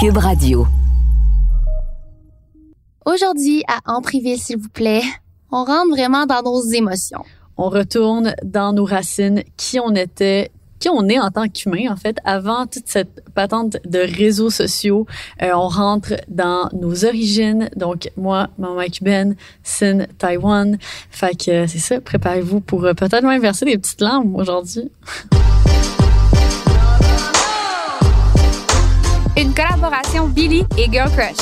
Cube Radio. Aujourd'hui, à En privé, s'il vous plaît, on rentre vraiment dans nos émotions. On retourne dans nos racines, qui on était, qui on est en tant qu'humain, en fait, avant toute cette patente de réseaux sociaux. Euh, on rentre dans nos origines. Donc, moi, maman cubaine, Sin, Taïwan. Fait que euh, c'est ça, préparez-vous pour euh, peut-être même verser des petites larmes aujourd'hui. Une collaboration Billy et Girl Crush.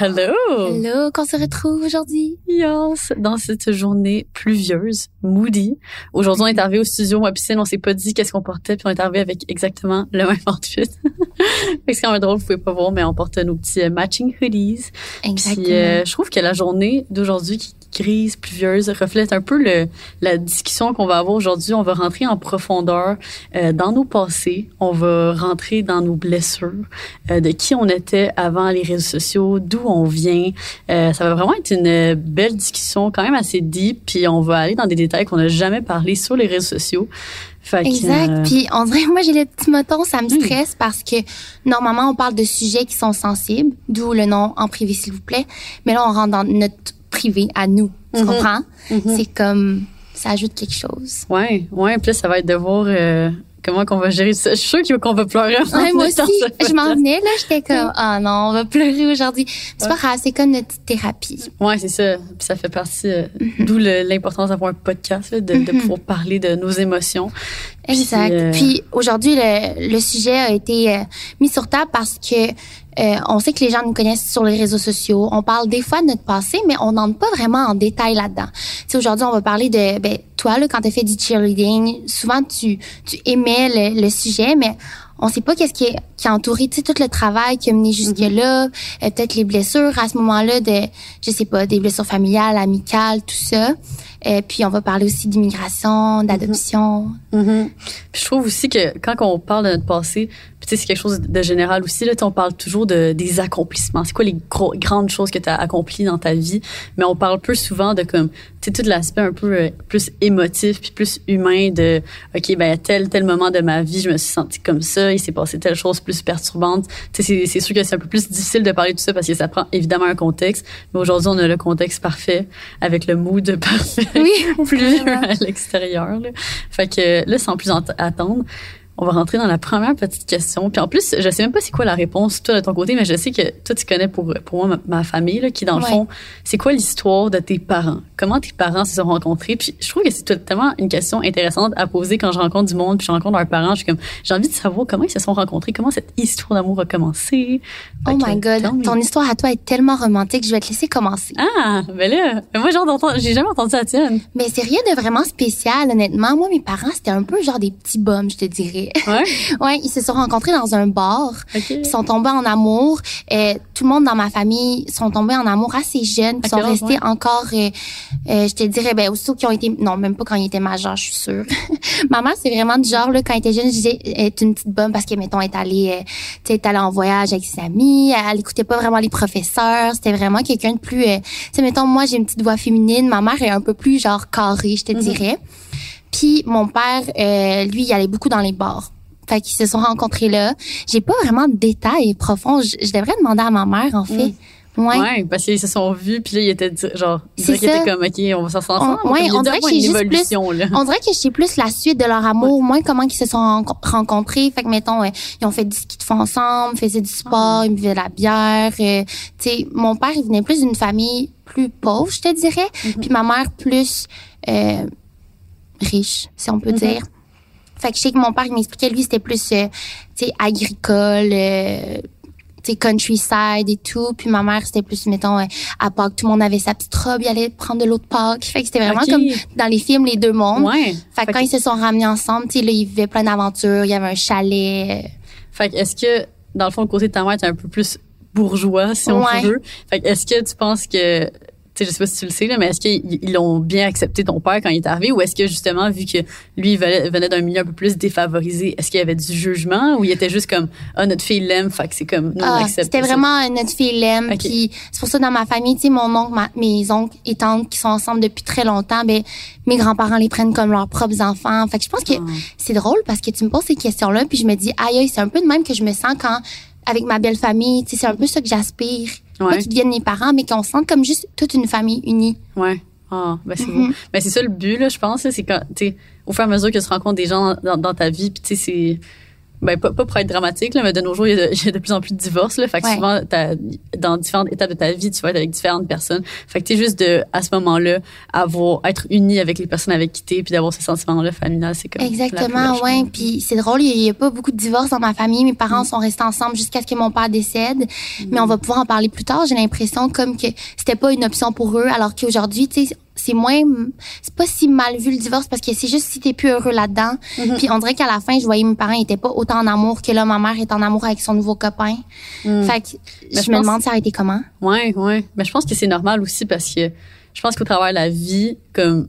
Hello! Hello, qu'on se retrouve aujourd'hui? Yes! Dans cette journée pluvieuse, moody. Aujourd'hui, on est arrivé au studio, moi piscine, on s'est pas dit qu'est-ce qu'on portait, puis on est arrivé avec exactement le même outfit. c'est quand même drôle, vous pouvez pas voir, mais on porte nos petits matching hoodies. Exactement. Puis, euh, je trouve que la journée d'aujourd'hui qui grise, pluvieuse, reflète un peu le, la discussion qu'on va avoir aujourd'hui. On va rentrer en profondeur euh, dans nos passés. On va rentrer dans nos blessures, euh, de qui on était avant les réseaux sociaux, d'où on vient. Euh, ça va vraiment être une belle discussion, quand même assez deep. Puis on va aller dans des détails qu'on n'a jamais parlé sur les réseaux sociaux. Fait Exact. euh, Puis on dirait, moi j'ai les petits motons, ça me stresse parce que normalement on parle de sujets qui sont sensibles, d'où le nom en privé s'il vous plaît. Mais là on rentre dans notre privé à nous, tu comprends? C'est comme ça ajoute quelque chose. ouais, ouais. Puis là, ça va être de voir euh, comment qu'on va gérer ça. Je suis sûre qu'on va pleurer. Ouais, moi aussi, je m'en venais là, j'étais comme ah non, on va pleurer aujourd'hui. C'est pas grave, c'est comme notre thérapie. Ouais, c'est ça. Puis ça fait partie, euh, d'où le- l'importance d'avoir un podcast, là, de, de pouvoir parler de nos émotions. Exact. Puis, euh, Puis aujourd'hui, le, le sujet a été mis sur table parce que euh, on sait que les gens nous connaissent sur les réseaux sociaux. On parle des fois de notre passé, mais on n'entre pas vraiment en détail là-dedans. Tu sais, aujourd'hui, on va parler de ben, toi là, quand tu fait du cheerleading, souvent tu tu aimais le, le sujet, mais on sait pas qu'est-ce qui, est- qui a entouré tu sais, tout le travail qui a mené jusque-là, euh, peut-être les blessures à ce moment-là de, je sais pas, des blessures familiales, amicales, tout ça. Euh, puis on va parler aussi d'immigration, d'adoption. Mhm. Puis je trouve aussi que quand on parle de notre passé, sais, c'est quelque chose de général aussi, là, on parle toujours de, des accomplissements. C'est quoi les gros, grandes choses que tu as accomplies dans ta vie? Mais on parle peu souvent de comme, tu sais, tout l'aspect un peu euh, plus émotif puis plus humain de, OK, ben, à tel, tel moment de ma vie, je me suis sentie comme ça, il s'est passé telle chose plus perturbante. Tu sais, c'est- sûr que c'est un peu plus difficile de parler de tout ça parce que ça prend évidemment un contexte. Mais aujourd'hui, on a le contexte parfait avec le mood parfait. Oui, plus à l'extérieur. Fait que là, sans plus en- attendre, on va rentrer dans la première petite question. Puis en plus, je sais même pas c'est quoi la réponse toi de ton côté, mais je sais que toi tu connais pour pour moi ma, ma famille là, qui dans le Ouais. fond, c'est quoi l'histoire de tes parents? Comment tes parents se sont rencontrés? Puis je trouve que c'est tellement une question intéressante à poser quand je rencontre du monde, puis je rencontre leurs parents. Je suis comme j'ai envie de savoir comment ils se sont rencontrés, comment cette histoire d'amour a commencé. Oh my God, me. ton histoire à toi est tellement romantique, je vais te laisser commencer. Ah, ben là, moi j'ai entendu, j'ai jamais entendu la tienne. Mais c'est rien de vraiment spécial, honnêtement. Moi, mes parents, c'était un peu genre des petits bums, je te dirais. Ouais. ouais, ils se sont rencontrés dans un bar. Ok. Ils sont tombés en amour. Euh, tout le monde dans ma famille sont tombés en amour assez jeunes. Ils sont restés ouais? encore, euh, euh, je te dirais, ben, aussitôt qu'ils ont été, non, même pas quand ils étaient majeurs, je suis sûre. ma mère, c'est vraiment du genre, là, quand elle était jeune, je disais, elle est une petite bonne parce que, mettons, elle est allée, euh, tu sais, elle est allée en voyage avec ses amis. Elle écoutait pas vraiment les professeurs. C'était vraiment quelqu'un de plus, euh, tu sais, mettons, moi, j'ai une petite voix féminine. Ma mère est un peu plus, genre, carrée, je te dirais. Puis mon père, euh, lui, il allait beaucoup dans les bars. Fait qu'ils se sont rencontrés là. J'ai pas vraiment de détails profonds. Je, je devrais demander à ma mère, en fait. Ouais. Ouais, parce qu'ils se sont vus, puis là, ils étaient genre, ils étaient comme, OK, on va s'en sortir. On- ouais, on dirait que j'ai juste plus- là. On dirait que je sais plus la suite de leur amour, moins comment ils se sont renco- rencontrés. Fait que, mettons, euh, ils ont fait du ski de fond ensemble, faisaient du sport, ils buvaient de la bière. euh, tu sais, mon père, il venait plus d'une famille plus pauvre, je te dirais. Puis ma mère, plus euh, riche, si on peut dire. Fait que je sais que mon père, il m'expliquait, lui, c'était plus, euh, tu sais, agricole, euh, tu sais, countryside et tout. Puis ma mère, c'était plus, mettons, euh, à Pâques, tout le monde avait sa petite robe, il allait prendre de l'eau de Pâques. Fait que c'était vraiment comme dans les films, les deux mondes. Ouais. Fait que quand ils se sont ramenés ensemble, tu sais, là, ils vivaient plein d'aventures. Il y avait un chalet. euh, Fait que est-ce que, dans le fond, le côté de ta mère, t'es un peu plus bourgeois, si on Ouais. veut? Fait que est-ce que tu penses que je sais pas si tu le sais, là, mais est-ce qu'ils l'ont bien accepté ton père quand il est arrivé ou est-ce que justement, vu que lui venait, d'un milieu un peu plus défavorisé, est-ce qu'il y avait du jugement ou il était juste comme, ah, notre fille l'aime, fait que c'est comme, nous, ah. C'était vraiment notre fille l'aime. Puis c'est pour ça, dans ma famille, tu sais, mon oncle, mes oncles et tantes qui sont ensemble depuis très longtemps, ben, mes grands-parents les prennent comme leurs propres enfants. Fait que je pense que ah. c'est drôle parce que tu me poses ces questions-là puis je me dis, aïe, c'est un peu de même que je me sens quand, avec ma belle famille, c'est un peu ça que j'aspire. Ouais. Pas qu'ils deviennent mes parents, mais qu'on se sente comme juste toute une famille unie. Ouais. Ah, ben c'est mm Ben c'est ça le but là, je pense, c'est quand tu au fur et à mesure que tu rencontres des gens dans, dans ta vie, puis tu sais c'est ben pas, pas pour être dramatique là, mais de nos jours il y, a de, plus en plus de divorces là, fait que souvent dans différentes étapes de ta vie tu vas être avec différentes personnes, fait que tu juste de à ce moment-là avoir être uni avec les personnes avec qui t'es puis d'avoir ce sentiment là familial, c'est comme exactement ouais, puis c'est drôle il y, a pas beaucoup de divorces dans ma famille, mes parents mm. sont restés ensemble jusqu'à ce que mon père décède, mais on va pouvoir en parler plus tard. J'ai l'impression comme que c'était pas une option pour eux, alors qu'aujourd'hui tu sais c'est moins c'est pas si mal vu le divorce parce que c'est juste si t'es plus heureux là-dedans. Mm-hmm. Puis on dirait qu'à la fin, je voyais mes parents étaient pas autant en amour que là ma mère est en amour avec son nouveau copain. Mm. Fait que je, me demande ça a été comment? Ouais, ouais. Mais je pense que c'est normal aussi parce que je pense qu'au travers de la vie comme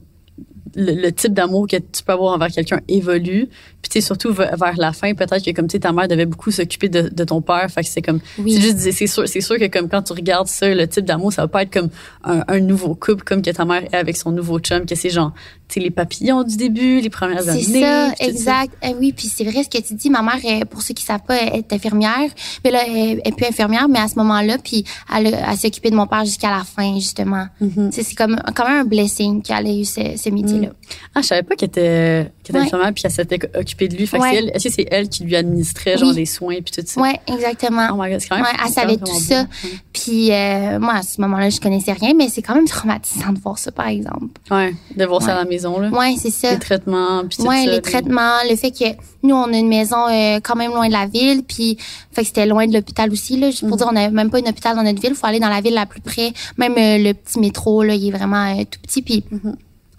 le, type d'amour que tu peux avoir envers quelqu'un évolue. Puis tu sais surtout vers la fin, peut-être que comme tu sais ta mère devait beaucoup s'occuper de, de, ton père, fait que c'est comme oui. c'est juste c'est sûr c'est sûr que comme quand tu regardes ça le type d'amour, ça va pas être comme un, un, nouveau couple comme que ta mère est avec son nouveau chum que c'est genre tu sais les papillons du début, les premières années. C'est ça, exact. Eh oui, puis c'est vrai ce que tu dis, ma mère pour ceux qui savent pas, elle est infirmière. Mais là elle est plus infirmière mais à ce moment-là puis elle, elle s'est occupée de mon père jusqu'à la fin justement. Mm-hmm. C'est comme quand même un blessing qu'elle ait eu ce, ce métier là. Ah, je savais pas qu'elle était, qu'elle était infirmière puis qu'elle s'était occupée de lui. Fait est-ce que c'est elle qui lui administrait genre les soins puis tout ça? Oui, exactement. Oh my God, c'est quand même ouais, elle savait tout ça. Puis euh, moi, à ce moment-là, je connaissais rien, mais c'est quand même traumatisant de voir ça, par exemple. Ouais, de voir ça à la maison, là. Ouais, c'est ça. Les traitements, puis tout ça. les traitements, le fait que nous, on a une maison euh, quand même loin de la ville, puis fait que c'était loin de l'hôpital aussi, là. Juste pour mhm. dire, on n'a même pas un hôpital dans notre ville, faut aller dans la ville la plus près. Même euh, le petit métro, là, il est vraiment tout petit, puis...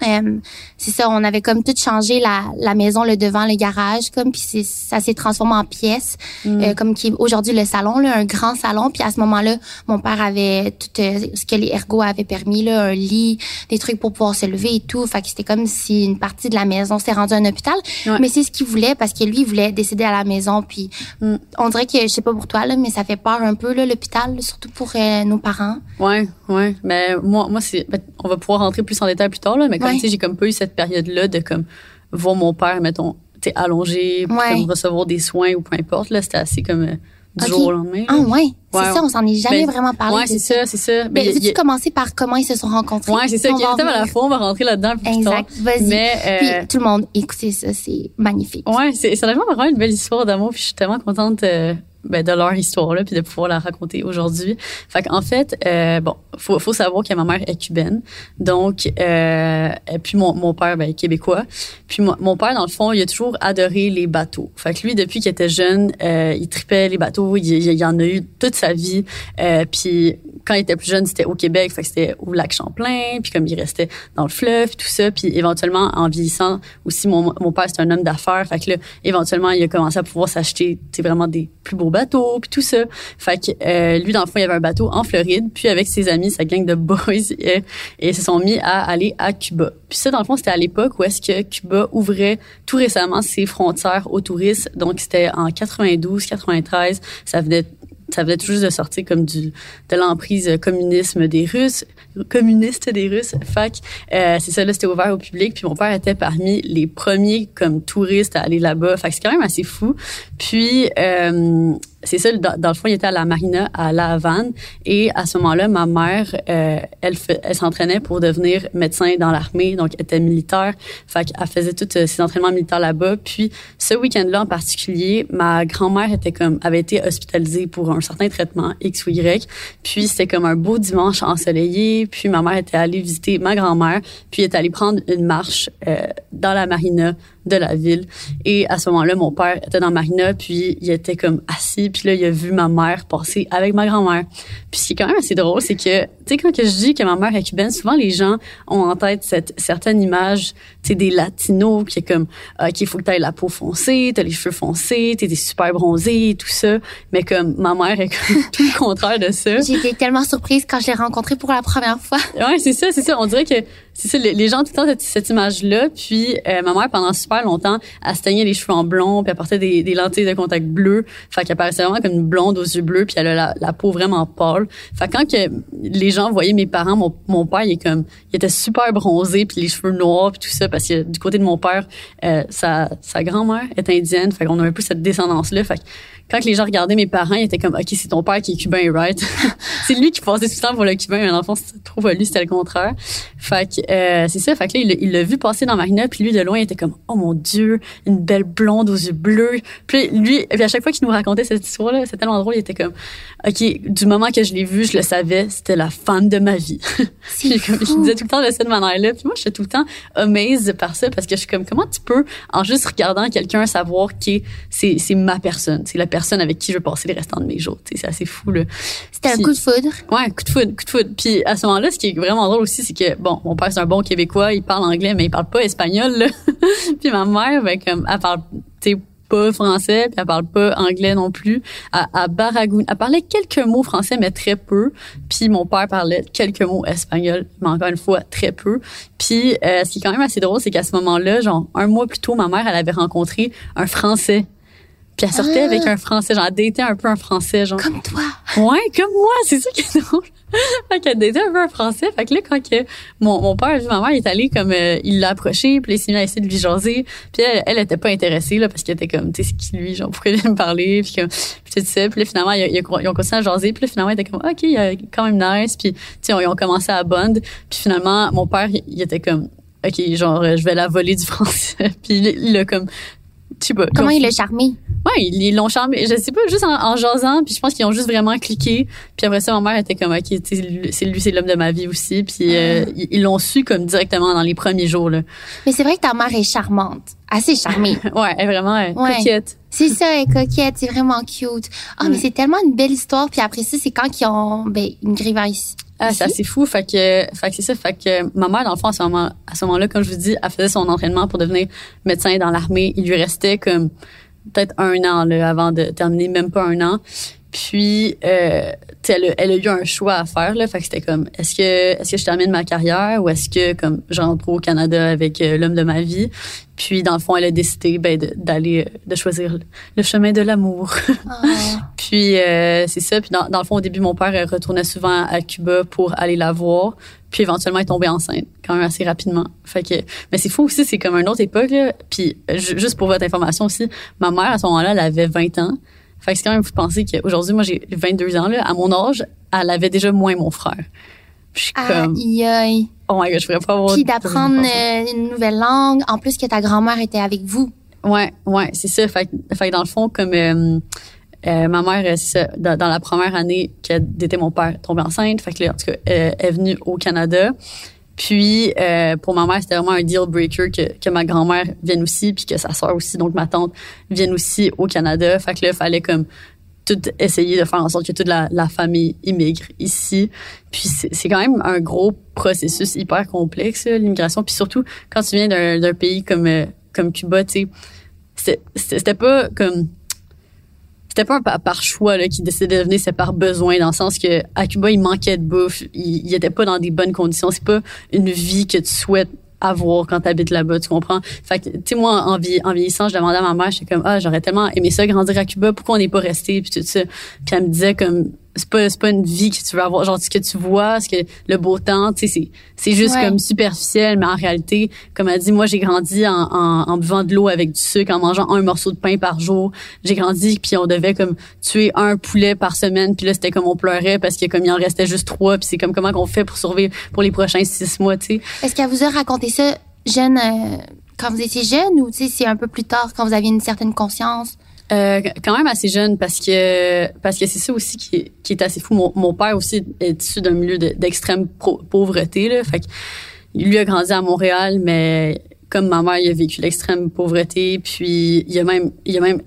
Euh, c'est ça, on avait comme tout changé la, la maison, le devant, le garage, comme puis ça s'est transformé en pièce, mm. euh, comme qui est aujourd'hui le salon, là, un grand salon. Puis à ce moment-là, mon père avait tout euh, ce que les ergots avaient permis, là, un lit, des trucs pour pouvoir se lever et tout. Fait que c'était comme si une partie de la maison s'est rendue un hôpital. Mais c'est ce qu'il voulait parce que lui, il voulait décéder à la maison. Puis mm. on dirait que je sais pas pour toi là, mais ça fait peur un peu là l'hôpital, surtout pour nos parents. Ouais, ouais. Mais moi, moi c'est, ben, on va pouvoir rentrer plus en détail plus tard là, mais tu sais, j'ai comme pas eu cette période-là de comme voir mon père, mettons, t'es allongé, pour comme recevoir des soins ou peu importe. Là, c'était assez comme euh, du jour au lendemain. Ah ouais, c'est ça, on s'en est jamais ben, vraiment parlé. Ouais, c'est ça, c'est ça. Mais ben, veux-tu commencer par comment ils se sont rencontrés? Ouais, c'est ça. Qui à la fois, on va rentrer là-dedans plus exact. Vas-y. Mais euh, tout le monde, écoutez ça, c'est magnifique. Ouais, c'est vraiment vraiment une belle histoire d'amour. Puis je suis tellement contente. Euh, ben, de leur histoire là puis de pouvoir la raconter aujourd'hui. Fait qu'en fait euh, bon, faut faut savoir que ma mère est cubaine. Donc euh, et puis mon, mon père ben, est québécois. Puis mon, mon père dans le fond, il a toujours adoré les bateaux. Fait que lui depuis qu'il était jeune, euh, il tripait les bateaux, il, il, en a eu toute sa vie. Euh, puis quand il était plus jeune, c'était au Québec, fait que c'était au lac Champlain, puis comme il restait dans le fleuve, tout ça, puis éventuellement en vieillissant aussi mon, mon père c'est un homme d'affaires, fait que là éventuellement il a commencé à pouvoir s'acheter vraiment des plus beaux bateaux puis tout ça. Fait que euh, lui dans le fond il avait un bateau en Floride, puis avec ses amis, sa gang de boys et, et se sont mis à aller à Cuba. Puis ça dans le fond c'était à l'époque où est-ce que Cuba ouvrait tout récemment ses frontières aux touristes. Donc c'était en 92, 93, ça venait ça venait tout juste de sortir comme de l'emprise communisme des Russes, communiste des Russes. Fac, euh, c'est ça là, c'était ouvert au public. Puis mon père était parmi les premiers comme touristes à aller là-bas. Fait que c'est quand même assez fou. Puis euh, c'est ça, dans, le fond, il était à la marina à La Havane. Et à ce moment-là, ma mère, euh, elle, elle s'entraînait pour devenir médecin dans l'armée, donc elle était militaire. Fait qu'elle faisait tous ses entraînements militaires là-bas. Puis ce week-end-là en particulier, ma grand-mère était comme avait été hospitalisée pour un certain traitement X ou Y. Puis c'était comme un beau dimanche ensoleillé. Puis ma mère était allée visiter ma grand-mère. Puis elle est allée prendre une marche euh, dans la marina de la ville. Et à ce moment-là, mon père était dans Marina, puis il était comme assis, puis là, il a vu ma mère passer avec ma grand-mère. Puis ce qui est quand même assez drôle, c'est que, tu sais, quand que je dis que ma mère est cubaine, souvent les gens ont en tête cette certaine image, tu sais, des latinos qui est comme, OK, il faut que tu aies la peau foncée, t'as les cheveux foncés, t'es super bronzé, tout ça. Mais comme ma mère est comme tout le contraire de ça. J'étais tellement surprise quand je l'ai rencontrée pour la première fois. Ouais, c'est ça, c'est ça. On dirait que c'est ça, les, gens tout le temps cette, cette image-là. Puis euh, ma mère, pendant super longtemps, elle se teignait les cheveux en blond, puis elle portait des, des lentilles de contact bleues. Fait qu'elle paraissait vraiment comme une blonde aux yeux bleus, puis elle a la, peau vraiment pâle. Fait que quand que les gens voyaient mes parents, mon, mon père, il est comme, il était super bronzé, puis les cheveux noirs, puis tout ça, parce que du côté de mon père, euh, sa, sa grand-mère est indienne. Fait qu'on a un peu cette descendance-là. Fait que quand les gens regardaient mes parents, ils étaient comme, OK, c'est ton père qui est cubain, right? c'est lui qui passait tout le temps pour le cubain, fond, c'est trop lui, c'était le contraire. Fait que, euh, c'est ça. Fait que là, il l'a vu passer dans Marina, puis lui, de loin, il était comme, oh mon Dieu, une belle blonde aux yeux bleus. Puis lui, puis à chaque fois qu'il nous racontait cette histoire-là, c'était tellement drôle, il était comme, OK, du moment que je l'ai vu, je le savais, c'était la femme de ma vie. puis comme, je disais tout le temps de cette manière-là. Puis moi, j'étais tout le temps amazed par ça, parce que je suis comme, comment tu peux, en juste regardant quelqu'un, savoir qui c'est, c'est ma personne, c'est la personne avec qui je veux passer les restants de mes jours. C'est assez fou, là. C'était un coup de foudre. Ouais, coup de foudre, coup de foudre. Puis à ce moment-là, ce qui est vraiment drôle aussi, c'est que, bon, mon père, c'est un bon Québécois, il parle anglais, mais il parle pas espagnol, là. puis ma mère, ben, comme, elle parle, tu pas français, puis elle parle pas anglais non plus. À, à elle parlait quelques mots français, mais très peu. Puis mon père parlait quelques mots espagnol, mais encore une fois, très peu. Puis euh, ce qui est quand même assez drôle, c'est qu'à ce moment-là, genre un mois plus tôt, ma mère, elle avait rencontré un Français puis elle sortait avec ah. un Français, genre, elle datait un peu un Français, genre. Comme toi. Ouais, comme moi, c'est ça qui est drôle. fait qu'elle datait un peu un Français. Fait que là, quand que mon, mon père, ma mère, il est allé comme, euh, il l'a approché, puis il s'est mis à essayer de lui jaser. Puis elle, elle était pas intéressée, là, parce qu'elle était comme, tu sais, c'est qui lui, genre, pourquoi il vient me parler, puis comme, puis tout ça. Puis là, finalement, ils, ils, ont continué à jaser, puis là, finalement, il était comme, OK, il est quand même nice. Puis, tu sais, ils ont commencé à bond. Puis finalement, mon père, il, était comme, OK, genre, je vais la voler du français. puis il a comme Comment il l'a charmé? Ouais, ils l'ont charmé. Je sais pas, juste en, en jasant, puis je pense qu'ils ont juste vraiment cliqué. Puis après ça, ma mère était comme, OK, c'est lui, c'est l'homme de ma vie aussi. Puis euh, ah. ils l'ont su comme directement dans les premiers jours. Là. Mais c'est vrai que ta mère est charmante. Assez charmée. ouais, elle est vraiment euh, coquette. C'est ça, elle est coquette. C'est vraiment cute. Ah, mais c'est tellement une belle histoire. Puis après ça, c'est quand ils ont ben, une grimace. Ah, c'est assez fou. Fait que, fait que c'est ça. Fait que ma mère, dans le fond, à ce moment, à ce moment-là, comme je vous dis, elle faisait son entraînement pour devenir médecin dans l'armée. Il lui restait comme peut-être un an là, avant de terminer, même pas un an. Puis, euh, elle, a, elle a eu un choix à faire là, fait que c'était comme est-ce que est-ce que je termine ma carrière ou est-ce que comme j'entre au Canada avec euh, l'homme de ma vie? Puis dans le fond, elle a décidé ben, d'aller euh, de, choisir le chemin de l'amour. Ah. puis euh, c'est ça. Puis dans, dans, le fond, au début, mon père retournait souvent à Cuba pour aller la voir. Puis éventuellement, elle est tombée enceinte quand même assez rapidement. Fait que, mais c'est fou aussi, c'est comme une autre époque. Là. Puis juste pour votre information aussi, ma mère à ce moment-là, elle avait 20 ans. Fait que c'est quand même fou de penser qu'aujourd'hui, moi, j'ai 22 ans, là. À mon âge, elle avait déjà moins mon frère. je suis comme. Aïe, Oh my god, je pourrais pas avoir. Puis d'apprendre euh, une nouvelle langue. En plus que ta grand-mère était avec vous. Ouais, ouais, c'est ça. Fait, fait que dans le fond, comme, euh, euh, ma mère, ça, dans, dans, la première année qu'elle était mon père tombé enceinte, fait que là, en tout cas, elle est venue au Canada. Puis euh, pour ma mère, c'était vraiment un deal breaker que, que ma grand-mère vienne aussi, puis que sa soeur aussi, donc ma tante, vienne aussi au Canada. Fait que là, il fallait comme tout essayer de faire en sorte que toute la, la famille immigre ici. Puis c'est quand même un gros processus hyper complexe, l'immigration. Puis surtout, quand tu viens d'un pays comme, euh, comme Cuba, tu sais, c'était pas comme c'était pas un par choix là, qui décidait de venir, c'est par besoin, dans le sens que à Cuba, il manquait de bouffe, il, il était pas dans des bonnes conditions. C'est pas une vie que tu souhaites avoir quand tu habites là-bas, tu comprends? Fait que, tu sais, moi, en, en, vieillissant, je demandais à ma mère, j'étais comme, ah, j'aurais tellement aimé ça, grandir à Cuba, pourquoi on n'est pas resté, puis tout ça. Puis elle me disait comme, c'est pas c'est pas une vie que tu veux avoir genre ce que tu vois ce que le beau temps tu sais c'est c'est juste comme superficiel mais en réalité comme elle dit moi j'ai grandi en, en, en buvant de l'eau avec du sucre en mangeant un morceau de pain par jour. J'ai grandi puis on devait comme tuer un poulet par semaine puis là c'était comme on pleurait parce que comme il en restait juste trois puis c'est comme comment qu'on fait pour survivre pour les prochains six mois tu sais. Est-ce qu'elle vous a raconté ça jeune euh, quand vous étiez jeune ou tu sais c'est un peu plus tard quand vous aviez une certaine conscience? Euh, quand même assez jeune parce que parce que c'est ça aussi qui est, qui est assez fou. Mon, mon père aussi est issu d'un milieu d'extrême pauvreté là, fait que lui a grandi à Montréal, mais comme ma mère, il a vécu l'extrême pauvreté, puis il a même, il a même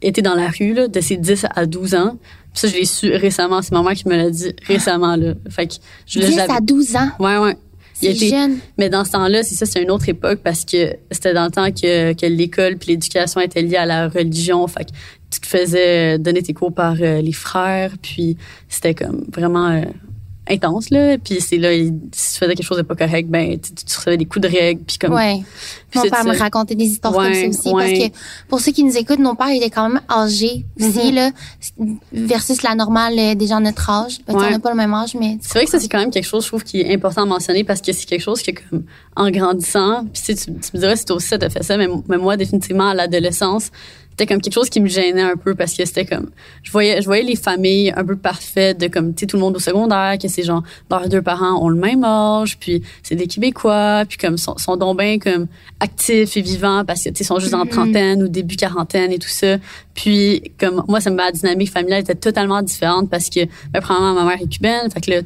été dans la rue là, de ses 10 à 12 ans. Puis ça, je l'ai su récemment. C'est ma mère qui me l'a dit récemment. Là. Fait que je 10 à 12 ans? Ouais, ouais. C'est jeune. Mais dans ce temps-là, c'est ça, c'est une autre époque parce que c'était dans le temps que, que l'école puis l'éducation étaient liées à la religion. Fait que tu te faisais donner tes cours par euh, les frères, puis c'était comme vraiment euh, intense là. Puis c'est là si tu faisais quelque chose de pas correct ben tu, tu recevais des coups de règle puis comme ouais. Mon père me racontait des histoires comme ça aussi parce que pour ceux qui nous écoutent nos pères étaient quand même âgés aussi mm-hmm. là versus la normale euh, des gens de notre âge. Ben, on n'a pas le même âge mais c'est vrai que ça c'est quand même quelque chose je trouve qui est important à mentionner parce que c'est quelque chose que comme en grandissant puis tu, tu me dirais si toi aussi ça fait ça mais, mais moi définitivement à l'adolescence c'était comme quelque chose qui me gênait un peu parce que c'était comme je voyais je voyais les familles un peu parfaites de comme tu sais tout le monde au secondaire que c'est genre leurs deux parents ont le même âge puis c'est des québécois puis comme sont, sont donc bien comme actifs et vivants parce que tu sais sont juste en mm-hmm. trentaine ou début quarantaine et tout ça puis comme moi ça me la dynamique familiale était totalement différente parce que ben, premièrement ma mère est cubaine fait que là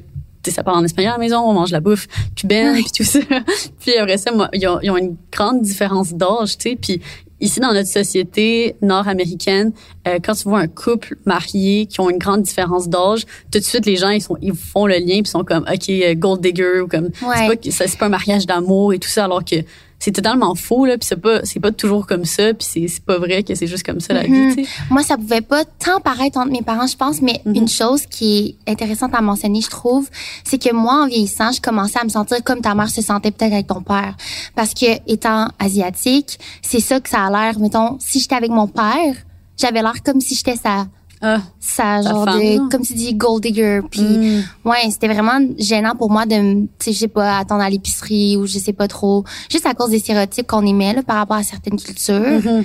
ça part en espagnol à la maison, on mange la bouffe cubaine puis tout ça. puis après ça, moi, ils ont, ils ont une grande différence d'âge, tu sais, puis ici dans notre société nord-américaine, euh, quand tu vois un couple marié qui ont une grande différence d'âge, tout de suite les gens ils sont ils font le lien puis sont comme OK euh, gold digger ou comme ouais. c'est pas c'est pas un mariage d'amour et tout ça alors que c'est totalement faux là puis c'est pas c'est pas toujours comme ça puis c'est c'est pas vrai que c'est juste comme ça la vie mm-hmm. moi ça pouvait pas tant paraître entre mes parents je pense mais mm-hmm. une chose qui est intéressante à mentionner je trouve c'est que moi en vieillissant je commençais à me sentir comme ta mère se sentait peut-être avec ton père parce que étant asiatique c'est ça que ça a l'air mettons si j'étais avec mon père j'avais l'air comme si j'étais sa ah, ça genre de comme tu dis gold digger. Puis mm. ouais c'était vraiment gênant pour moi de tu sais je sais pas attendre à l'épicerie ou je sais pas trop. Juste à cause des stéréotypes qu'on émet là, par rapport à certaines cultures. Mm-hmm.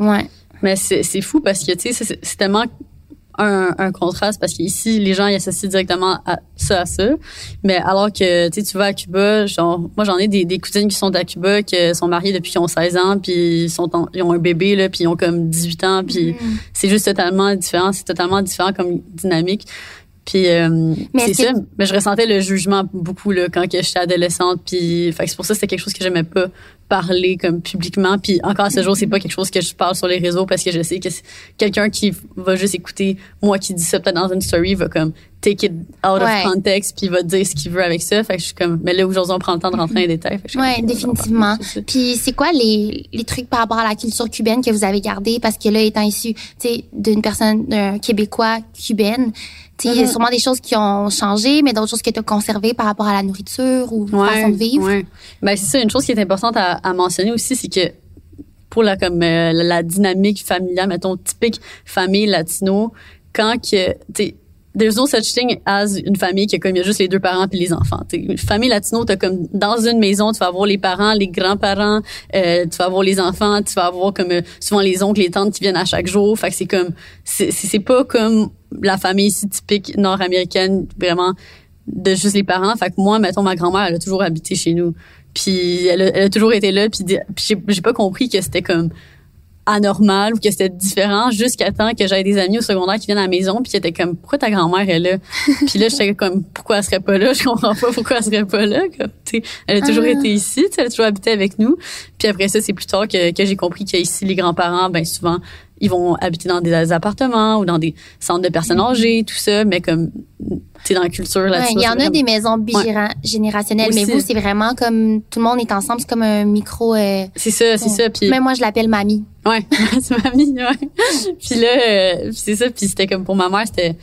ouais. Mais c'est c'est fou parce que tu sais c'est tellement un, un contraste parce qu'ici les gens ils associent directement à ça à ça mais alors que tu vas à Cuba genre moi j'en ai des, des cousines qui sont à Cuba qui sont mariées depuis qu'ils ont 16 ans puis ils sont ils ont un bébé là puis ils ont comme 18 ans puis mm. c'est juste totalement différent c'est totalement différent comme dynamique puis euh, c'est ça. Mais je ressentais le jugement beaucoup là quand j'étais adolescente. Puis c'est pour ça que c'était quelque chose que j'aimais pas parler comme publiquement. Puis encore à ce jour, c'est pas quelque chose que je parle sur les réseaux parce que je sais que quelqu'un qui va juste écouter moi qui dis ça peut-être dans une story va comme take it out of context puis va dire ce qu'il veut avec ça. Fait que je suis comme mais là aujourd'hui on prend le temps de rentrer dans les détails. ouais, définitivement. Puis c'est quoi les, les trucs par rapport à la culture cubaine que vous avez gardé parce que là étant issu, tu sais, d'une personne d'un québécois cubaine il y a mm-hmm. sûrement des choses qui ont changé, mais d'autres choses qui étaient conservées par rapport à la nourriture ou la façon de vivre? Ouais. Ben, c'est ça. Une chose qui est importante à, à mentionner aussi, c'est que pour la, comme, euh, la dynamique familiale, mettons, typique famille latino, quand que, tu there's no such thing as une famille qui a comme il y a juste les deux parents puis les enfants. T'sais, une famille latino, t'as comme dans une maison, tu vas avoir les parents, les grands-parents, euh, tu vas avoir les enfants, tu vas avoir comme euh, souvent les oncles, les tantes qui viennent à chaque jour. Fait que c'est comme c'est pas comme la famille si typique nord-américaine vraiment de juste les parents. Fait que moi, mettons ma grand-mère, elle a toujours habité chez nous. Puis elle a, elle a toujours été là puis, puis j'ai pas compris que c'était comme anormal ou que c'était différent jusqu'à temps que j'avais des amis au secondaire qui viennent à la maison puis qui étaient comme pourquoi ta grand-mère est là? Puis là j'étais comme pourquoi elle serait pas là? Je comprends pas pourquoi elle serait pas là comme elle a toujours ah. été ici elle a toujours habité avec nous. Puis après ça c'est plus tard que, que j'ai compris qu'ici les grands-parents ben souvent ils vont habiter dans des appartements ou dans des centres de personnes mm-hmm. âgées tout ça mais comme c'est dans la culture là il y en a des maisons bigénérationnelles mais vous c'est vraiment comme tout le monde est ensemble c'est comme un micro euh, c'est ça c'est ça puis même moi je l'appelle mamie. Ouais c'est mamie ouais. Puis là euh, c'est ça puis c'était comme pour ma mère c'était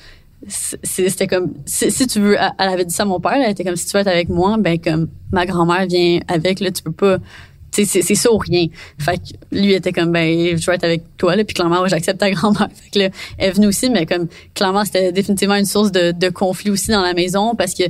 c'était comme si, si, tu veux elle avait dit ça à mon père elle était comme si tu veux être avec moi ben comme ma grand-mère vient avec là tu peux pas c'est ça ou rien. Fait que lui était comme ben je vais être avec toi là puis clairement j'accepte ta grand-mère. Fait que là, elle est venue aussi mais comme clairement c'était définitivement une source de, de conflit aussi dans la maison parce que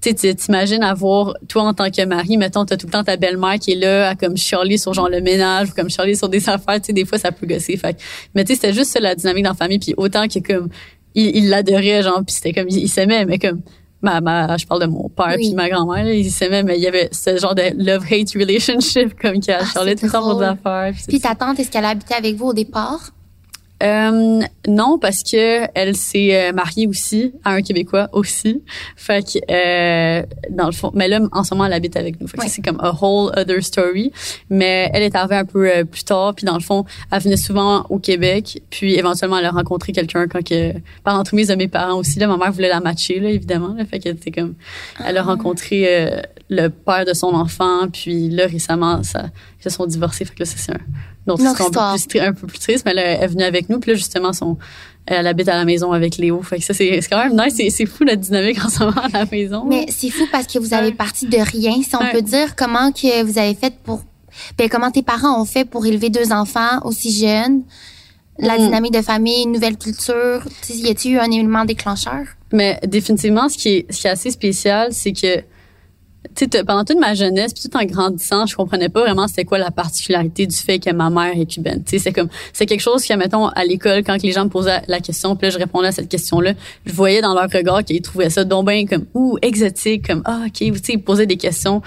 tu t'imagines avoir toi en tant que mari mettons t'as tout le temps ta belle-mère qui est là à comme chialer sur genre le ménage ou comme chialer sur des affaires tu sais des fois ça peut gosser fait mais tu sais c'était juste ça la dynamique dans la famille puis autant que comme il l'adorait genre puis c'était comme il s'aimait mais comme ma, ma, je parle de mon père puis ma grand-mère, ils s'aimaient, mais il y avait ce genre de love-hate relationship comme qui a ah, Charlotte tout ça pour des affaires. Puis, ta tante, est-ce qu'elle a habité avec vous au départ? Euh, non, parce que elle s'est euh, mariée aussi à un Québécois aussi. Fait que euh, dans le fond, mais là en ce moment elle habite avec nous. Fait que c'est comme a whole other story. Mais elle est arrivée un peu euh, plus tard, puis dans le fond, elle venait souvent au Québec, puis éventuellement elle a rencontré quelqu'un quand que par l'entremise de mes parents aussi. Là, ma mère voulait la matcher là évidemment. Là, fait que c'était comme, elle a ah. rencontré le père de son enfant, puis là récemment ça, ils se sont divorcés. Fait que là c'est un donc, c'est un peu plus triste, mais elle est venue avec nous. Puis là, justement, son, elle habite à la maison avec Léo. Fait que ça, c'est quand même nice. C'est fou, la dynamique en ce moment à la maison. Mais c'est fou parce que vous avez parti de rien. Si on peut dire comment que vous avez fait pour... Ben, comment tes parents ont fait pour élever deux enfants aussi jeunes? La mm. dynamique de famille, une nouvelle culture. Y a-t-il eu un élément déclencheur? Mais définitivement, ce qui est, ce qui est assez spécial, c'est que pendant toute ma jeunesse, puis tout en grandissant, je comprenais pas vraiment c'était quoi la particularité du fait que ma mère est cubaine. c'est comme c'est quelque chose que mettons à l'école quand les gens me posaient la question, puis je répondais à cette question-là, je voyais dans leur regard qu'ils trouvaient ça donc comme ou exotique, comme ah ok, tu sais, ils posaient des questions,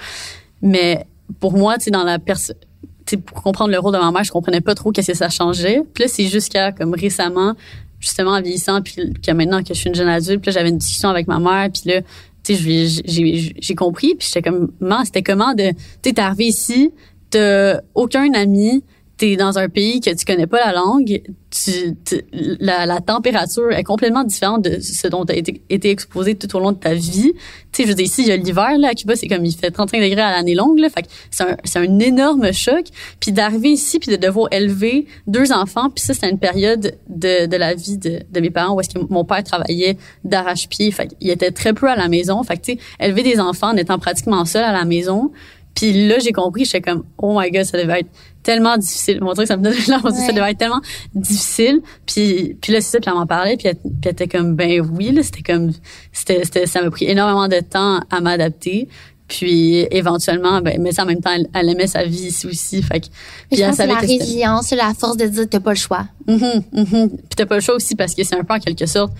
mais pour moi, tu dans la pour comprendre le rôle de ma mère, je comprenais pas trop qu'est-ce que ça changeait. Puis là, c'est jusqu'à comme récemment, justement en vieillissant, puis que maintenant que je suis une jeune adulte, puis j'avais une discussion avec ma mère, puis là, tu sais, j'ai compris, puis j'étais comme, c'était comment de, tu es arrivé ici, t'as aucun ami, t'es dans un pays que tu connais pas la langue, tu, la, la, température est complètement différente de ce dont tu as été, été, exposé tout au long de ta vie. Tu sais, je veux dire, ici, il y a l'hiver, là, à Cuba, c'est comme, il fait 35 degrés à l'année longue, là. Fait c'est un, c'est un énorme choc. Puis d'arriver ici, puis de devoir élever deux enfants, puis ça, c'était une période de, de la vie de, de mes parents où est-ce que mon père travaillait d'arrache-pied. Fait il était très peu à la maison. Fait que, tu sais, élever des enfants en étant pratiquement seul à la maison, puis là, j'ai compris, j'étais comme, oh my god, ça devait être tellement difficile. Mon truc, ça me donne là, ça devait être tellement difficile. Puis, puis là, c'est ça, puis elle m'en parlait, puis elle, puis elle était comme, ben oui, là, c'était comme, c'était, c'était, ça m'a pris énormément de temps à m'adapter. Puis éventuellement, ben, mais ça, en même temps, elle, aimait sa vie ici aussi. Fait que, puis je pense que la résilience, la force de dire t'as pas le choix. Mm-hmm, mm-hmm. Puis t'as pas le choix aussi parce que c'est un peu en quelque sorte,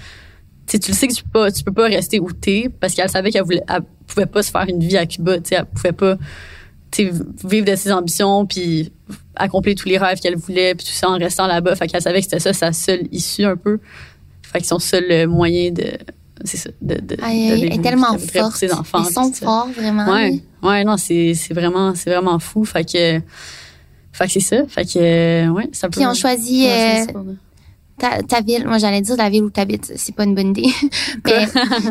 tu tu le sais que tu peux pas, tu peux pas rester où t'es parce qu'elle savait qu'elle voulait, elle pouvait pas se faire une vie à Cuba, tu sais, elle pouvait pas, vivre de ses ambitions puis accomplir tous les rêves qu'elle voulait puis tout ça en restant là-bas. Fait qu'elle savait que c'était ça sa seule issue un peu. Fait que son seul moyen de c'est ça de, de, ah, elle est tellement forte ses enfants ils sont forts vraiment. Ouais ouais non c'est c'est vraiment c'est vraiment fou. Fait que fait que c'est ça. Fait que ouais ça peut puis on choisit euh, ta, ville, moi j'allais dire la ville où tu habites, c'est pas une bonne idée. mais,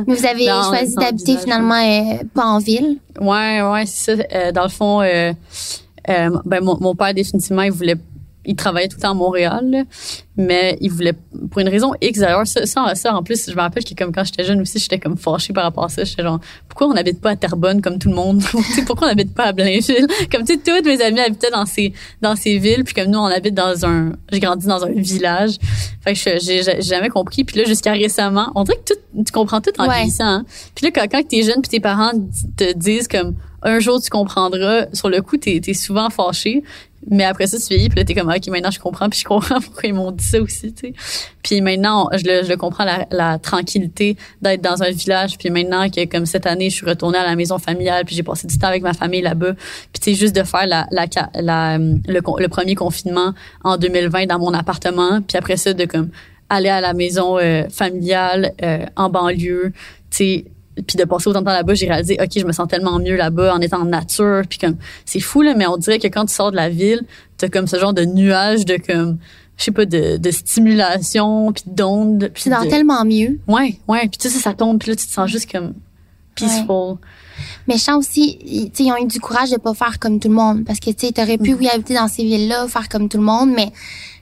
vous avez choisi d'habiter finalement euh, pas en ville. Ouais, ouais, c'est ça. Euh, dans le fond, euh, ben, mon, mon, père définitivement il voulait il travaillait tout le temps à Montréal, mais il voulait, pour une raison X d'ailleurs, ça, ça, en plus, je me rappelle que comme quand j'étais jeune aussi, j'étais comme fâchée par rapport à ça. J'étais genre, pourquoi on n'habite pas à Terrebonne comme tout le monde? pourquoi on n'habite pas à Blainville? Comme, tu sais, toutes mes amis habitaient dans ces, dans ces villes, puis comme nous, on habite dans un, j'ai grandi dans un village. Fait que j'ai jamais compris. Puis là, jusqu'à récemment, on dirait que tout, tu comprends tout en ouais. vieillissant. Hein. Puis là, quand, quand t'es jeune puis tes parents te disent comme, un jour tu comprendras. Sur le coup, t'es es souvent fâché. Mais après ça, tu vieillis, puis là, t'es comme, OK, maintenant, je comprends, puis je comprends pourquoi ils m'ont dit ça aussi, tu sais. Puis maintenant, je le, je le comprends, la, la tranquillité d'être dans un village. Puis maintenant, que comme cette année, je suis retournée à la maison familiale, puis j'ai passé du temps avec ma famille là-bas. Puis tu sais, juste de faire la, la, la le, le, premier confinement en 2020 dans mon appartement, puis après ça, de comme aller à la maison euh, familiale euh, en banlieue, tu sais puis de passer autant de temps là-bas, j'ai réalisé, OK, je me sens tellement mieux là-bas en étant en nature. Puis comme, c'est fou, là, mais on dirait que quand tu sors de la ville, t'as comme ce genre de nuage de comme, je sais pas, de, de stimulation, puis d'ondes. Tu dors tellement mieux. Ouais, ouais. Puis tu sais, ça tombe, puis là, tu te sens juste comme peaceful. Mais je sens aussi, tu sais, ils ont eu du courage de pas faire comme tout le monde. Parce que, tu sais, t'aurais pu, mm. oui, habiter dans ces villes-là, faire comme tout le monde, mais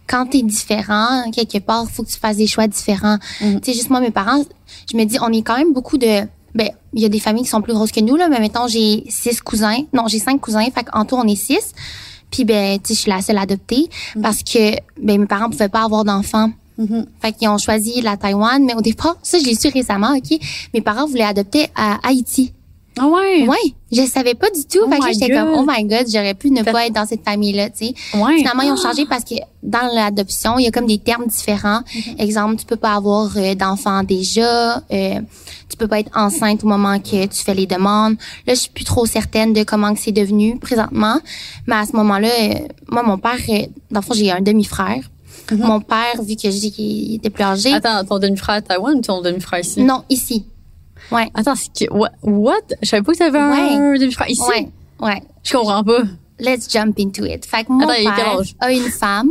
quand t'es différent, quelque part, faut que tu fasses des choix différents. Mm. Tu sais, juste moi, mes parents, je me dis, on est quand même beaucoup de ben, il y a des familles qui sont plus grosses que nous, là, mais mettons, j'ai six cousins. Non, j'ai cinq cousins, fait qu'en tout, on est six. Puis, ben, tu sais, je suis la seule adoptée mm-hmm. parce que, ben, mes parents pouvaient pas avoir d'enfants. Mm-hmm. Fait qu'ils ont choisi la Taïwan, mais au départ, ça, je l'ai su récemment, OK? Mes parents voulaient adopter à Haïti. Ah ouais? Ouais. Je savais pas du tout. Oh fait que j'étais comme, oh my god, j'aurais pu ne pas être dans cette famille-là, tu sais. Ouais. Finalement, ils ont changé parce que dans l'adoption, il y a comme des termes différents. Mm-hmm. Exemple, tu peux pas avoir euh, d'enfants déjà. Euh, tu peux pas être enceinte au moment que tu fais les demandes. Là, je suis plus trop certaine de comment c'est devenu présentement. Mais à ce moment-là, euh, moi, mon père, euh, dans le fond, j'ai un demi-frère. Mon père, vu que je dis qu'il était plus âgé. Attends, ton demi-frère à Taïwan ou ton demi-frère ici? Non, ici. Ouais. Attends, c'est que, what? Je savais pas que t'avais un demi-frère ici. Ouais. Ouais. Je comprends pas. Let's jump into it. Fait que mon Attends, père a une femme.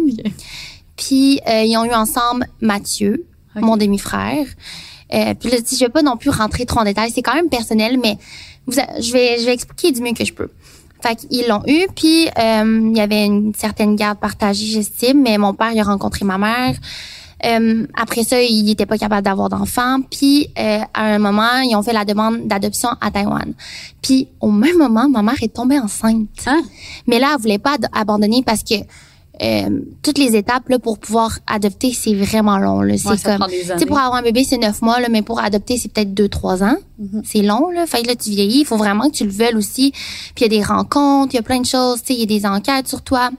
Puis euh, ils ont eu ensemble Mathieu, mon demi-frère. Euh, puis là, je vais pas non plus rentrer trop en détail. C'est quand même personnel, mais vous je vais je vais expliquer du mieux que je peux. Fait qu'ils l'ont eu, puis euh, il y avait une certaine garde partagée, j'estime, mais mon père, il a rencontré ma mère. Euh, après ça, il était pas capable d'avoir d'enfants. Puis euh, à un moment, ils ont fait la demande d'adoption à Taïwan. Puis au même moment, ma mère est tombée enceinte. Hein? Mais là, elle voulait pas abandonner parce que euh, toutes les étapes là pour pouvoir adopter, c'est vraiment long. Là. C'est Ouais, comme, tu pour avoir un bébé, c'est neuf mois, là, mais pour adopter, c'est peut-être deux, trois ans. Mm-hmm. C'est long, là. Fait que là, tu vieillis. Il faut vraiment que tu le veuilles aussi. Puis il y a des rencontres, il y a plein de choses. Tu sais, il y a des enquêtes sur toi.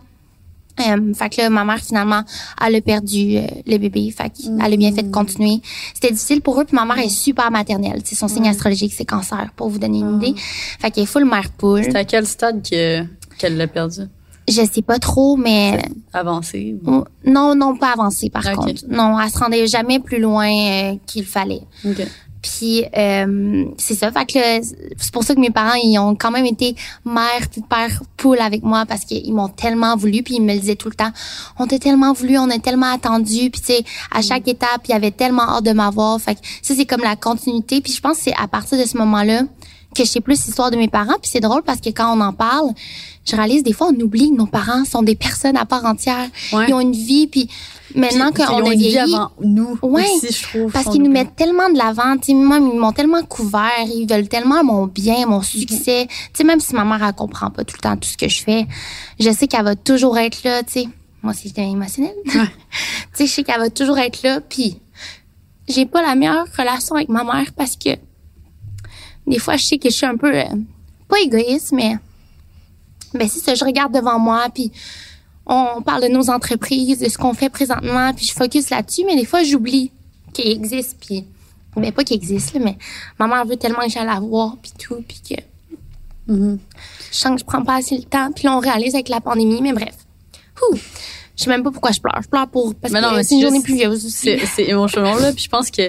Euh, fait que là, ma mère, finalement, elle a perdu euh, le bébé. Fait qu'elle a bien fait de continuer. C'était difficile pour eux. Puis ma mère est super maternelle. Tu sais, son signe astrologique, c'est cancer, pour vous donner une idée. Fait qu'elle est full mère poule. C'est à quel stade que, qu'elle l'a perdu? Je sais pas trop, mais Avancé? Oh, Non, non, pas avancé par contre. Non, elle se rendait jamais plus loin euh, qu'il fallait. Puis euh, c'est ça, fait que là, c'est pour ça que mes parents ils ont quand même été mère puis père poule avec moi parce qu'ils m'ont tellement voulu. Puis ils me le disaient tout le temps. On t'a tellement voulu, on a tellement attendu. Puis tu sais à chaque étape il y avait tellement hâte de m'avoir. Fait que ça c'est comme la continuité. Puis je pense que c'est à partir de ce moment-là que je sais plus l'histoire de mes parents puis c'est drôle parce que quand on en parle, je réalise des fois on oublie que nos parents sont des personnes à part entière. Ouais. Ils ont une vie puis maintenant qu'on a vieilli, avant nous Ouais, aussi, je trouve. parce qu'ils nous mettent tellement de l'avant, tu sais, moi, ils m'ont tellement couvert, ils veulent tellement mon bien, mon succès. Tu sais, même si ma mère, elle comprend pas tout le temps tout ce que je fais, je sais qu'elle va toujours être là, tu sais. Moi aussi, j'étais émotionnelle. tu sais, je sais qu'elle va toujours être là, puis j'ai pas la meilleure relation avec ma mère parce que des fois, je sais que je suis un peu, euh, pas égoïste, mais, ben, c'est ça, je regarde devant moi, puis on parle de nos entreprises, de ce qu'on fait présentement, puis je focus là-dessus, mais des fois, j'oublie qu'il existe, puis ben pas qu'il existe, là, mais ma mère veut tellement que j'aille la voir, puis tout, puis que Mhm. je sens que je prends pas assez le temps, puis là, on réalise avec la pandémie, mais bref. Ouh, je sais même pas pourquoi je pleure. Je pleure pour parce Mais non, que mais c'est une journée pluvieuse aussi. C'est, émotionnel, là. Puis je pense que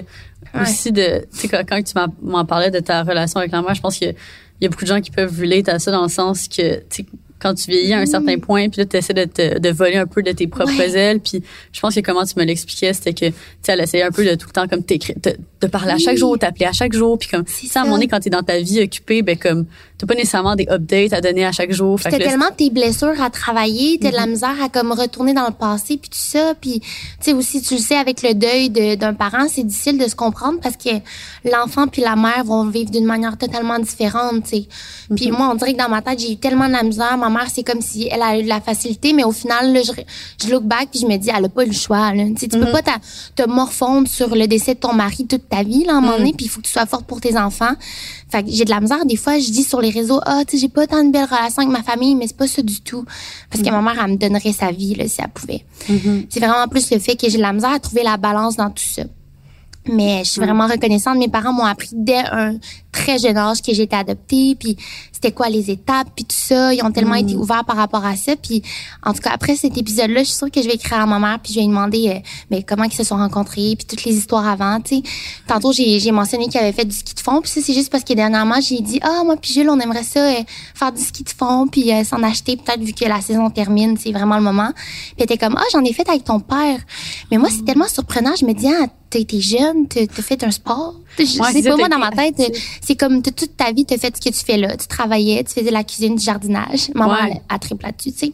Ouais. aussi de, tu sais, quand, tu m'en, parlais de ta relation avec la mère, je pense a- il y a beaucoup de gens qui peuvent relate à ça dans le sens que, tu sais, quand tu vieillis à un certain point, puis là, tu essaies de, te, de voler un peu de tes propres Mm. Ouais. ailes. Puis je pense que comment tu me l'expliquais, c'était que, tu sais, elle essayait un peu de tout le temps comme t'écrire, de, de parler à chaque jour, t'appeler à chaque jour. Puis comme, sais, à un ça. moment donné, quand t'es dans ta vie occupée, ben comme, t'as pas nécessairement des updates à donner à chaque jour. Fait T'as tellement tes blessures à travailler, t'as de Mm-hmm. la misère à comme retourner dans le passé puis tout ça, puis tu sais aussi tu le sais avec le deuil de- d'un parent, c'est difficile de se comprendre parce que l'enfant puis la mère vont vivre d'une manière totalement différente, tu sais. Puis Mm-hmm. moi on dirait que dans ma tête, j'ai eu tellement de la misère, ma mère c'est comme si elle a eu de la facilité, mais au final là, je, je look back puis je me dis elle a pas eu le choix là. Tu sais, tu peux pas t'a- te morfondre sur le décès de ton mari toute ta vie là à un Mm. moment donné, puis il faut que tu sois forte pour tes enfants. Fait que j'ai de la misère des fois, je dis sur les réseaux "Ah, tu sais, j'ai pas tant de belles relations avec ma famille", mais c'est pas ça du tout parce que ma mère elle me donnerait sa vie là si elle pouvait. C'est vraiment plus le fait que j'ai de la misère à trouver la balance dans tout ça. Mais je suis vraiment reconnaissante. Mes parents m'ont appris dès un très jeune âge que j'étais adoptée, puis c'était quoi les étapes, puis tout ça. Ils ont tellement été ouverts par rapport à ça. Puis en tout cas, après cet épisode-là, je suis sûre que je vais écrire à ma mère, puis je vais lui demander euh, mais comment ils se sont rencontrés, puis toutes les histoires avant. Tu sais, tantôt j'ai j'ai mentionné qu'il avait fait du ski de fond, puis ça c'est juste parce que dernièrement j'ai dit ah moi puis Jules on aimerait ça euh, faire du ski de fond, puis euh, s'en acheter peut-être vu que la saison termine, c'est vraiment le moment. Puis elle était comme ah j'en ai fait avec ton père. Mais moi c'est tellement surprenant, je me dis ah t'as été jeune, t'as fait un sport. Je Ouais, sais c'est pas moi dans ma tête, c'est comme toute ta vie t'as fait ce que tu fais là, tu travaillais, tu faisais la cuisine, du jardinage. Maman Ouais. elle, elle triple là-dessus, tu sais.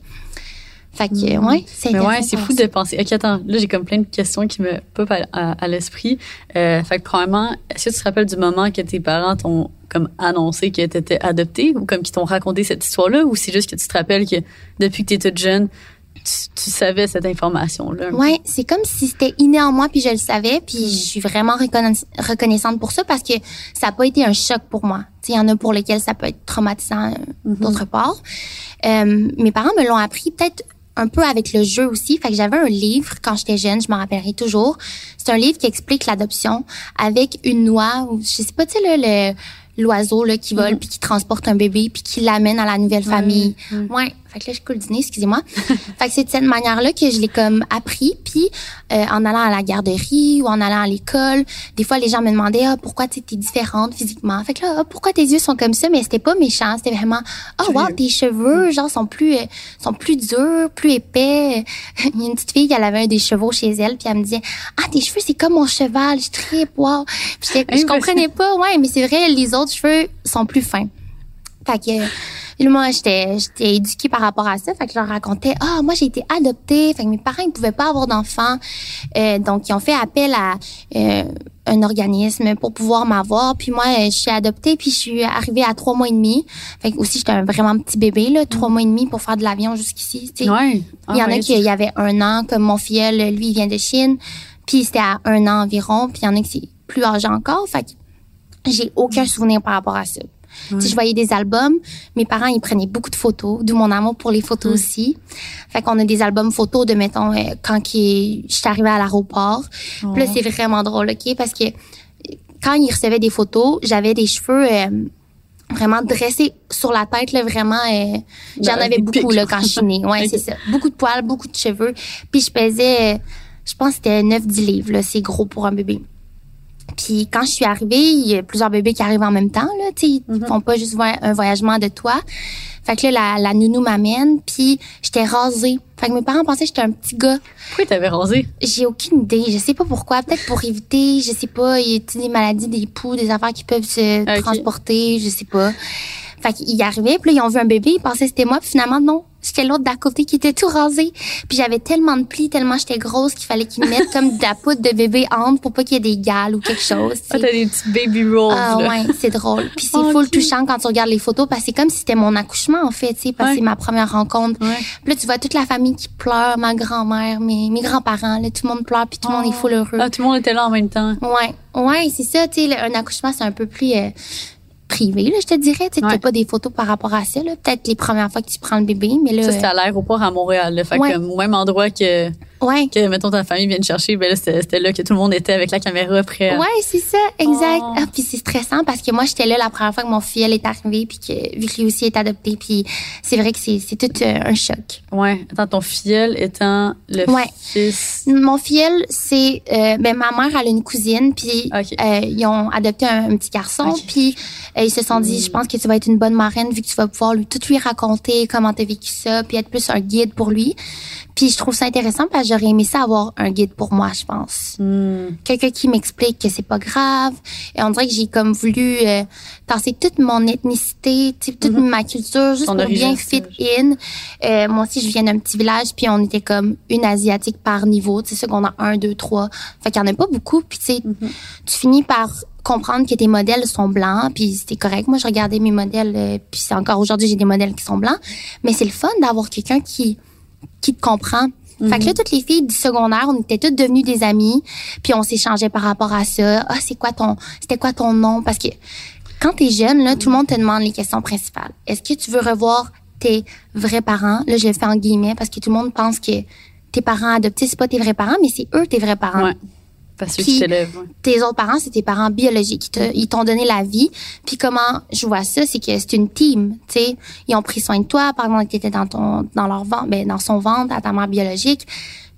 Fait que ouais, c'est Mais ouais, c'est fou de penser. Ok, attends, là j'ai comme plein de questions qui me popent à, à- à l'esprit. Euh, fait que premièrement, est-ce que tu te rappelles du moment que tes parents t'ont comme annoncé que t'étais adoptée ou comme qu'ils t'ont raconté cette histoire-là? Ou c'est juste que tu te rappelles que depuis que t'es toute jeune, tu, tu savais cette information-là? Ouais, c'est comme si c'était inné en moi puis je le savais puis je suis vraiment reconna- reconnaissante pour ça parce que ça a pas été un choc pour moi. Tu sais, il y en a pour lesquels ça peut être traumatisant euh, d'autre part. Euh, mes parents me l'ont appris peut-être un peu avec le jeu aussi. Fait que j'avais un livre quand j'étais jeune, je m'en rappellerai toujours. C'est un livre qui explique l'adoption avec une noix ou je sais pas, tu sais le l'oiseau là qui vole puis qui transporte un bébé puis qui l'amène à la nouvelle famille. Ouais, Fait que là, je coule du nez, excusez-moi. fait que c'est de cette manière-là que je l'ai comme appris. Puis euh, en allant à la garderie ou en allant à l'école, des fois, les gens me demandaient ah, pourquoi tu es différente physiquement? Fait que là, ah, pourquoi tes yeux sont comme ça? Mais c'était pas méchant. C'était vraiment ah, oh, wow, tes cheveux, genre, sont plus, euh, sont plus durs, plus épais. Il y a une petite fille, elle avait un des chevaux chez elle, puis elle me disait ah, tes cheveux, c'est comme mon cheval. Je très wow. Puis je comprenais pas. Ouais, mais c'est vrai, les autres cheveux sont plus fins. Fait que moi, j'étais, j'étais éduquée par rapport à ça. Fait que je leur racontais, ah, moi, j'ai été adoptée. Fait que mes parents, ils pouvaient pas avoir d'enfants. Euh, donc, ils ont fait appel à euh, un organisme pour pouvoir m'avoir. Puis moi, je suis adoptée, puis je suis arrivée à trois mois et demi. Fait que aussi, j'étais un vraiment petit bébé, là, trois mois et demi pour faire de l'avion jusqu'ici. Ouais. il y en a qui y avait un an, comme mon filleul, lui, il vient de Chine. Puis c'était à un an environ. Puis il y en a qui c'est plus âgé encore. Fait que j'ai aucun souvenir par rapport à ça. Si je voyais des albums, mes parents, ils prenaient beaucoup de photos, d'où mon amour pour les photos aussi. Fait qu'on a des albums photos de, mettons, euh, quand je suis arrivée à l'aéroport. Puis là, c'est vraiment drôle, OK? Parce que quand ils recevaient des photos, j'avais des cheveux... Euh, vraiment dressés sur la tête là vraiment euh, j'en avais beaucoup là quand je suis née. Ouais c'est ça. Beaucoup de poils beaucoup de cheveux. Puis je pesais je pense que c'était 9 10 livres là c'est gros pour un bébé puis quand je suis arrivée, il y a plusieurs bébés qui arrivent en même temps. Là, ils ne mhm. font pas juste un voyagement de toi. Fait que là, la, la nounou m'amène, puis j'étais rasée. Fait que mes parents pensaient que j'étais un petit gars. Pourquoi t'avais rasé? J'ai aucune idée. Je sais pas pourquoi. Peut-être pour éviter, je sais pas, il y a des maladies des poux, des affaires qui peuvent se transporter, je sais pas. Fait qu'ils arrivaient, puis là, ils ont vu un bébé, ils pensaient que c'était moi, puis finalement, non. C'était l'autre d'à côté qui était tout rasé. Puis j'avais tellement de plis, tellement j'étais grosse qu'il fallait qu'ils mettent comme de la poudre de bébé entre pour pas qu'il y ait des gales ou quelque chose. Ah, t'as des petits baby rolls. Ah ouais, c'est drôle. Puis c'est oh, full touchant quand tu regardes les photos parce que c'est comme si c'était mon accouchement en fait, tu sais, parce que c'est ma première rencontre. Puis là tu vois toute la famille qui pleure, ma grand-mère, mes, mes grands-parents, là tout le monde pleure puis tout le monde est full heureux. Ah, tout le monde était là en même temps. Ouais. Ouais, c'est ça, tu sais, un accouchement c'est un peu plus euh, privé, là, je te dirais. Tu sais, pas des photos par rapport à ça. Peut-être les premières fois que tu prends le bébé, mais là... Ça, c'était à l'aéroport à Montréal. Là, fait que, au même endroit que Ouais. Que, mettons, ta famille vient te chercher, ben là, c'était là que tout le monde était avec la caméra après. Ouais, c'est ça, exact. Oh. Ah, puis c'est stressant parce que moi, j'étais là la première fois que mon fils est arrivé, puis que, vu que lui aussi est adopté, puis c'est vrai que c'est tout euh, un choc. Ouais. Attends, ton filleul étant le ouais. fils... Mon filleul, c'est... Euh, ben, ma mère, elle a une cousine, puis euh, ils ont adopté un, petit garçon, puis euh, ils se sont dit, je pense que tu vas être une bonne marraine vu que tu vas pouvoir lui tout lui raconter comment t'as vécu ça, puis être plus un guide pour lui. Puis je trouve ça intéressant parce que j'aurais aimé ça avoir un guide pour moi, je pense. Hmm. Quelqu'un qui m'explique que c'est pas grave. Et on dirait que j'ai comme voulu euh, tasser toute mon ethnicité, toute mm-hmm. ma culture, juste pour bien fit in. Euh, moi aussi, je viens d'un petit village, puis on était comme une asiatique par niveau, tu sais, a un, deux, trois. Fait qu'il y en a pas beaucoup. Puis tu sais, mm-hmm. tu finis par comprendre que tes modèles sont blancs, puis c'était correct. Moi, je regardais mes modèles, euh, puis c'est encore aujourd'hui, j'ai des modèles qui sont blancs. Mais c'est le fun d'avoir quelqu'un qui qui te comprend. Fait que là, mhm. toutes les filles du secondaire, on était toutes devenues des amies, puis on s'échangeait par rapport à ça. Ah, c'est quoi ton, c'était quoi ton nom? Parce que quand t'es jeune, là, tout le monde te demande les questions principales. Est-ce que tu veux revoir tes vrais parents? Là, je le fais en guillemets parce que tout le monde pense que tes parents adoptés, c'est pas tes vrais parents, mais c'est eux tes vrais parents. Parce que Tes autres parents, c'est tes parents biologiques. Ils t'ont donné la vie. Puis comment je vois ça, c'est que c'est une team. Tu sais, ils ont pris soin de toi pendant que tu étais dans ton, dans leur ventre, ben dans son ventre, à ta mère biologique.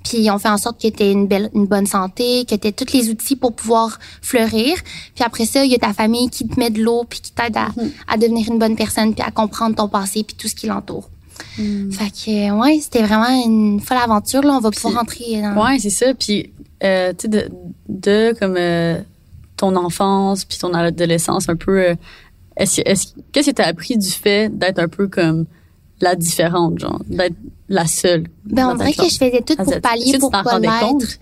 Puis ils ont fait en sorte que tu une belle, une bonne santé, que tu aies tous les outils pour pouvoir fleurir. Puis après ça, il y a ta famille qui te met de l'eau puis qui t'aide à, mm-hmm. à devenir une bonne personne puis à comprendre ton passé puis tout ce qui l'entoure. Mm. Fait que ouais, c'était vraiment une folle aventure là. On va pouvoir rentrer dans. Ouais, c'est ça. Puis euh, tu sais, de, de, comme euh, ton enfance puis ton adolescence un peu. Euh, est-ce, est qu'est-ce que tu as appris du fait d'être un peu comme la différente, genre, d'être la seule? Ben, on dirait que je faisais tout pour pallier, pour pas l'être.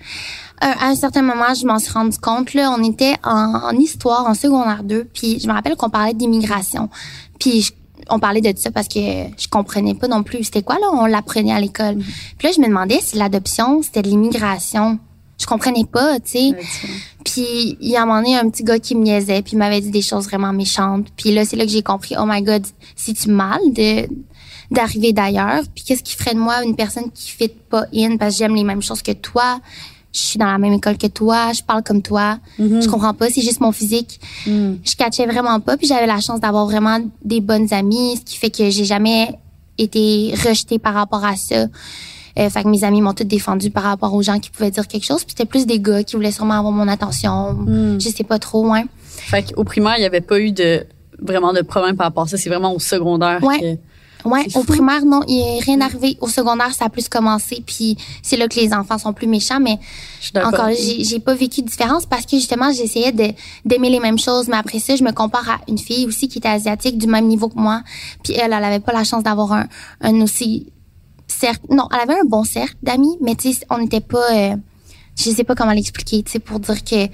À un certain moment, je m'en suis rendu compte. Là, on était en, en histoire, en secondaire 2, puis je me rappelle qu'on parlait d'immigration. Puis on parlait de ça parce que je comprenais pas non plus c'était quoi là on l'apprenait à l'école mm-hmm. puis là je me demandais si l'adoption c'était de l'immigration je comprenais pas, tu sais. puis il y a un moment donné un petit gars qui me niaisait, puis il m'avait dit des choses vraiment méchantes. Puis là, c'est là que j'ai compris, oh my God, c'est-tu mal de d'arriver d'ailleurs? Puis qu'est-ce qui ferait de moi une personne qui fit pas in? Parce que j'aime les mêmes choses que toi? Je suis dans la même école que toi, je parle comme toi. Mm-hmm. Je comprends pas, c'est juste mon physique. Mm. Je catchais vraiment pas, puis j'avais la chance d'avoir vraiment des bonnes amies, ce qui fait que j'ai jamais été rejetée par rapport à ça. Euh, fait que mes amis m'ont toutes défendu par rapport aux gens qui pouvaient dire quelque chose. Puis c'était plus des gars qui voulaient sûrement avoir mon attention. Hmm. Je sais pas trop, hein. Fait qu'au primaire, il n'y avait pas eu de vraiment de problème par rapport à ça. C'est vraiment au secondaire Ouais. que... Ouais, C'est au primaire, non, il est rien arrivé. Au secondaire, ça a plus commencé, puis c'est là que les enfants sont plus méchants. Mais encore, j'ai pas vécu de différence parce que justement, j'essayais d'aimer les mêmes choses. Mais après ça, je me compare à une fille aussi qui était asiatique du même niveau que moi. Puis elle, elle avait pas la chance d'avoir un, un aussi cercle. Non, elle avait un bon cercle d'amis, mais tu sais, on n'était pas. euh, je sais pas comment l'expliquer, tu sais, pour dire que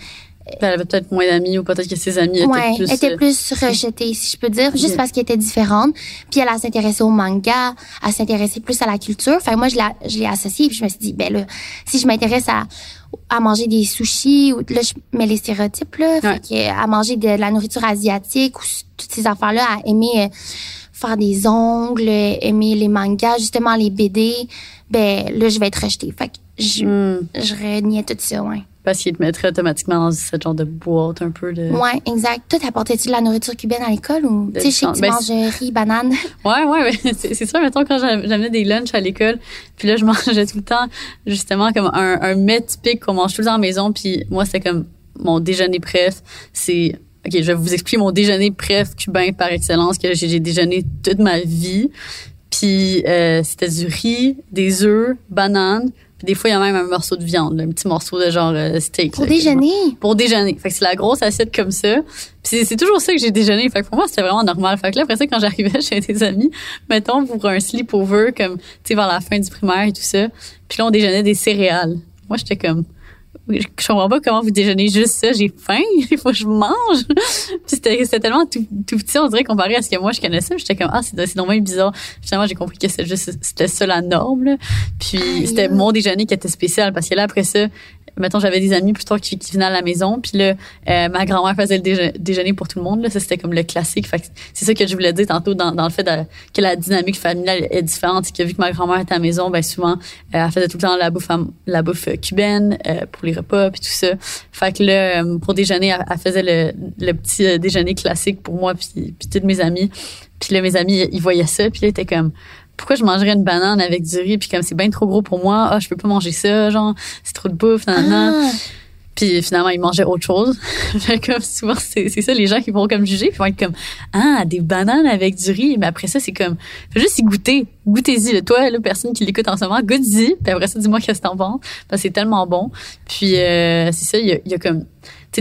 Elle avait peut-être moins d'amis ou peut-être que ses amis étaient ouais, plus... elle était euh, plus rejetée, si je peux dire, juste parce qu'elle était différente. Puis elle, s'intéressait au manga, elle s'intéressait plus à la culture. Enfin, moi, je l'ai, je associée, puis je me suis dit, ben là, si je m'intéresse à, à manger des sushis, ou là, je mets les stéréotypes, là, fait que, à manger de la nourriture asiatique, ou toutes ces affaires-là, à aimer euh, faire des ongles, aimer les mangas, justement, les BD, ben là, je vais être rejetée. Fait que je, je reniais tout ça, ouais. parce qu'il te mettrait automatiquement dans ce genre de boîte un peu de... Ouais, exact. Toi, t'apportais-tu de la nourriture cubaine à l'école ou, tu sais, je sais que tu ben, manges riz, banane. Ouais, ouais, ouais. C'est, sûr, mettons, quand j'a- j'amenais des lunchs à l'école, puis là, je mangeais tout le temps, justement, comme un, un mets typique qu'on mange tout le temps à la maison, puis moi, c'était comme mon déjeuner préf. C'est, OK, je vais vous expliquer mon déjeuner préf cubain par excellence, que j'ai, j'ai déjeuné toute ma vie. Puis euh, c'était du riz, des œufs, bananes, puis des fois, il y a même un morceau de viande, là, un petit morceau de genre euh, steak. Pour là, déjeuner? pour déjeuner. Fait que c'est la grosse assiette comme ça. Puis c'est, c'est toujours ça que j'ai déjeuné. Fait que pour moi, c'était vraiment normal. Fait que là, après ça, quand j'arrivais chez des amis, mettons pour un sleepover, comme, tu sais, vers la fin du primaire et tout ça. Puis là, on déjeunait des céréales. Moi, j'étais comme, je comprends pas comment vous déjeunez juste ça. J'ai faim. Il faut que je mange. Puis c'était, c'était tellement tout, tout petit, on dirait, comparé à ce que moi, je connaissais. J'étais comme, ah, c'est, c'est normal bizarre. Finalement, j'ai compris que c'était juste, c'était ça la norme, là. Puis c'était mon déjeuner qui était spécial parce que là, après ça, mettons, j'avais des amis plus tard qui, qui venaient à la maison. Puis là, euh, ma grand-mère faisait le déje- déjeuner pour tout le monde. Là. Ça, c'était comme le classique. C'est ça que je voulais dire tantôt dans, dans le fait que la dynamique familiale est différente. C'est que vu que ma grand-mère était à la maison, ben souvent, euh, elle faisait tout le temps la bouffe, la bouffe euh, cubaine euh, pour les repas puis tout ça. Fait que là, euh, pour déjeuner, elle, faisait le, le petit déjeuner classique pour moi puis, puis toutes mes amies. Puis là, mes amis, ils voyaient ça. Puis là, ils étaient comme pourquoi je mangerais une banane avec du riz? Puis comme c'est bien trop gros pour moi ah je peux pas manger ça genre c'est trop de bouffe nan. Ah, puis finalement ils mangeaient autre chose. Comme souvent c'est c'est ça les gens qui vont comme juger puis vont être comme ah des bananes avec du riz. Mais après ça c'est comme faut juste y goûter. Goûtez-y. Toi là personne qui l'écoute en ce moment goûte-y. Puis après ça dis-moi qu'est-ce que t'en penses. Parce que c'est tellement bon. Puis euh, c'est ça il y a, y a comme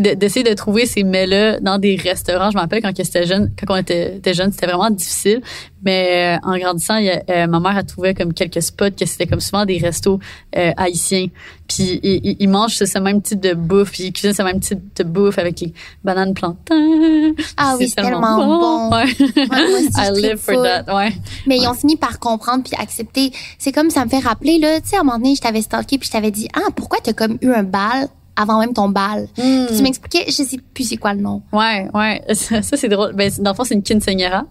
de- d'essayer de trouver ces mets-là dans des restaurants. Je me rappelle quand c'était jeune, quand on était, était jeune, c'était vraiment difficile. Mais euh, en grandissant, il y a, euh, ma mère a trouvé comme quelques spots que c'était comme souvent des restos euh, haïtiens. Puis ils, mangent ce, ce même type de bouffe, puis ils cuisinent ce même type de bouffe avec les bananes plantains. Ah oui, c'est tellement bon. Ouais. Ouais, moi aussi, I live for full. that. Ouais. Mais ils ont fini par comprendre puis accepter. C'est comme ça me fait rappeler, là, tu sais, à un moment donné, je t'avais stalké puis je t'avais dit, ah, pourquoi t'as comme eu un bal avant même ton bal? Hmm. Puis tu m'expliquais, je sais plus c'est quoi le nom. Ouais, ouais. Ça, ça, c'est drôle. Ben, c'est- dans le fond, c'est une quinceañera.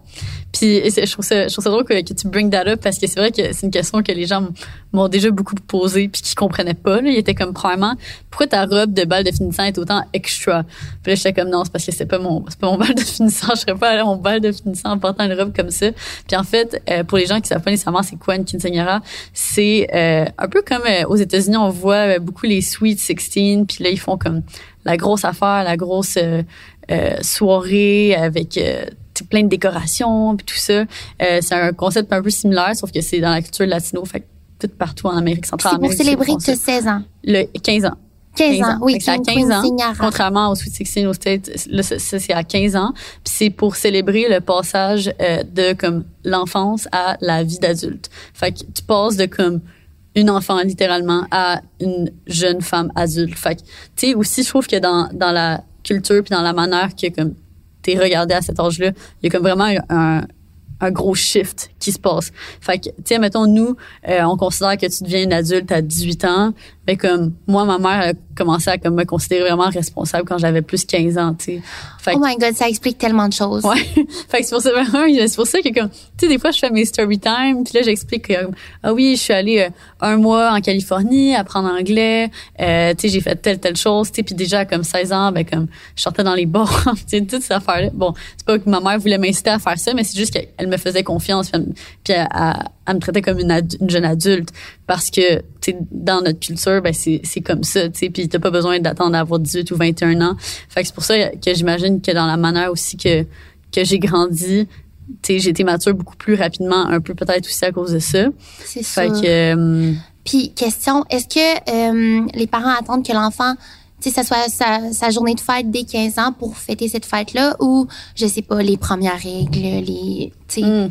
Puis je trouve ça, je trouve ça drôle que, que tu bring that up parce que c'est vrai que c'est une question que les gens m'ont déjà beaucoup posée puis qu'ils comprenaient pas. Là. Ils étaient comme, premièrement, pourquoi ta robe de bal de finissant est autant extra? Puis là, j'étais comme, non, c'est parce que c'est pas mon, c'est pas mon bal de finissant. Je serais pas allée à mon bal de finissant en portant une robe comme ça. Puis en fait, euh, pour les gens qui savent pas nécessairement c'est quoi une quinceañera, c'est euh, un peu comme euh, aux États-Unis, on voit euh, beaucoup les Sweet 16, puis là, ils font comme la grosse affaire, la grosse euh, euh, soirée avec euh, plein de décorations puis tout ça. C'est un concept un peu similaire, sauf que c'est dans la culture latino, fait que tout partout en Amérique centrale. c'est pour célébrer que tu as font ça. 16 ans. Le 15 ans. 15, ans, oui. C'est à Queen- 15 ans. Contrairement au Sweet 16 aux States, là, ça, c'est à 15 ans. Puis c'est pour célébrer le passage euh, de comme l'enfance à la vie d'adulte. Fait que tu passes de comme une enfant littéralement à une jeune femme adulte. Fait tu sais aussi je trouve que dans dans la culture puis dans la manière que comme t'es regardé à cet âge-là, il y a comme vraiment un un gros shift qui se passe. Fait que, tu sais, mettons, nous, euh, on considère que tu deviens une adulte à 18 ans. Mais comme, moi, ma mère, a commencé à comme me considérer vraiment responsable quand j'avais plus 15 ans, tu sais. oh my god, ça explique tellement de choses. Ouais. fait que c'est pour ça c'est pour ça que comme tu sais des fois je fais mes story time puis là j'explique que ah oui, je suis allée euh, un mois en Californie apprendre anglais, euh, tu sais j'ai fait telle telle chose, tu sais puis déjà comme 16 ans ben comme je sortais dans les bars, tu sais toutes ces affaires là. Bon, c'est pas que ma mère voulait m'inciter à faire ça, mais c'est juste qu'elle me faisait confiance puis elle, elle, me traitait comme une, une jeune adulte parce que dans notre culture, ben c'est comme ça, tu sais, puis t'as pas besoin d'attendre d'avoir 18 ou 21 ans. Fait que c'est pour ça que j'imagine que dans la manière aussi que que j'ai grandi, tu sais, j'ai été mature beaucoup plus rapidement, un peu peut-être aussi à cause de ça. C'est ça. Fait que euh, puis question, est-ce que euh, les parents attendent que l'enfant tu sais, ça soit sa, sa, journée de fête dès 15 ans pour fêter cette fête-là ou, je sais pas, les premières règles, les. Hmm.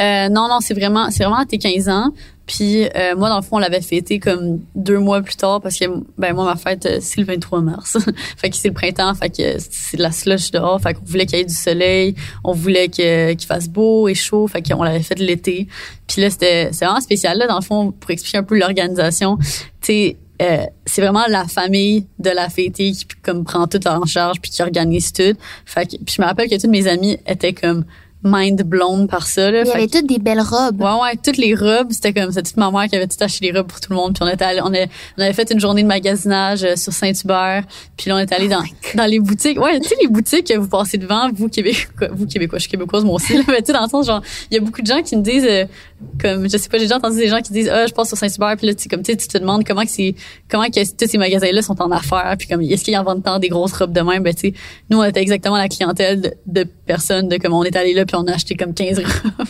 Euh, non, non, c'est vraiment, c'est vraiment à tes 15 ans. Puis euh, moi, dans le fond, on l'avait fêté comme deux mois plus tard parce que ben moi, ma fête, euh, c'est le 23 mars. fait que c'est le printemps, fait que c'est de la slush dehors. Fait qu'on voulait qu'il y ait du soleil, on voulait qu'il fasse beau et chaud. Fait qu'on l'avait fait l'été. Puis là, c'était vraiment spécial. Là, dans le fond, pour expliquer un peu l'organisation, tu sais, euh, c'est vraiment la famille de la fêtée qui comme prend tout en charge puis qui organise tout. Fait que, puis je me rappelle que tous mes amis étaient comme mind blown par ça. Là. Il y avait toutes des belles robes. Ouais, ouais, toutes les robes, c'était comme, c'était toute ma mère qui avait tout acheté les robes pour tout le monde. Puis on était allé, on, est, on avait fait une journée de magasinage euh, sur Saint-Hubert. Puis là, on est allé oh dans, dans les boutiques. Ouais, tu sais, les boutiques que vous passez devant, vous Québécois, vous Québécois, je suis québécoise moi aussi. Là, mais tu sais, dans le sens, genre, il y a beaucoup de gens qui me disent, euh, comme, je sais pas, j'ai déjà entendu des gens qui disent, ah, je passe sur Saint-Hubert. Puis là, tu comme, tu te demandes comment que comment que tous ces magasins-là sont en affaires. Puis comme, est-ce qu'ils en vendent des grosses robes de même? Ben, tu sais, nous, on était exactement la clientèle de, de personnes, de comme, on est allé là, puis on a acheté comme 15 ah.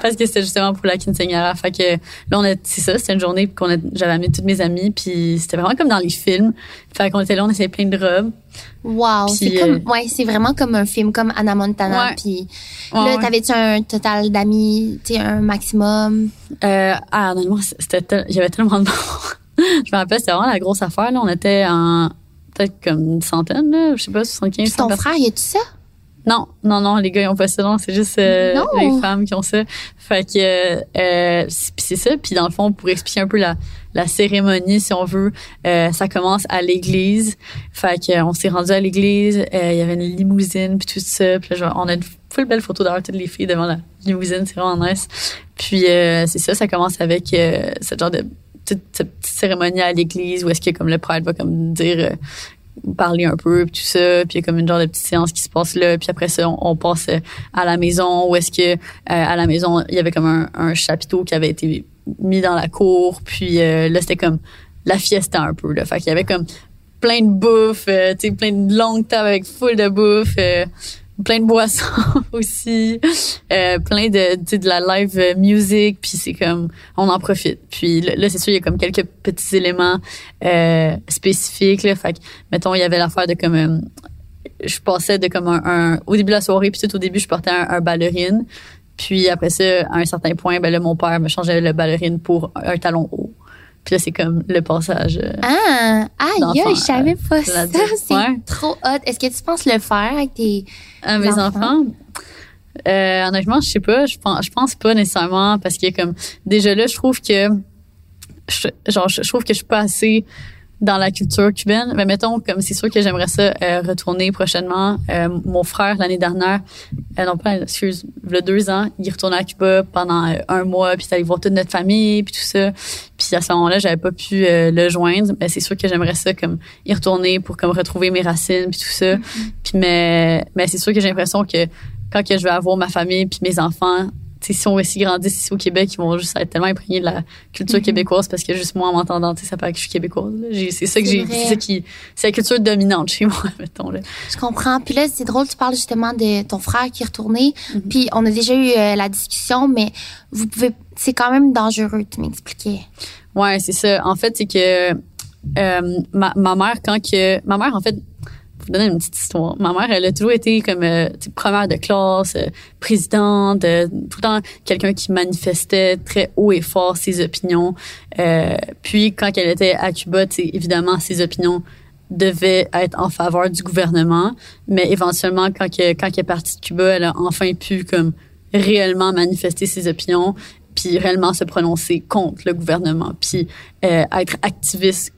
Parce que c'était justement pour la quinceañera. Fait que là, on a, c'est ça, c'était une journée qu'on j'avais amené toutes mes amies, puis c'était vraiment comme dans les films. Fait qu'on était là, on essayait plein de robes. Wow, c'est comme, euh, ouais, c'est vraiment comme un film, comme Anna Montana. Puis là, t'avais-tu un total d'amis, tu un maximum? Euh, ah, honnêtement, c'était, il y avait tellement de Je me rappelle, c'était vraiment la grosse affaire, là. On était en, peut-être comme une centaine, là. Je sais pas, 75. Puis ton frère, y a-tu ça? Non, non, non, les gars ils ont pas ça, non, c'est juste euh, les femmes qui ont ça. Fait que euh, c'est ça. Puis dans le fond, pour expliquer un peu la, la cérémonie, si on veut, euh, ça commence à l'église. Fait que on s'est rendu à l'église, il y avait une limousine puis tout ça. Puis là, on a une full belle photo d'ailleurs toutes les filles devant la limousine, c'est vraiment nice. Puis c'est ça, ça commence avec ce genre de toute cette petite cérémonie à l'église où est-ce que comme le prêtre va comme dire parler un peu puis tout ça puis il y comme une genre de petite séance qui se passe là puis après ça on, passe à la maison où est-ce que euh, à la maison il y avait comme un, un, chapiteau qui avait été mis dans la cour puis euh, là c'était comme la fiesta un peu là. Fait qu'il y avait comme plein de bouffe euh, tu sais plein de longues tables avec full de bouffe plein de boissons aussi, euh, plein de de la live music, puis c'est comme on en profite. Puis là, c'est sûr il y a comme quelques petits éléments euh, spécifiques là, fait que mettons il y avait l'affaire de comme euh, je passais de comme un, au début de la soirée puis tout au début je portais un, un ballerine. Puis après ça, à un certain point, ben là, mon père me changeait le ballerine pour un talon haut. Puis là, c'est comme le passage. Euh, ah, aïe, je savais pas ça. C'est trop hot. Est-ce que tu penses le faire avec tes à mes enfants? Euh, honnêtement, je sais pas. Je pense, je pense pas nécessairement parce que comme déjà là, je trouve que genre je, trouve que je suis pas assez dans la culture cubaine. Mais mettons, comme c'est sûr que j'aimerais ça euh, retourner prochainement. Euh, mon frère, l'année dernière, euh, non pas, excuse, il a deux ans, il retourné à Cuba pendant euh, un mois, puis allé voir toute notre famille, puis tout ça. Puis à ce moment-là, j'avais pas pu le joindre. Mais c'est sûr que j'aimerais ça comme y retourner pour comme retrouver mes racines, puis tout ça. Mm-hmm. Puis mais, mais c'est sûr que j'ai l'impression que quand que je vais avoir ma famille puis mes enfants, si on aussi grandissent ici au Québec, ils vont juste être tellement imprégnés de la culture mm-hmm. québécoise parce que juste moi, en m'entendant, ça paraît que je suis québécoise. C'est ça que j'ai, c'est ça qui, c'est la culture dominante chez moi, mettons, là. Je comprends. Puis là, c'est drôle, tu parles justement de ton frère qui est retourné. Mm-hmm. Puis on a déjà eu euh, la discussion, mais vous pouvez, c'est quand même dangereux, tu m'expliquais. Ouais, c'est ça. En fait, c'est que, euh, ma, ma mère, quand que, ma mère, en fait, vous donner une petite histoire. Ma mère, elle a toujours été comme euh, première de classe, euh, présidente, euh, tout le temps quelqu'un qui manifestait très haut et fort ses opinions. Puis quand elle était à Cuba, évidemment, ses opinions devaient être en faveur du gouvernement, mais éventuellement, quand elle est partie de Cuba, elle a enfin pu comme réellement manifester ses opinions, puis réellement se prononcer contre le gouvernement, puis être activiste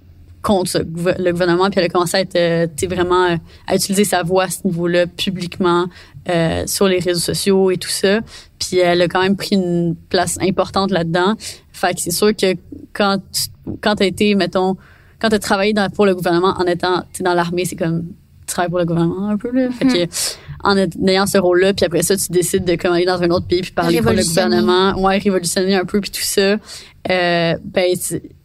contre le gouvernement, puis elle a commencé à être euh, vraiment euh, à utiliser sa voix à ce niveau-là publiquement euh, sur les réseaux sociaux et tout ça. Puis elle a quand même pris une place importante là-dedans. Fait que c'est sûr que quand quand t'as été, mettons, quand t'as travaillé dans, pour le gouvernement en étant dans l'armée, c'est comme tu travailles pour le gouvernement un peu là. Fait que en ayant ce rôle-là, puis après ça, tu décides de comment aller dans un autre pays puis parler pour le gouvernement, ouais, révolutionner un peu puis tout ça. Euh, ben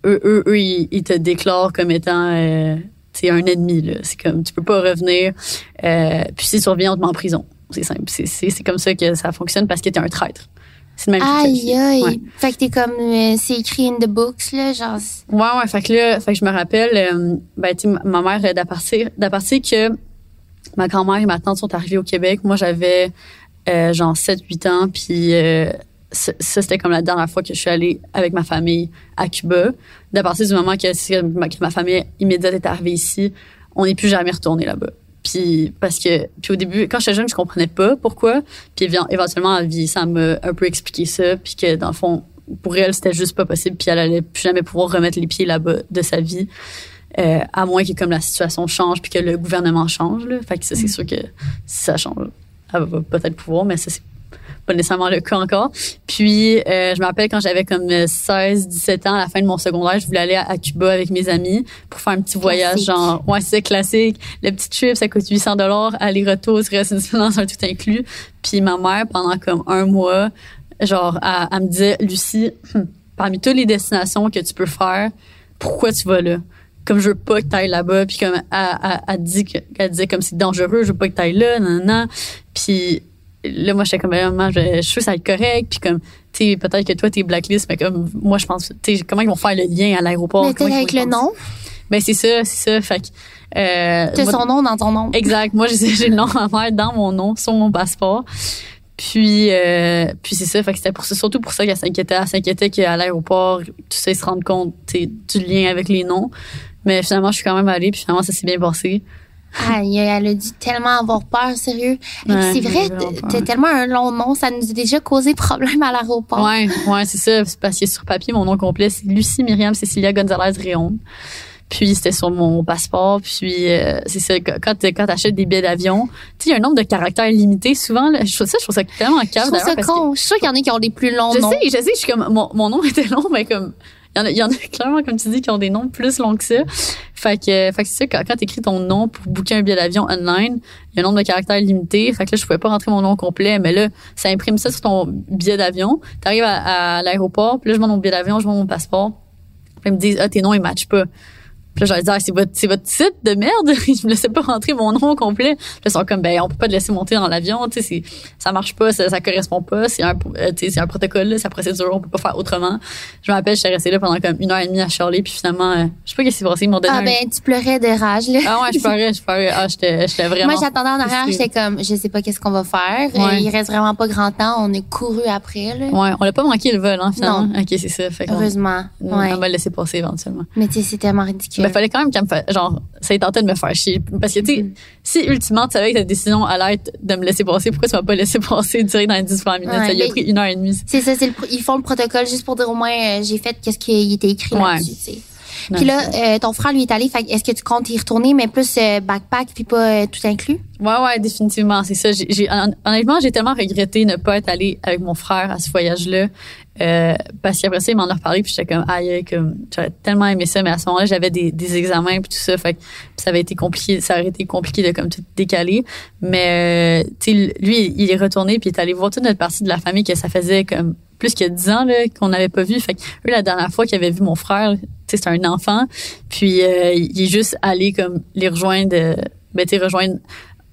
eux, eux, eux ils, te déclarent comme étant euh, un ennemi là. C'est comme tu peux pas revenir. Euh, puis si tu reviens, on te met en prison. C'est simple. C'est comme ça que ça fonctionne parce que t'es un traître. C'est le même Aïe, aïe. Fait que t'es comme, euh, c'est écrit in the books, là, genre. Ouais, ouais. Fait que là, fait que je me rappelle, euh, ben, tu ma mère, d'à partir, partir que ma grand-mère et ma tante sont arrivées au Québec, moi, j'avais, euh, genre 7-8 ans, puis ça, c'était comme la dernière fois que je suis allée avec ma famille à Cuba. D'à partir du moment que, ma, que ma famille immédiate est arrivée ici, on n'est plus jamais retourné là-bas. Puis parce que puis au début quand j'étais jeune je comprenais pas pourquoi puis éventuellement la vie ça m'a un peu expliqué ça puis que dans le fond pour elle c'était juste pas possible puis elle allait plus jamais pouvoir remettre les pieds là-bas de sa vie euh, à moins que comme la situation change puis que le gouvernement change là fait que ça c'est mm. sûr que si ça change elle va peut-être pouvoir mais ça c'est pas nécessairement le cas encore. Puis, euh, je me rappelle quand j'avais comme 16, 17 ans, à la fin de mon secondaire, je voulais aller à, Cuba avec mes amis pour faire un petit voyage, genre, ouais, c'est classique. Le petit trip, ça coûte 800 dollars, aller-retour, tu restes une semaine dans un tout inclus. Puis ma mère, pendant comme un mois, genre, elle, me disait, Lucie, hmm, parmi toutes les destinations que tu peux faire, pourquoi tu vas là? comme je veux pas que tu ailles là-bas puis comme elle, elle, dit disait comme c'est dangereux je veux pas que tu ailles là non non puis là, moi, j'étais comme, vraiment, je, je suis que ça va être correct. Puis comme, tu sais, peut-être que toi, t'es blacklist, mais comme, moi, je pense, tu sais, comment ils vont faire le lien à l'aéroport? Mais t'es avec le nom? Ben, c'est ça, c'est ça. Fait que, euh, T'as son nom dans ton nom. Exact. Moi, j'ai le nom à ma mère dans mon nom, sur mon passeport. Puis, euh, puis c'est ça. Fait que c'était pour surtout pour ça qu'elle s'inquiétait. Elle s'inquiétait qu'à l'aéroport, tu sais, se rendre compte, du lien avec les noms. Mais finalement, je suis quand même allée, puis finalement, ça s'est bien passé. Aïe, elle a dû tellement avoir peur, sérieux. c'est vrai, t'as tellement un long nom, ça nous a déjà causé problème à l'aéroport. Ouais, ouais, c'est ça. Parce que sur papier, mon nom complet, c'est Lucie Myriam Cecilia Gonzalez Réon. Puis c'était sur mon passeport. Puis euh, c'est ça, quand, quand t'achètes des billets d'avion, tu sais, il y a un nombre de caractères limités. Souvent, je trouve ça, je trouve ça tellement calme. Je trouve ça con. Je suis sûre qu'il y en a qui ont des plus longs je noms. Je sais, je sais. Je suis comme, mon, mon nom était long, mais comme y, y en a clairement, comme tu dis, qui ont des noms plus longs que ça. Fait que, fait que c'est ça, quand, quand tu écris ton nom pour booker un billet d'avion online, il y a un nombre de caractères limité. Fait que là, je pouvais pas rentrer mon nom complet, mais là, ça imprime ça sur ton billet d'avion. Tu arrives à, à l'aéroport, puis là, je monte mon billet d'avion, je monte mon passeport. Puis ils me disent, ah, tes noms, ils matchent pas. Puis là, j'allais dire, c'est votre, c'est votre site de merde? je me laissais pas rentrer mon nom complet. Puis là, ils sont comme, ben, on peut pas te laisser monter dans l'avion. Tu sais, ça marche pas, ça, ça correspond pas. C'est un, euh, c'est un protocole, c'est la procédure, on peut pas faire autrement. Je me rappelle, j'étais restée là pendant comme une heure et demie à Charlie, puis finalement, euh, je sais pas qu'est-ce qui s'est passé, ils m'ont donné Ah, ben, tu pleurais de rage, là. Ah ouais, je pleurais, je pleurais. Ah, j'étais, j'étais vraiment. Moi, j'attendais en arrière, j'étais comme, je sais pas qu'est-ce qu'on va faire. Il reste vraiment pas grand temps. On est couru après, là. Ouais, on l'a pas manqué le vol, hein, finalement. Non. Ok, c'est ça. Fait Heureusement. ouais. On va le laisser passer éventuellement. Mais tu sais, c'est tellement ridicule. Ben, fallait quand même qu'elle me genre, ça tenté de me faire chier. Parce que, tu sais, mm-hmm. si ultimement, tu savais que ta décision allait être de me laisser passer, pourquoi tu m'as pas laissé passer direct dans les 10 premières minutes? ça a pris une heure et demie. C'est ça, c'est ils font le protocole juste pour dire au moins, euh, j'ai fait qu'est-ce qui était écrit là-dessus, puis là, euh, ton frère lui est allé. Est-ce que tu comptes y retourner, mais plus euh, backpack puis pas tout inclus? Ouais, ouais, définitivement, c'est ça. J'ai, honnêtement, j'ai tellement regretté ne pas être allé avec mon frère à ce voyage-là. Euh, parce qu'après ça, il m'en a reparlé, puis j'étais comme, aïe, comme, j'aurais tellement aimé ça, mais à ce moment-là, j'avais des, des examens, puis tout ça, fait que ça avait été compliqué, ça aurait été compliqué de comme tout décaler. Mais, euh, tu sais, lui, il est retourné, puis il est allé voir toute notre partie de la famille que ça faisait comme plus que dix ans là qu'on n'avait pas vu. Fait que eux, la dernière fois qu'ils avaient vu mon frère, c'était un enfant, puis euh, il est juste allé comme les rejoindre, ben, tu rejoindre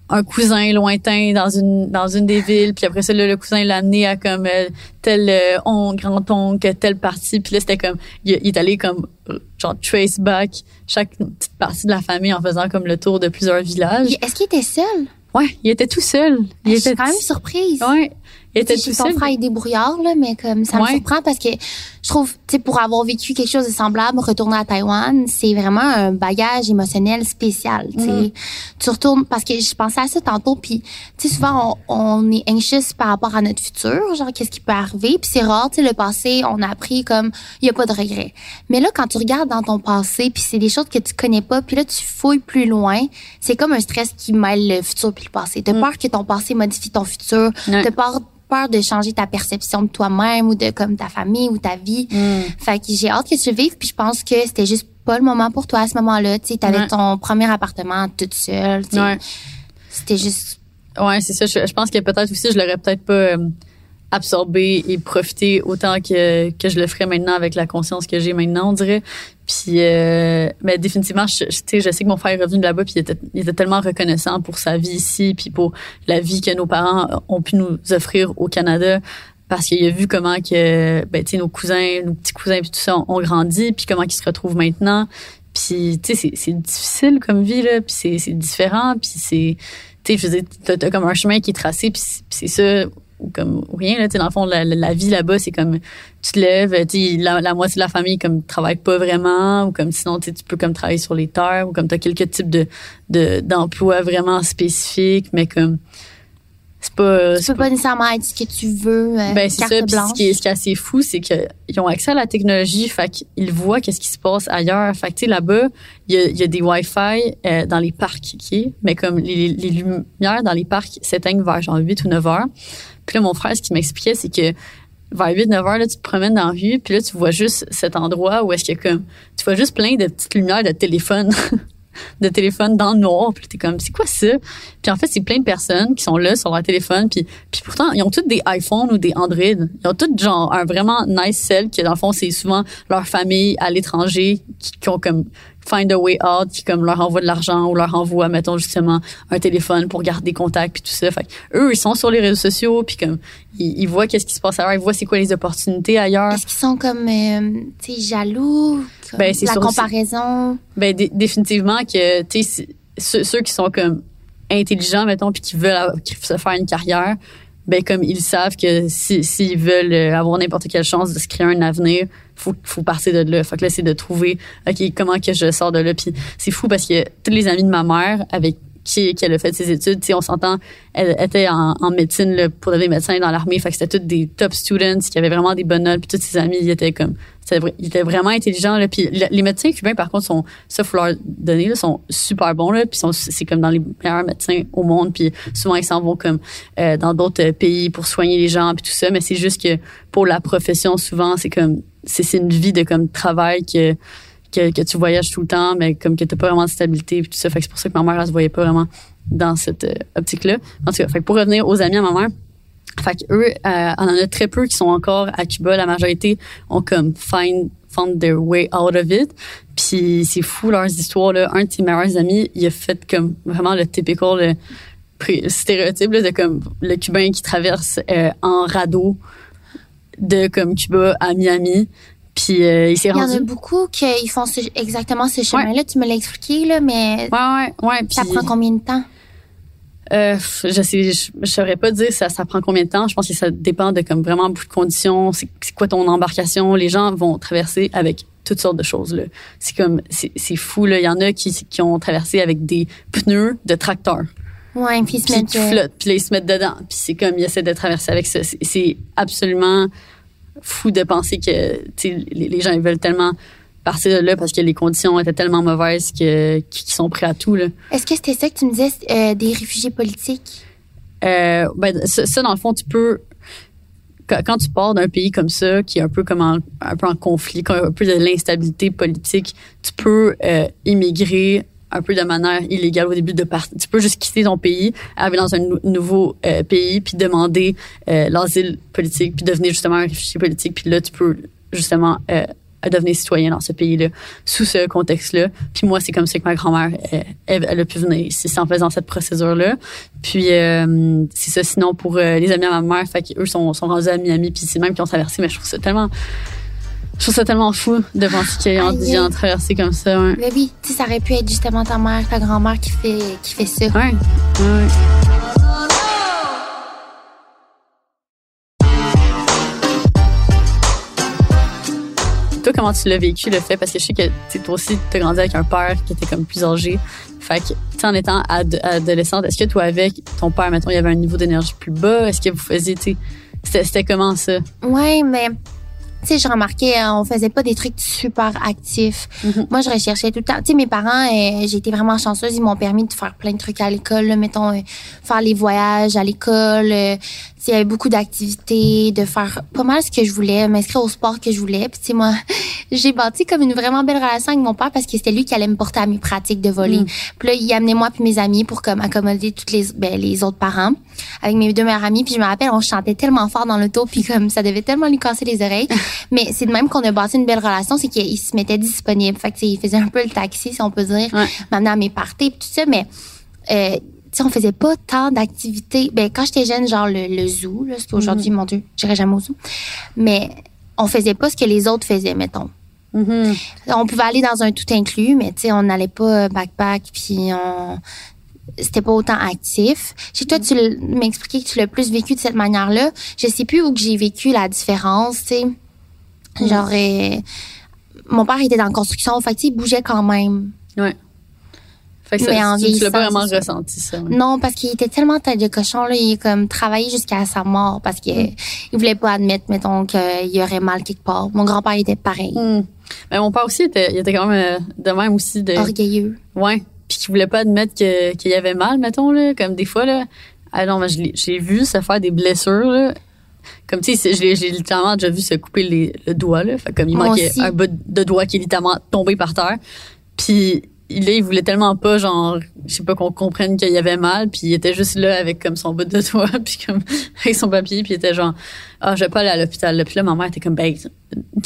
un cousin lointain dans une dans une des villes puis après ça là, le cousin l'a amené à comme euh, tel euh, on grand oncle telle partie puis là c'était comme il, est allé comme genre trace back chaque petite partie de la famille en faisant comme le tour de plusieurs villages. Est-ce qu'il était seul? Ouais, il était tout seul. Il je suis quand même surprise. Ouais. Était tout seul. frère est débrouillard, là, mais comme ça me surprend parce que je trouve, tu sais, pour avoir vécu quelque chose de semblable, retourner à Taïwan, c'est vraiment un bagage émotionnel spécial, tu sais. Mhm. Tu retournes, parce que je pensais à ça tantôt, puis tu sais, souvent, on, on est anxious par rapport à notre futur, genre, qu'est-ce qui peut arriver, puis c'est rare, tu sais, le passé, on a appris comme, il y a pas de regret. Mais là, quand tu regardes dans ton passé, puis c'est des choses que tu connais pas, puis là, tu fouilles plus loin, c'est comme un stress qui mêle le futur puis le passé. T'as peur que ton passé modifie ton futur, Mm. T'as peur peur de changer ta perception de toi-même ou de comme ta famille ou ta vie. Mm. Fait que j'ai hâte que tu le vives puis je pense que c'était juste pas le moment pour toi à ce moment-là, tu sais, t'avais Ouais. ton premier appartement toute seule. Ouais. C'était juste Ouais, c'est ça. Je, je pense que peut-être aussi, je l'aurais peut-être pas euh, absorbé et profité autant que, que je le ferais maintenant avec la conscience que j'ai maintenant, on dirait. Puis, euh, mais définitivement, je, je- je sais que mon frère est revenu de là-bas, puis il était, il était tellement reconnaissant pour sa vie ici, puis pour la vie que nos parents ont pu nous offrir au Canada, parce qu'il a vu comment que, ben, tu sais, nos cousins, nos petits cousins, puis tout ça, ont grandi, puis comment ils se retrouvent maintenant. Puis, tu sais, c'est- difficile comme vie, là, puis c'est différent, puis c'est tu sais, je veux dire, t'as, comme un chemin qui est tracé, puis c'est ça, ou comme ou rien, là, tu dans le fond, la, la- vie là-bas, c'est comme, tu te lèves, tu sais, la, la moitié de la famille, comme, travaille pas vraiment, ou comme, sinon, tu tu peux comme travailler sur les terres, ou comme, t'as quelques types de, de, d'emplois vraiment spécifiques, mais comme, c'est pas, tu peux pas nécessairement être ce que tu veux euh, ben, c'est ça. Puis ce qui est, ce qui est assez fou, c'est qu'ils ont accès à la technologie, fait qu'ils voient qu'est-ce qui se passe ailleurs. Fait que, tu là-bas, il y a, il y a des Wi-Fi euh, dans les parcs, OK? Mais comme les, les lumières dans les parcs s'éteignent vers genre 8 ou 9 heures. Puis là, mon frère, ce qu'il m'expliquait, c'est que vers 8, 9 heures, là, tu te promènes dans la rue, puis là, tu vois juste cet endroit où est-ce que comme, tu vois juste plein de petites lumières de téléphone. de téléphone dans le noir puis t'es comme c'est quoi ça? Puis en fait c'est plein de personnes qui sont là sur leur téléphone puis puis pourtant ils ont toutes des iPhones ou des Android ils ont toutes genre un vraiment nice cell qui dans le fond c'est souvent leur famille à l'étranger qui, qui ont comme find a way out qui comme leur envoie de l'argent ou leur envoie mettons justement un téléphone pour garder contact puis tout ça fait que eux ils sont sur les réseaux sociaux puis comme ils, ils voient qu'est-ce qui se passe ailleurs ils voient c'est quoi les opportunités ailleurs Est-ce qu'ils sont comme, euh, tu sais, jaloux? comme Ben, c'est la sûr, comparaison? Ben dé- définitivement que tu sais ceux, ceux qui sont comme intelligents mettons puis qui veulent se faire une carrière ben comme ils savent que si s'ils veulent euh, avoir n'importe quelle chance de se créer un avenir faut faut partir de là. Fait que là c'est de trouver ok comment que je sors de là. Puis c'est fou parce que tous les amis de ma mère avec qui, elle a fait ses études, tu on s'entend, elle était en, médecine là, pour devenir médecin dans l'armée, fait que c'était toutes des top students qui avaient vraiment des bonnes notes, puis tous ses amis, ils étaient comme, ils étaient vraiment intelligents là, puis le- les médecins cubains par contre sont, ça faut leur donner là, sont super bons là, puis c'est comme dans les meilleurs médecins au monde, puis souvent ils s'en vont comme euh, dans d'autres euh, pays pour soigner les gens puis tout ça, mais c'est juste que pour la profession souvent c'est comme, c'est une vie de comme travail que que, que tu voyages tout le temps, mais comme que t'as pas vraiment de stabilité puis tout ça. Fait que c'est pour ça que ma mère, elle se voyait pas vraiment dans cette euh, optique-là. En tout cas, fait que pour revenir aux amis à ma mère, fait que eux, euh, on en a très peu qui sont encore à Cuba. La majorité ont comme find, found their way out of it. Puis c'est fou leurs histoires. Là. Un de ses meilleurs amis, il a fait comme vraiment le typical le stéréotype là, de comme le Cubain qui traverse euh, en radeau de comme Cuba à Miami. Puis euh, il s'est Il y en rendu. a beaucoup qui font ce- exactement ce chemin-là. Tu me l'as expliqué, là, mais Ouais, ouais, ouais. ça puis- prend combien de temps? Euh, je sais, je, je saurais pas dire ça, ça prend combien de temps. Je pense que ça dépend de comme vraiment beaucoup de conditions. C'est quoi ton embarcation? Les gens vont traverser avec toutes sortes de choses là. C'est comme c'est c'est fou là. Il y en a qui qui ont traversé avec des pneus de tracteur. Ouais, puis ils se mettent, qui euh, flottent, puis là, ils se mettent dedans. Puis c'est comme ils essaient de traverser avec ça. C'est- absolument fou de penser que les, les gens ils veulent tellement partir de là parce que les conditions étaient tellement mauvaises qu'ils sont prêts à tout là. Est-ce que c'était ça que tu me disais, euh, des réfugiés politiques? Euh, ben, ça, ça, dans le fond, tu peux. Quand, quand tu pars d'un pays comme ça, qui est un peu comme en, un peu en conflit, qui a un peu de l'instabilité politique, tu peux euh, immigrer un peu de manière illégale au début de partir. Tu peux juste quitter ton pays, arriver dans un nou- nouveau euh, pays, puis demander euh, l'asile politique, puis devenir justement un réfugié politique, puis là, tu peux justement euh, devenir citoyen dans ce pays-là, sous ce contexte-là. Puis moi, c'est comme ça que ma grand-mère, elle, elle a pu venir ici, en faisant cette procédure-là. Puis euh, c'est ça. Sinon, pour les amis à ma mère, fait qu'eux sont, sont rendus à Miami, puis c'est même qui ont traversé. Mais je trouve ça tellement, je trouve ça tellement fou de penser qu'il y a des gens ah, traversés comme ça. Ouais. Mais oui, tu sais, ça aurait pu être justement ta mère, ta grand-mère qui fait, qui fait ça. Ouais. Toi, comment tu l'as vécu le fait? Parce que je sais que toi aussi, tu as grandi avec un père qui était comme plus âgé. Fait que, tu en étant adolescente, est-ce que toi, avec ton père, mettons, il y avait un niveau d'énergie plus bas? Est-ce que vous faisiez, tu sais, c'était comment ça? Ouais, mais tu sais, je remarquais, euh, on faisait pas des trucs super actifs. Mm-hmm. Moi, je recherchais tout le temps. Tu sais, mes parents, euh, j'ai été vraiment chanceuse. Ils m'ont permis de faire plein de trucs à l'école. Mettons, euh, faire les voyages à l'école. il y avait beaucoup d'activités, de faire pas mal ce que je voulais, m'inscrire au sport que je voulais. Puis, tu sais, moi, j'ai bâti comme une vraiment belle relation avec mon père parce que c'était lui qui allait me porter à mes pratiques de volley. Mm. Puis là, il amenait moi puis mes amis pour comme accommoder toutes les ben, les autres parents avec mes deux meilleurs amis. Puis je me rappelle, on chantait tellement fort dans l'auto puis comme ça devait tellement lui casser les oreilles. Mais c'est de même qu'on a bâti une belle relation, c'est qu'il se mettait disponible. Fait que il faisait un peu le taxi, si on peut dire, ouais. m'amener à mes parties tout ça. Mais euh, sais, on faisait pas tant d'activités. Ben, quand j'étais jeune, genre le, zoo, c'est aujourd'hui, mm. mon Dieu, j'irais jamais au zoo. Mais on faisait pas ce que les autres faisaient, mettons. Mm-hmm. On pouvait aller dans un tout inclus, mais tu sais, on n'allait pas backpack, puis on c'était pas autant actif. Chez toi, tu m'expliquais que tu l'as plus vécu de cette manière-là. Je sais plus où que j'ai vécu la différence, tu sais. Genre, euh, mon père était dans la construction, fait il bougeait quand même. Ouais. Fait que ça, tu, l'as pas vraiment ressenti, ça. Non, parce qu'il était tellement tête de cochon, là, il a comme travaillé jusqu'à sa mort parce qu'il mm. il voulait pas admettre, mettons, qu'il y aurait mal quelque part. Mon grand-père était pareil. Mm. Mais mon père aussi, était, il était quand même euh, de même aussi. De... Orgueilleux. Ouais. Puis qu'il voulait pas admettre qu'il y avait mal, mettons, là. Comme des fois, là. Ah non, mais j'ai vu se faire des blessures, là. Comme, tu sais, j'ai littéralement déjà vu se couper les, le doigt, là. Fait comme il manquait un bout de doigt qui est littéralement tombé par terre. Puis là, il voulait tellement pas, genre, je sais pas, qu'on comprenne qu'il y avait mal, puis il était juste là avec comme son bout de doigt, puis comme avec son papier, puis il était genre, ah, je vais pas aller à l'hôpital. Puis là, ma mère était comme, ben,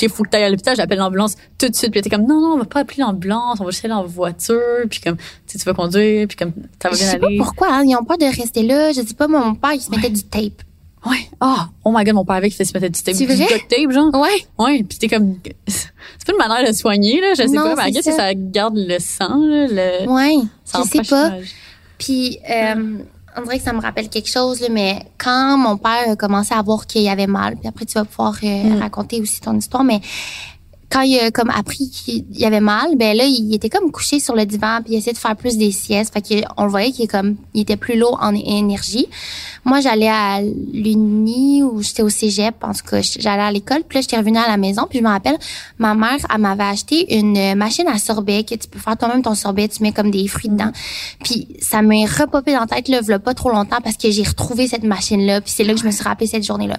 il faut que tu ailles à l'hôpital, j'appelle l'ambulance tout de suite. Puis elle était comme, non, non, on va pas appeler l'ambulance, on va juste aller en voiture, puis comme, tu vas conduire, puis comme, ça va bien aller. Je sais pas pourquoi, hein, ils ont peur de rester là. Je dis pas, mon père, il se mettait du tape. Ouais. Ah, oh, my god, mon père avec, il se mettait du tape, du duct tape, genre. Ouais. Ouais, puis c'était comme, c'est pas une manière de soigner, là. Je sais pas, mais ça. ça garde le sang, là. Le, ouais. Je sais pas. Puis, euh, on dirait que ça me rappelle quelque chose, là, mais quand mon père a commencé à voir qu'il y avait mal, puis après tu vas pouvoir euh, mm. raconter aussi ton histoire, mais quand il a comme appris qu'il y avait mal, ben là, il était comme couché sur le divan puis il essayait de faire plus des siestes. Fait qu'on le voyait qu'il est comme, il était plus lourd en énergie. Moi, j'allais à l'Uni ou j'étais au cégep, en tout cas, j'allais à l'école. Puis là, j'étais revenue à la maison. Puis je me rappelle, ma mère, elle m'avait acheté une machine à sorbet que tu peux faire toi-même ton sorbet. Tu mets comme des fruits dedans. Mm-hmm. Puis ça m'est repopé dans la tête, là, pas trop longtemps parce que j'ai retrouvé cette machine-là. Puis c'est là que je me suis rappelé cette journée-là.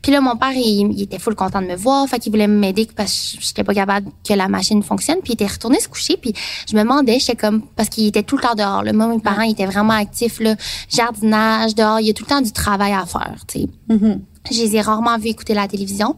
Puis là, mon père, il, il était full content de me voir. Fait qu'il voulait m'aider parce que j'étais pas capable que la machine fonctionne. Puis il était retourné se coucher. Puis je me demandais, j'étais comme, parce qu'il était tout le temps dehors. Là. Moi, mes parents, étaient vraiment actifs, là. Jardinage, dehors il y a tout le temps du travail à faire, tu sais. Mm-hmm. Je les ai rarement vus écouter la télévision.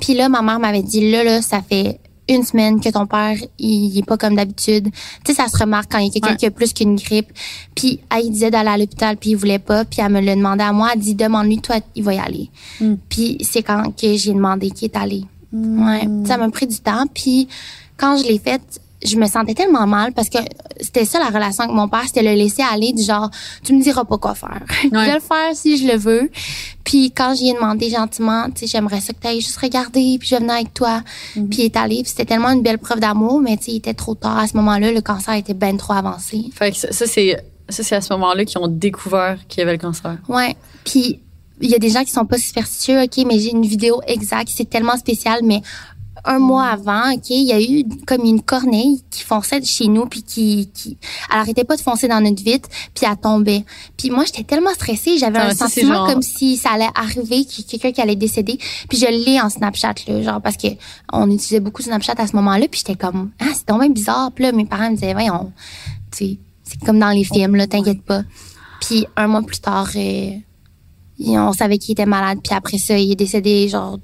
Puis là, ma mère m'avait dit, là, là, ça fait une semaine que ton père, il, est pas comme d'habitude. Tu sais, ça se remarque quand il y a quelqu'un qui a plus qu'une grippe. Puis, elle, il disait d'aller à l'hôpital, puis il voulait pas. Puis, elle me l'a demandé à moi. Elle dit, demande-lui, toi, il va y aller. Mm. Puis, c'est quand que j'ai demandé qu'il est allé. Ouais. Ça m'a pris du temps. Puis, quand je l'ai fait, je me sentais tellement mal parce que c'était ça la relation avec mon père, c'était le laisser aller du genre tu me diras pas quoi faire. je vais le faire si je le veux. Puis quand j'y ai demandé gentiment, tu sais j'aimerais ça que tu ailles juste regarder puis je venais avec toi. Mhm. Puis il est allé, puis c'était tellement une belle preuve d'amour, mais tu sais il était trop tard à ce moment-là, le cancer était bien trop avancé. Fait que ça, c'est ça c'est à ce moment-là qu'ils ont découvert qu'il y avait le cancer. Ouais. Puis il y a des gens qui sont pas superstitieux, OK, mais j'ai une vidéo exacte, c'est tellement spécial mais un mois avant, ok, il y a eu comme une corneille qui fonçait chez nous, puis qui, qui, elle arrêtait pas de foncer dans notre vitre, puis elle tombait. Puis moi, j'étais tellement stressée, j'avais un sentiment comme si ça allait arriver, qu'il y quelqu'un qui allait décéder. Puis je l'ai en Snapchat là, genre parce que on utilisait beaucoup Snapchat à ce moment-là, puis j'étais comme ah c'est tombé bizarre. Puis là, mes parents me disaient voyons, tu sais, c'est comme dans les films là, t'inquiète pas. Puis un mois plus tard, euh, on savait qu'il était malade, puis après ça, il est décédé genre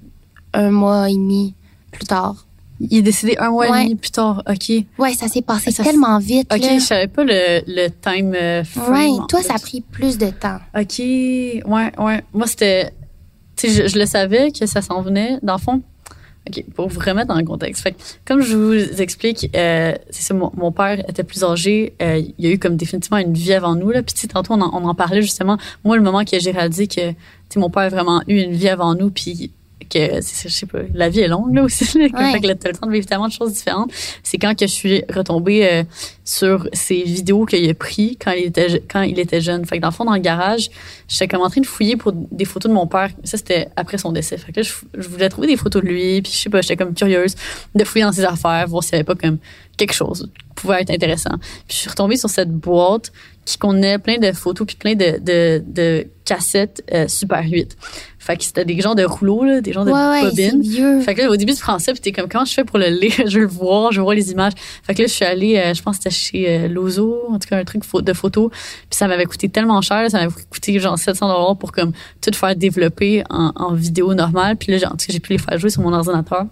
un mois et demi plus tard. Il est décédé un mois et demi plus tard, OK. Ouais, ça s'est passé tellement vite. OK, je savais pas le, le time euh, frame. Ouais, toi, ça a pris plus de temps. OK, ouais, ouais. Moi, c'était... Tu sais, je, le savais que ça s'en venait, dans le fond. Pour vous remettre dans le contexte. Fait comme je vous explique, euh, c'est ça, mon, père était plus âgé. Euh, il y a eu comme définitivement une vie avant nous. Puis tantôt, on en, on en parlait justement. Moi, le moment que j'ai réalisé que mon père a vraiment eu une vie avant nous, puis que je sais pas la vie est longue là aussi là, fait que le temps de vivre tellement de choses différentes. C'est quand que je suis retombée euh, sur ces vidéos qu'il a pris quand il était quand il était jeune. Fait que dans le fond dans le garage j'étais comme en train de fouiller pour des photos de mon père. Ça c'était après son décès. Fait que là, je, voulais trouver des photos de lui puis je sais pas j'étais comme curieuse de fouiller dans ses affaires voir s'il y avait pas comme quelque chose qui pouvait être intéressant. Puis je suis retombée sur cette boîte qui contenait plein de photos puis plein de, de, de cassettes euh, Super 8. Fait que c'était des genres de rouleaux, là, des genres de ouais, bobines. Fait que là, au début, prends ça, puis t'es comme, comment je fais pour le lire? je veux le voir, je veux voir les images. Fait que là, je suis allée, euh, je pense que c'était chez euh, Lozo, en tout cas, un truc de photo. Puis ça m'avait coûté tellement cher, ça m'avait coûté genre 700 dollars pour comme tout faire développer en, en vidéo normale. Puis là, genre, j'ai pu les faire jouer sur mon ordinateur.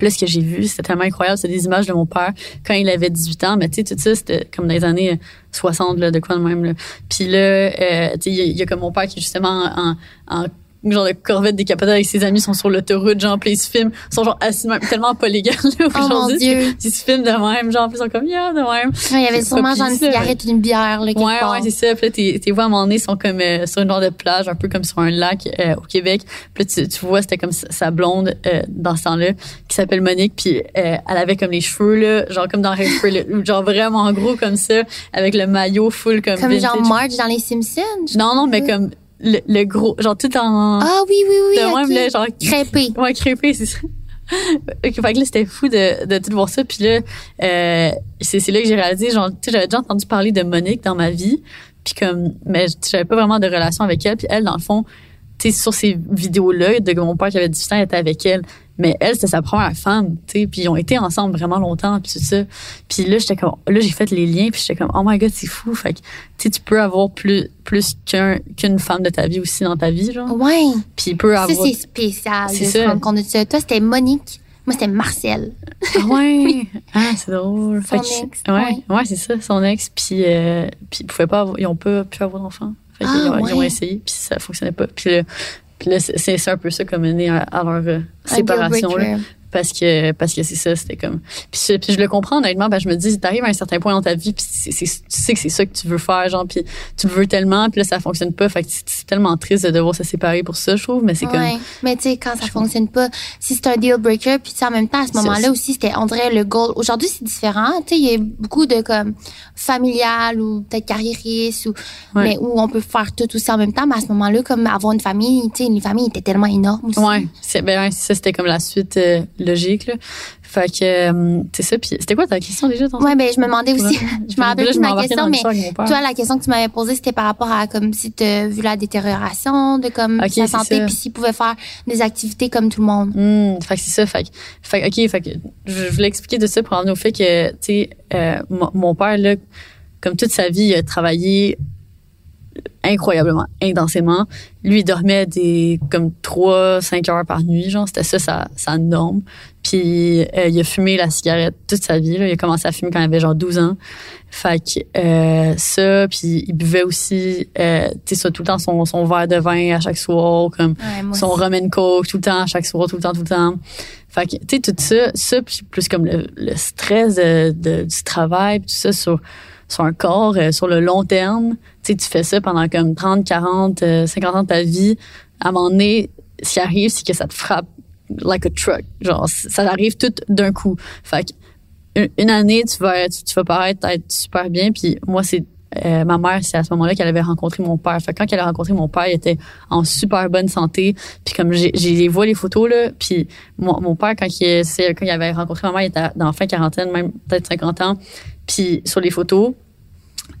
Là, ce que j'ai vu, c'était tellement incroyable. C'est des images de mon père quand il avait 18 ans. Mais tu sais, tout ça, c'était comme dans les années 60, là, de quoi de même. Là. Puis là, euh, tu sais, il y, a comme mon père qui est justement en, en genre de corvette décapotée avec ses amis sont sur l'autoroute genre puis ils se filment. Sont genre assis même tellement pas légal oh Dieu. ils se filment de même genre puis ils sont comme yeah de même. Il y avait sûrement genre une cigarette ou une bière là, ouais ouais c'est ça. Puis là tes, tes voix à un moment donné sont comme euh, sur une genre de plage un peu comme sur un lac euh, au Québec. Puis là, tu, tu vois c'était comme sa blonde euh, dans ce temps-là qui s'appelle Monique. Puis elle avait comme les cheveux là genre comme dans genre vraiment gros comme ça avec le maillot full comme comme genre Marge dans les Simpsons? Non non mais comme le, gros, genre tout en. Ah oui, oui, oui. De même, là, genre. Crépé. Ouais, crépé, c'est ça. fait que là, c'était fou de, de tout voir ça. Puis là, euh, c'est, c'est là que j'ai réalisé, genre, tu sais, j'avais déjà entendu parler de Monique dans ma vie. Puis comme, mais j'avais pas vraiment de relation avec elle. Puis elle, dans le fond, tu sais, sur ces vidéos-là, de mon père qui avait 18 ans, était avec elle. Mais elle, c'était sa première femme, tu sais, puis ils ont été ensemble vraiment longtemps, puis tout ça. Puis là, j'étais comme, là, j'ai fait les liens, puis j'étais comme, oh my god, c'est fou. Fait que, tu sais, tu peux avoir plus, plus qu'un, qu'une femme de ta vie aussi dans ta vie, genre. Ouais. Puis il peut avoir. Ça, c'est spécial. C'est ça. Rendre compte de ça. Toi, c'était Monique. Moi, c'était Marcel. Ah ouais. ah, c'est drôle. Son ex. Ouais, ouais, c'est ça, son ex. Puis, euh, puis ils pouvaient pas avoir, ils ont pas pu avoir d'enfant. Fait ah, ils, ont essayé, puis ça fonctionnait pas. Puis là, puis là, c'est un peu ça comme mené à, à leur euh, séparation. Là parce que parce que c'est ça c'était comme puis, puis je le comprends honnêtement ben je me dis t'arrives à un certain point dans ta vie puis c'est, tu sais que c'est ça que tu veux faire genre puis tu le veux tellement puis là ça fonctionne pas fait que c'est tellement triste de devoir se séparer pour ça je trouve mais c'est comme mais tu sais quand ça fonctionne pas si c'est un deal breaker puis en même temps à ce moment-là aussi c'était on dirait le goal aujourd'hui c'est différent tu sais il y a beaucoup de comme familial ou peut-être carriériste ou mais où on peut faire tout aussi en même temps mais à ce moment-là comme avoir une famille tu sais une famille était tellement énorme aussi. Ouais c'est ben ça c'était comme la suite euh, logique. Là. Fait que euh, c'est ça. Puis c'était quoi ta question déjà? Ouais, ben je me demandais aussi. je me rappelle plus ma question, mais toi, la question que tu m'avais posée, c'était par rapport à comme si tu as vu la détérioration de comme sa santé, puis s'il pouvait faire des activités comme tout le monde. Mmh, fait que c'est ça. Fait, fait ok, fait que je voulais expliquer de ça pour en venir au fait que tu sais, euh, mon père là, comme toute sa vie, il a travaillé incroyablement, intensément. Lui, il dormait des comme 3 5 heures par nuit, genre c'était ça sa, sa norme. Puis euh, il a fumé la cigarette toute sa vie, là. il a commencé à fumer quand il avait genre 12 ans. Fait que euh, ça, puis il buvait aussi euh, tu sais tout le temps son, son verre de vin à chaque soir, comme son rum and coke tout le temps, à chaque soir, tout le temps, tout le temps. Fait que tu sais tout ça, ça puis plus comme le, le stress de, de, du travail, tout ça sur sur un corps euh, sur le long terme. Tu sais, tu fais ça pendant comme 30, 40, 50 ans de ta vie. À un moment donné, ce qui arrive, c'est que ça te frappe like a truck. Genre, ça arrive tout d'un coup. Fait que une année, tu vas, tu, vas paraître être super bien. Puis moi, c'est euh, ma mère, c'est à ce moment-là qu'elle avait rencontré mon père. Fait que quand elle a rencontré mon père, il était en super bonne santé. Puis comme j'ai les vois les photos là, puis mon, mon père quand il, quand il avait rencontré ma mère, il était dans la fin quarantaine, même peut-être 50 ans. Puis sur les photos,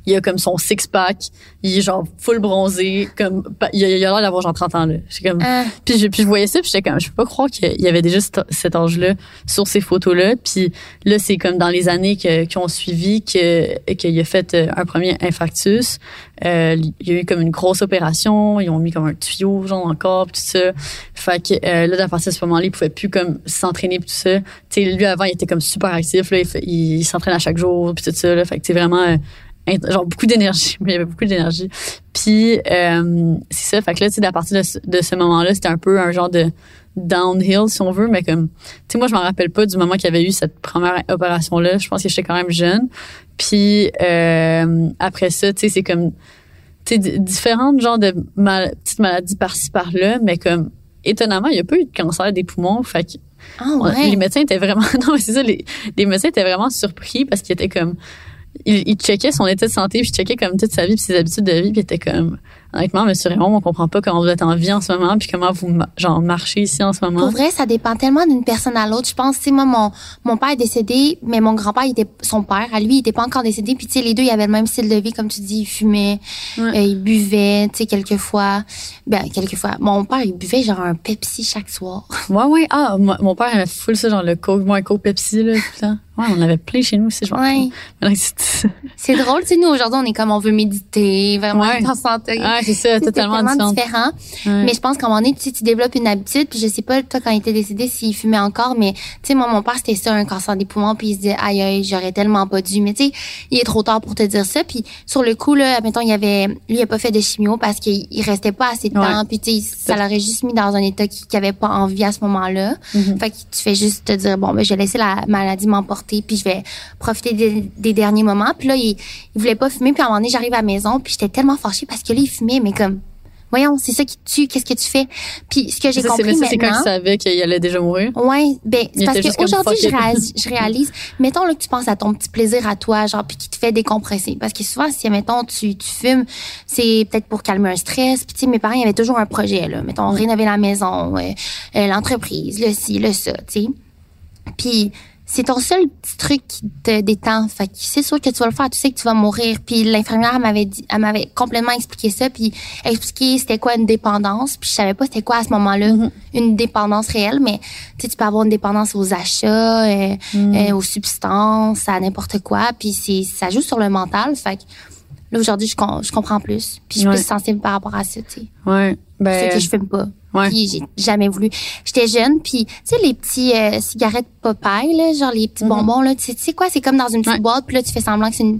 il a comme son six pack, il est genre full bronzé, comme il a l'air d'avoir genre 30 ans là. comme ah. puis je puis je voyais ça puis j'étais comme je peux pas croire qu'il y avait déjà cet, âge là sur ces photos là puis là c'est comme dans les années que, qui ont suivi que qu'il a fait euh, un premier infarctus. Euh, il y a eu comme une grosse opération, ils ont mis comme un tuyau genre encore tout ça. Fait que euh, là à partir de ce moment-là, il pouvait plus comme s'entraîner tout ça. Tu sais lui avant il était comme super actif là, il, il s'entraîne à chaque jour puis tout ça là. Fait que c'est vraiment euh, genre beaucoup d'énergie il y avait beaucoup d'énergie puis euh, c'est ça fait que là tu sais à partir de ce, moment-là c'était un peu un genre de downhill si on veut mais comme tu sais moi je m'en rappelle pas du moment qu'il y avait eu cette première opération là je pense que j'étais quand même jeune puis euh, après ça tu sais c'est comme tu sais différentes genres de mal, petites maladies par-ci par-là mais comme étonnamment, il n'y a pas eu de cancer des poumons. Fait que Ah ouais. les médecins étaient vraiment, non, mais c'est ça, les, les médecins étaient vraiment surpris parce qu'ils étaient comme, ils, ils checkaient son état de santé, puis ils checkaient comme toute sa vie, puis ses habitudes de vie, puis ils étaient comme, honnêtement, monsieur Raymond, on comprend pas comment vous êtes en vie en ce moment, puis comment vous, genre, marchez ici en ce moment. Pour vrai, ça dépend tellement d'une personne à l'autre. Je pense, tu sais, moi, mon, mon père est décédé, mais mon grand-père, il était, son père, à lui, il était pas encore décédé. Puis, tu sais, les deux, ils avaient le même style de vie, comme tu dis, ils fumaient, Ouais. euh, ils buvaient, tu sais, quelquefois. Ben, quelquefois. Mon père, il buvait genre un Pepsi chaque soir. Ouais, ouais. Ah, mon père aimait full ça, genre le Coke, moi, Coke Pepsi, là, tout le temps. Ouais, on avait plein chez nous aussi, je Ouais. c'est- C'est drôle, tu sais, nous, aujourd'hui, on est comme, on veut méditer, vraiment, Ouais. santé. Ah, c'est ça, totalement c'est tellement différent. Ouais. Mais je pense qu'à un moment donné, tu, développes une habitude. Puis je sais pas, toi, quand il était décédé, s'il fumait encore. Mais, tu sais, moi, mon père, c'était ça, un cancer des poumons. Puis il se disait, aïe, aïe, j'aurais tellement pas dû. Mais, tu sais, il est trop tard pour te dire ça. Puis sur le coup, là, admettons, il avait, lui, il a pas fait de chimio parce qu'il il restait pas assez de Ouais. temps. Puis, tu sais, ça l'aurait juste mis dans un état qui, qui avait pas envie à ce moment-là. Mhm. Fait que tu fais juste te dire, bon, ben, je vais laisser la maladie m'emporter. Puis je vais profiter des, des derniers moments. Puis là, il, il voulait pas fumer. Puis à un moment donné, j'arrive à la maison. Puis j'étais tellement fâchée parce que là, il fumait. Mais comme, voyons, c'est ça qui te tue, qu'est-ce que tu fais? Puis ce que j'ai compris ça, c'est quand maintenant... il savait qu'il allait déjà mourir? Ouais, ben c'est parce était juste que comme aujourd'hui fuck je réalise, je réalise, mettons là que tu penses à ton petit plaisir à toi, genre puis qui te fait décompresser, parce que souvent si mettons tu tu fumes, c'est peut-être pour calmer un stress. Puis tu sais mes parents ils avaient toujours un projet là, mettons Mm. rénover la maison, euh, euh, l'entreprise, le ci, le ça, tu sais. Puis c'est ton seul petit truc qui te détend. Fait que c'est sûr que tu vas le faire, tu sais que tu vas mourir. Puis l'infirmière m'avait dit, elle m'avait complètement expliqué ça, puis expliqué c'était quoi une dépendance. Puis je savais pas c'était quoi à ce moment-là Mm-hmm. une dépendance réelle, mais tu sais tu peux avoir une dépendance aux achats, euh, Mm. euh, aux substances, à n'importe quoi. Puis c'est ça joue sur le mental. Fait que là aujourd'hui je, com- je comprends plus. Puis je suis Ouais. plus sensible par rapport à ça. Tu sais, Ouais. Ben, c'est que je fume pas. Ouais. Puis j'ai jamais voulu. J'étais jeune, puis tu sais les petits euh, cigarettes Popeye là, genre les petits bonbons là, tu sais- quoi, c'est comme dans une petite. Ouais. boîte, puis là tu fais semblant que c'est une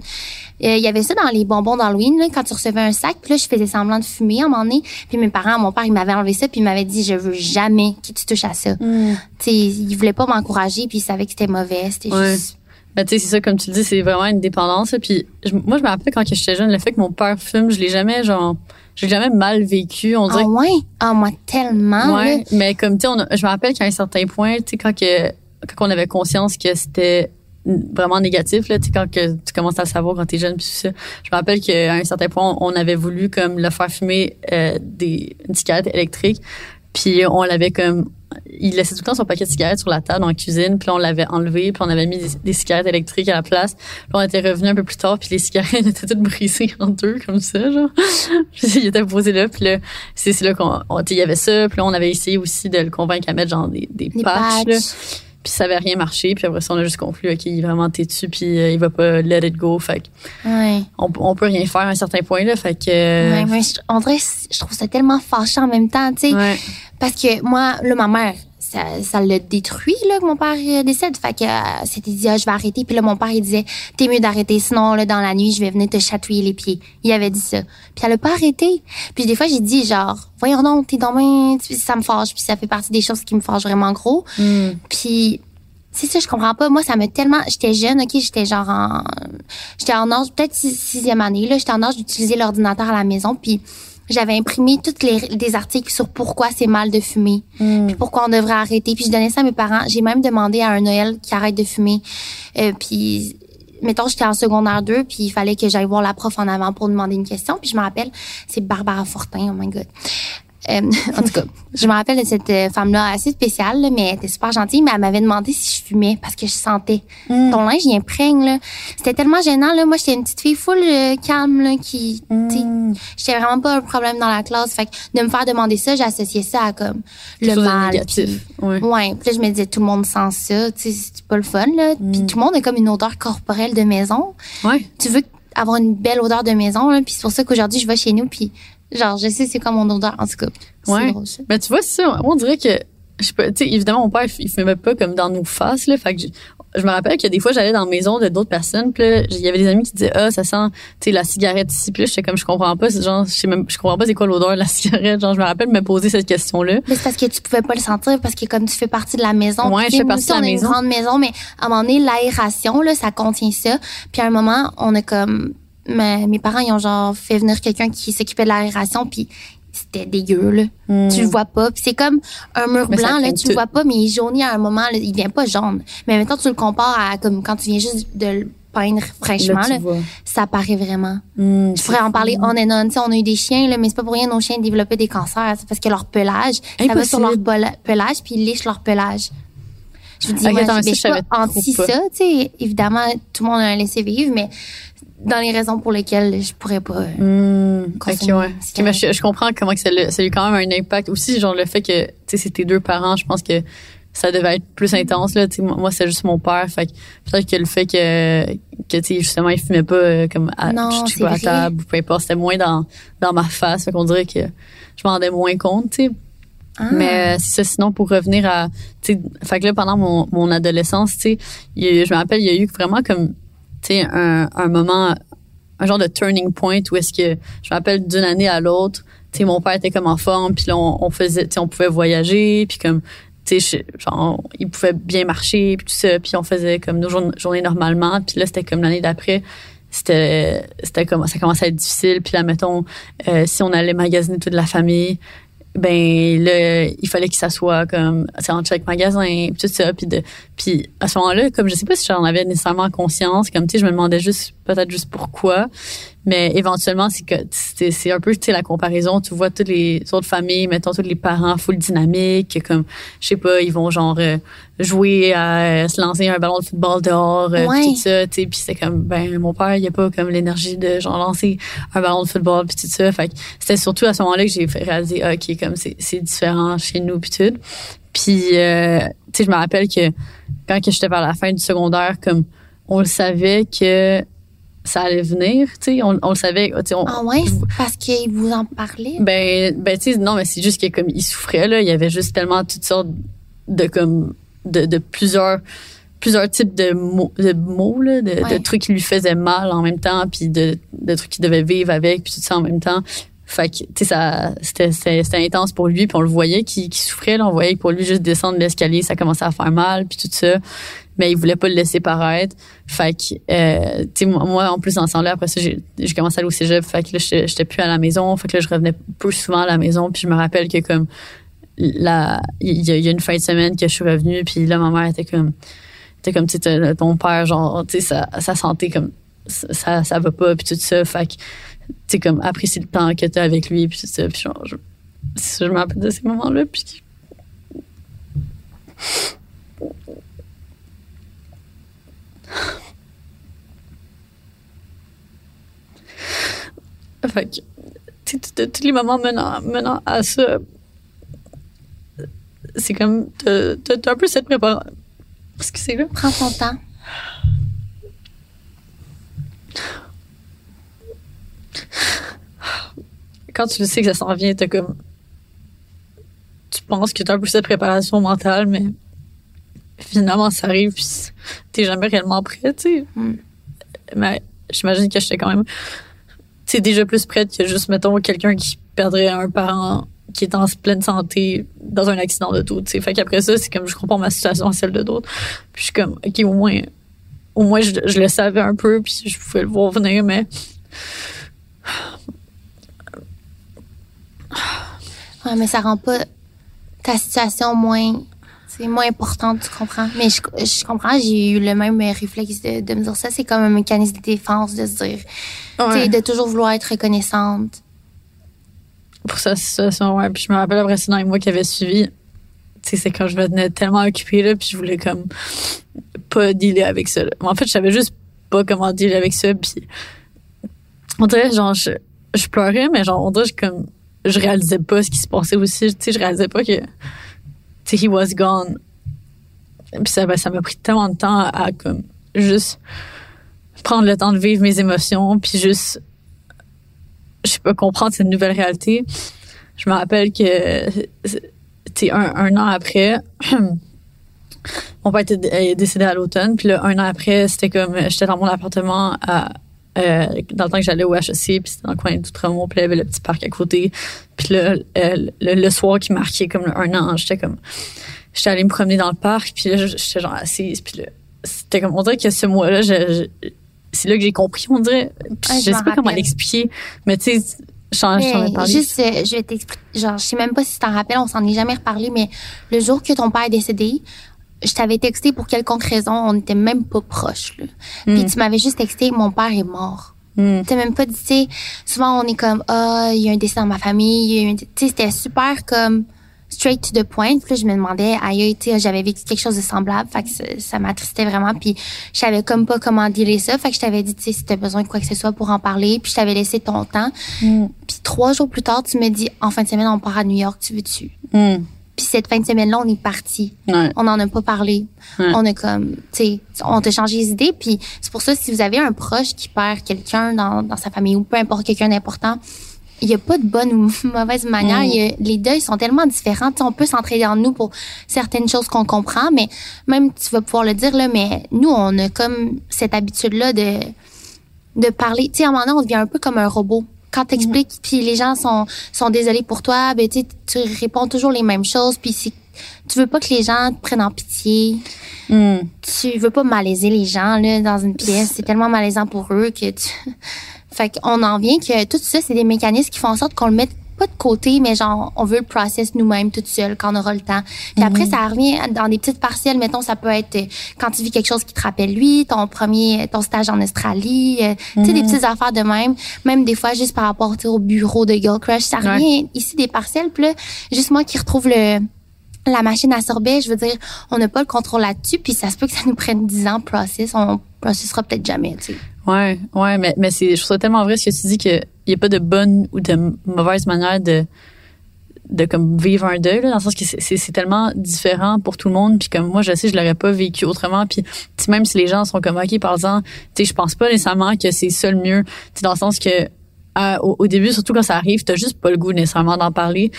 euh, il y avait ça dans les bonbons d'Halloween là, quand tu recevais un sac, puis là je faisais semblant de fumer à un moment donné, puis mes parents, mon père, il m'avait enlevé ça, puis il m'avait dit je veux jamais que tu touches à ça. Mm. Tu sais, il voulait pas m'encourager, puis il savait que c'était mauvais, c'était Ouais. juste Ben, tu sais, c'est ça, comme tu le dis, c'est vraiment une dépendance. Puis, je- moi, je me rappelle quand j'étais jeune, le fait que mon père fume, je l'ai jamais, genre, je l'ai jamais mal vécu. On dirait Ah ouais, ah moi tellement Ouais, là. mais comme tu sais, je me rappelle qu'à un certain point, tu sais, quand que quand on avait conscience que c'était vraiment négatif là, tu sais, quand que tu commences à le savoir quand t'es jeune puis tout ça. Je me rappelle qu'à un certain point, on avait voulu comme le faire fumer euh, des une cigarette électrique, puis on l'avait comme il laissait tout le temps son paquet de cigarettes sur la table dans la cuisine, puis là, on l'avait enlevé, puis on avait mis des, des cigarettes électriques à la place. Puis on était revenu un peu plus tard, puis les cigarettes étaient toutes brisées en deux comme ça, genre. Puis il était posé là, puis là, c'est là qu'on il y avait ça, puis là on avait essayé aussi de le convaincre à mettre genre des, des, patchs, là. Puis ça avait rien marché, puis après ça on a juste conclu OK, il est vraiment têtu puis euh, il va pas let it go, fait que Ouais. on, on peut rien faire à un certain point là, fait que euh, Ouais, mais je, on dirait, je trouve ça tellement fâchant en même temps, tu sais. ouais. Parce que moi, là, ma mère, ça, ça l'a détruit, là, que mon père euh, décède. Fait que euh, c'était dit, ah, je vais arrêter. Puis là, mon père, il disait, t'es mieux d'arrêter, sinon, là, dans la nuit, je vais venir te chatouiller les pieds. Il avait dit ça. Puis elle a pas arrêté. Puis des fois, j'ai dit, genre, voyons donc, t'es dans main, ça me fâche. Puis ça fait partie des choses qui me fâchent vraiment gros. Mm. Puis c'est ça, je comprends pas. Moi, ça me tellement. J'étais jeune, ok, j'étais genre en. J'étais en âge, peut-être six- sixième année, là. J'étais en âge d'utiliser l'ordinateur à la maison. Puis j'avais imprimé tous les des articles sur pourquoi c'est mal de fumer. Mm. Puis pourquoi on devrait arrêter. Puis je donnais ça à mes parents. J'ai même demandé à un Noël qui arrête de fumer. Euh, puis mettons, j'étais en secondaire 2, puis il fallait que j'aille voir la prof en avant pour demander une question. Puis je me rappelle, c'est Barbara Fortin, oh my God. Euh, en tout cas, je me rappelle de cette euh, femme-là assez spéciale, là, mais elle était super gentille, mais elle m'avait demandé si je fumais parce que je sentais. Mm. Ton linge, il imprègne, là. C'était tellement gênant, là. Moi, j'étais une petite fille full euh, calme, là, qui, Mm. j'étais vraiment pas un problème dans la classe. Fait que de me faire demander ça, j'associais ça à comme le mal. négatif. puis- Ouais. Ouais, puis là, je me disais, tout le monde sent ça, tu sais, c'est pas le fun, là. Puis Mm. tout le monde a comme une odeur corporelle de maison. Ouais. Tu veux avoir une belle odeur de maison, là, puis c'est pour ça qu'aujourd'hui, je vais chez nous, puis genre, je sais c'est quoi mon odeur, en tout cas. Ouais. drôle, ça. Ben, tu vois, c'est ça. On dirait que, je sais pas, tu sais, évidemment, mon père, il fumait pas comme dans nos faces, là. Fait que je, je me rappelle que des fois, j'allais dans la maison de d'autres personnes, puis là, il y avait des amis qui disaient, ah, ça sent, tu sais, la cigarette ici. Puis j'étais comme, je comprends pas, c'est genre, je sais même, je comprends pas c'est quoi l'odeur de la cigarette. Genre, je me rappelle me poser cette question-là. Mais c'est parce que tu pouvais pas le sentir parce que comme tu fais partie de la maison. Ouais, tu je fais partie aussi, de la on maison. une grande maison, mais à un moment donné, l'aération, là, ça contient ça. Puis à un moment, on a comme, mes, mes parents, ils ont genre fait venir quelqu'un qui s'occupait de l'aération, puis c'était dégueu, là. Hmm. Tu le vois pas. Puis c'est comme un mur Mais blanc, là, tu le vois pas, mais il jaunit à un moment, là, il devient pas jaune. Mais maintenant, tu le compares à comme quand tu viens juste de le peindre fraîchement, Là, ça paraît vraiment. Hmm, Je pourrais en parler on and on. Tu sais, on a eu des chiens, là, mais c'est pas pour rien nos chiens développaient des cancers. C'est parce que leur pelage, ça va sur leur pelage, puis ils lichent leur pelage. Je vous dis, Ok, moi, attends, mais je suis pas anti ça. Tu sais, évidemment, tout le monde a un laisser vivre, mais dans les raisons pour lesquelles je pourrais pas. Hmm, ok, ouais. Mais je, je comprends comment que ça, a eu quand même un impact. Aussi, genre, le fait que, tu sais, c'est tes deux parents, je pense que ça devait être plus intense, là. Moi, c'est juste mon père. Fait que peut-être que le fait que, que, tu sais, justement, il fumait pas, euh, comme, à, Non, je pas, à table ou peu importe. C'était moins dans, dans ma face. Fait qu'on dirait que je m'en rendais moins compte, tu sais. Ah. Mais euh, c'est ça, sinon, pour revenir à, tu sais, fait que là, pendant mon, mon adolescence, tu sais, il je me rappelle, il y a eu vraiment comme, un, un moment, un genre de turning point où est-ce que, je me rappelle d'une année à l'autre, tu sais, mon père était comme en forme, puis là, on, faisait, on pouvait voyager, puis comme, tu sais, genre, il pouvait bien marcher, puis tout ça, puis on faisait comme nos journées, journées normalement, puis là, c'était comme l'année d'après, c'était, c'était comme, ça commençait à être difficile, puis là, mettons, euh, si on allait magasiner toute la famille, ben là il fallait qu'il s'assoie comme c'est en check magasin tout ça puis de puis à ce moment-là comme je sais pas si j'en avais nécessairement conscience comme tu sais je me demandais juste peut-être juste pourquoi mais éventuellement c'est que c'est c'est un peu tu sais la comparaison. Tu vois toutes les autres familles mettons tous les parents full dynamique comme je sais pas ils vont genre euh, jouer à euh, se lancer un ballon de football dehors euh, Ouais. tout ça tu sais. Puis c'est comme ben mon père il a pas comme l'énergie de genre lancer un ballon de football puis tout ça. Fait que c'était surtout à ce moment-là que j'ai fait réaliser ah, ok comme c'est c'est différent chez nous puis tout. Puis euh, tu sais je me rappelle que quand que j'étais vers la fin du secondaire comme on le savait que ça allait venir tu sais on, on le savait on, Ah ouais, parce qu'ils vous en parlaient. ben, ben tu sais, non, mais c'est juste que comme il souffrait là, il y avait juste tellement toutes sortes de comme de, de plusieurs plusieurs types de mots, de mots là, de, Ouais. de trucs qui lui faisaient mal en même temps, puis de, de trucs qu'il devait vivre avec, puis tout ça en même temps. Fait que tu sais ça c'était intense pour lui, puis on le voyait qu'il qu'il souffrait, là, on voyait que pour lui juste descendre l'escalier, ça commençait à faire mal, puis tout ça. Mais il voulait pas le laisser paraître. Fait que, euh, tu sais, moi, en plus, temps-là, après ça, j'ai commencé à aller au cégep. Fait que là, j'étais plus à la maison. Fait là, je revenais plus souvent à la maison. Puis je me rappelle que, comme, la, il y, a- une fin de semaine que je suis revenue. Puis là, ma mère était comme, était comme, tu ton père, genre, tu sais, sa, sa santé, comme, ça, ça va pas, puis tout ça. Fait tu sais, comme, apprécie le temps que t'as avec lui, puis tout ça. Puis je, je me rappelle de ces moments-là. Puis Fait que, les moments menant, menant à ça, c'est comme, t'as un peu cette préparation. Excusez là? Prends ton temps. Quand tu le sais que ça s'en vient, t'as comme. Tu penses que t'as un peu cette préparation mentale, mais finalement, ça arrive, puis t'es jamais réellement prêt, tu sais. Mm. Mais j'imagine que j'étais quand même. Sais, déjà plus prête que juste, mettons, quelqu'un qui perdrait un parent qui est en pleine santé dans un accident de tout, tu sais. Fait qu'après ça, c'est comme je compare ma situation à celle de d'autres. Puis je suis comme, OK, au moins, au moins, je, je le savais un peu, puis je pouvais le voir venir, mais Ouais, mais ça rend pas ta situation moins, c'est moins importante, tu comprends? Mais je, je comprends, j'ai eu le même réflexe de, de me dire ça. C'est comme un mécanisme de défense de se dire, tu sais, de toujours vouloir être reconnaissante. pour sa situation, ouais. Puis je me rappelle après ça, dans les mois qui avaient suivi, tu sais, c'est quand je me tenais tellement occupée, là, puis je voulais comme pas dealer avec ça. là. En fait, je savais juste pas comment dealer avec ça, puis on dirait, genre, je, je pleurais, mais genre, on dirait, je, comme, je réalisais pas ce qui se passait aussi. Tu sais, je réalisais pas que, he was gone. Puis ça, ben, ça m'a pris tellement de temps à, comme, juste prendre le temps de vivre mes émotions, puis juste je pas comprendre cette nouvelle réalité. Je me rappelle que tu un, un an après mon père était décédé à l'automne puis là un an après c'était comme j'étais dans mon appartement à euh, dans le temps que j'allais au HEC puis c'était dans le coin d'Outremont puis il y avait le petit parc à côté puis là euh, le, le soir qui marquait comme un an j'étais comme j'étais allée me promener dans le parc puis là j'étais genre assise puis là c'était comme on dirait que ce mois là je, je- c'est là que j'ai compris on dirait Puis Ouais, je sais pas comment l'expliquer mais tu sais J'en ai parlé. Juste, euh, je vais t'expliquer. Genre, je sais même pas si tu t'en rappelles, on s'en est jamais reparlé, mais le jour que ton père est décédé, je t'avais texté pour quelconque raison, on n'était même pas proches. Là. Puis Hmm. tu m'avais juste texté, mon père est mort. Mm. T'as même pas dit, tu sais, souvent on est comme, ah, il y a un décès dans ma famille, tu sais, c'était super comme straight to the point. Puis là, je me demandais, aïe, tu sais, j'avais vécu quelque chose de semblable, fait que ça, ça m'attristait vraiment. Puis je savais comme pas comment dealer ça, fait que je t'avais dit, tu sais, si t'as besoin de quoi que ce soit pour en parler, puis je t'avais laissé ton temps. Mm. Puis trois jours plus tard, tu me dis, en fin de semaine, on part à New York, tu veux-tu? Mm. Puis cette fin de semaine-là, on est parti. Ouais. On n'en a pas parlé. Ouais. On a comme, tu sais, on t'a changé les idées. Puis c'est pour ça, si vous avez un proche qui perd quelqu'un dans, dans sa famille ou peu importe quelqu'un d'important, il n'y a pas de bonne ou mauvaise manière. Mm. A- les deuils sont tellement différents. Tu sais, on peut s'entraider en nous pour certaines choses qu'on comprend, mais même tu vas pouvoir le dire là, mais nous, on a comme cette habitude-là de de parler. Tu sais, à un moment donné, on devient un peu comme un robot. Quand t'expliques, puis les gens sont sont désolés pour toi, ben tu réponds toujours les mêmes choses, puis si tu veux pas que les gens te prennent en pitié, Mm. tu veux pas malaiser les gens là dans une pièce, c'est tellement malaisant pour eux que tu fait qu'on en vient que tout ça c'est des mécanismes qui font en sorte qu'on le mette pas de côté, mais genre, on veut le process nous-mêmes toute seule quand on aura le temps. Puis après, ça revient dans des petites partielles. Mettons, ça peut être euh, quand tu vis quelque chose qui te rappelle lui, ton premier, ton stage en Australie, euh, tu sais, des petites affaires de même. Même des fois, juste par rapport au bureau de Girl Crush, ça Ouais. revient ici des partielles. Puis là, juste moi qui retrouve le la machine à sorbet, je veux dire, on n'a pas le contrôle là-dessus, puis ça se peut que ça nous prenne 10 ans process. On processera peut-être jamais, tu sais. Ouais, ouais, mais, mais c'est, je trouve ça tellement vrai ce que tu dis qu'il n'y a pas de bonne ou de mauvaise manière de, de comme vivre un deuil, là, dans le sens que c'est, tellement différent pour tout le monde. Puis comme moi, je sais, je l'aurais pas vécu autrement. Puis même si les gens sont comme, OK, par exemple, tu sais, je pense pas nécessairement que c'est ça le mieux. Tu dans le sens que au, au début, surtout quand ça arrive, t'as juste pas le goût nécessairement d'en parler.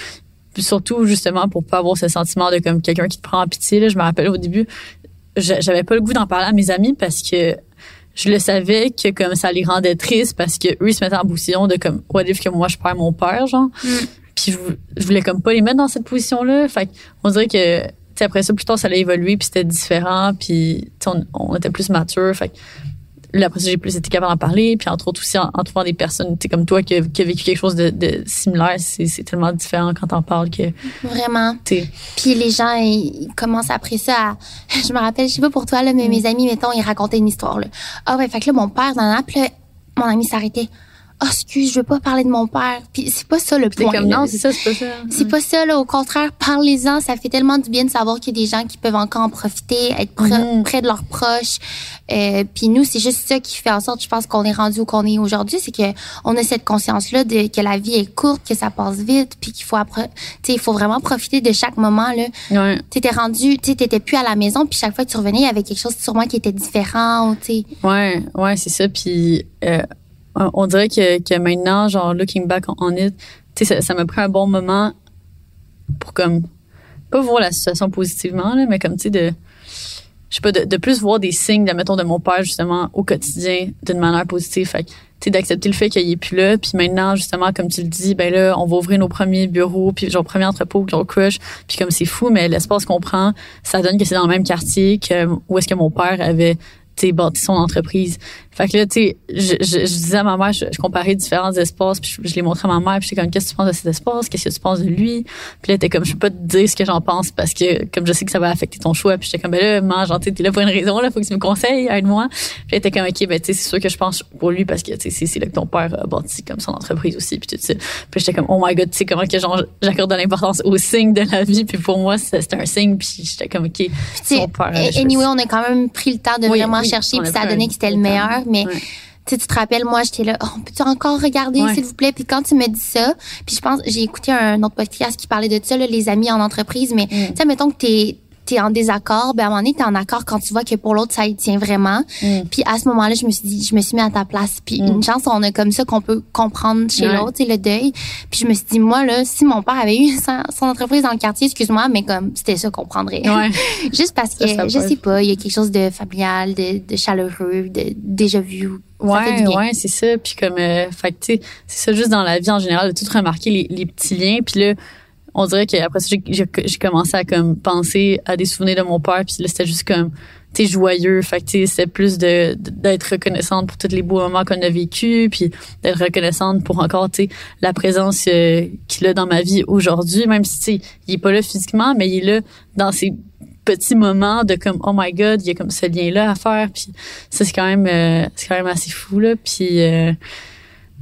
Puis surtout, justement, pour pas avoir ce sentiment de comme quelqu'un qui te prend en pitié. Là, je me rappelle au début, j'a- j'avais pas le goût d'en parler à mes amis parce que je le savais que comme ça les rendait tristes parce que eux ils se mettaient en position de comme what if que moi je perds mon père genre. Puis je, je voulais comme pas les mettre dans cette position là fait on dirait que tu sais, après ça plus tard ça allait évoluer puis c'était différent puis on, on était plus mature fait après ça j'ai plus été capable d'en parler puis entre autres aussi en, en trouvant des personnes comme toi qui qui a vécu quelque chose de, de similaire c'est c'est tellement différent quand t'en parles que Vraiment. Puis les gens, ils, ils commencent après ça à... Je me rappelle, je sais pas pour toi, là, mais mes amis, mettons, ils racontaient une histoire, là. Ah ouais, fait que là, mon père, dans là, mon ami s'arrêtait. Oh, excuse, je veux pas parler de mon père. Puis c'est pas ça le point. comme non c'est ça c'est pas ça C'est pas ça, là. Au contraire, parlez-en. Ça fait tellement du bien de savoir qu'il y a des gens qui peuvent encore en profiter, être pr- Mhm. près de leurs proches. Euh, puis nous, c'est juste ça qui fait en sorte, je pense, qu'on est rendu où qu'on est aujourd'hui. C'est que on a cette conscience-là de que la vie est courte, que ça passe vite, puis qu'il faut après, tu sais, il faut vraiment profiter de chaque moment, là. ouais T'étais rendu, tu sais, t'étais plus à la maison, puis chaque fois que tu revenais, il y avait quelque chose sûrement qui était différent, tu sais. Ouais, ouais, c'est ça. Puis euh, on on dirait que, que maintenant, genre looking back on, it, tu sais, ça- m'a pris un bon moment pour comme pas voir la situation positivement là, mais comme tu sais de je sais pas de, plus voir des signes de mettons de mon père justement au quotidien d'une manière positive. Fait tu sais d'accepter le fait qu'il est plus là, puis maintenant justement comme tu le dis, ben là on va ouvrir nos premiers bureaux, puis genre premier entrepôt, genre crush, puis comme c'est fou, mais l'espace qu'on prend, ça donne que c'est dans le même quartier que où est-ce que mon père avait tu sais, bâti son entreprise. Fait que là, tu sais, je, je, je disais à ma mère, je, je comparais différents espaces, puis je, je les montrais à ma mère, puis j'étais comme, qu'est-ce que tu penses de cet espace? Qu'est-ce que tu penses de lui? Puis là, t'es comme, je peux pas te dire ce que j'en pense parce que, comme je sais que ça va affecter ton choix, puis j'étais comme, ben là, maman, genre, t'es là pour une raison, là, faut que tu me conseilles, aide-moi. Puis là, t'es comme, ok, ben, tu sais, c'est sûr que je pense pour lui parce que, tu sais, c'est- c'est là que ton père a bâti comme son entreprise aussi, puis tout ça. Puis j'étais comme, oh my god, tu sais, comment que, genre, j'accorde de l'importance aux signes de la vie, puis pour moi, c'était un signe, puis j'étais comme, ok, père. anyway, on a quand même pris le temps de Oui, vraiment oui, chercher, puis ça a donné que c'était le meilleur, mais tu te rappelles, moi, j'étais là, oh, peux-tu encore regarder, Ouais. s'il vous plaît? Puis quand tu me dis ça, puis je pense, j'ai écouté un autre podcast qui parlait de ça, là, les amis en entreprise, mais Mm. tu sais, mettons que t'es t'es en désaccord, ben à un moment donné, t'es en accord quand tu vois que pour l'autre, ça y tient vraiment. Mm. Puis à ce moment-là, je me suis dit, je me suis mis à ta place. Puis Mm. une chance, on a comme ça qu'on peut comprendre chez Ouais. l'autre, le deuil. Puis je me suis dit, moi, là, si mon père avait eu son, son entreprise dans le quartier, excuse-moi, mais comme c'était ça qu'on prendrait. Ouais. Juste parce que, Ça, ça je sais pas, il y a quelque chose de familial, de, de chaleureux, de déjà vu. Ouais, ouais, c'est ça. Puis comme, euh, fait que, tu sais, c'est ça juste dans la vie en général, de tout remarquer les, les petits liens. Puis là, on dirait qu'après ça, j'ai- commencé à comme penser à des souvenirs de mon père. Puis là, c'était juste comme, tu t'es joyeux. Fait que c'est plus de d'être reconnaissante pour tous les beaux moments qu'on a vécu, puis d'être reconnaissante pour encore la présence euh, qu'il a dans ma vie aujourd'hui, même si il est pas là physiquement, mais il est là dans ces petits moments de comme oh my god, il y a comme ce lien là à faire, puis ça c'est quand même euh, c'est quand même assez fou là, puis euh,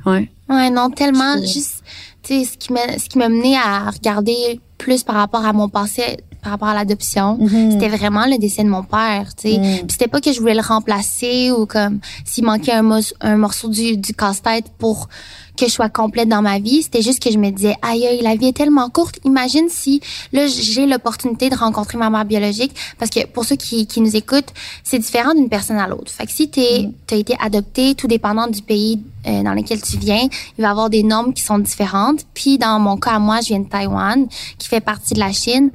ouais. Ouais, non, tellement juste tu sais ce qui m'a ce qui m'a mené à regarder plus par rapport à mon passé par rapport à l'adoption, mm-hmm. c'était vraiment le décès de mon père, tu sais. Mm. c'était pas que je voulais le remplacer ou comme s'il manquait un, un morceau du, du casse-tête pour que je sois complète dans ma vie. C'était juste que je me disais, aïe, aïe, la vie est tellement courte. Imagine si, là, j'ai l'opportunité de rencontrer ma mère biologique. Parce que pour ceux qui, qui nous écoutent, c'est différent d'une personne à l'autre. Fait que si t'es, mm. t'as été adopté, tout dépendant du pays euh, dans lequel tu viens, il va y avoir des normes qui sont différentes. Puis dans mon cas, moi, je viens de Taïwan, qui fait partie de la Chine.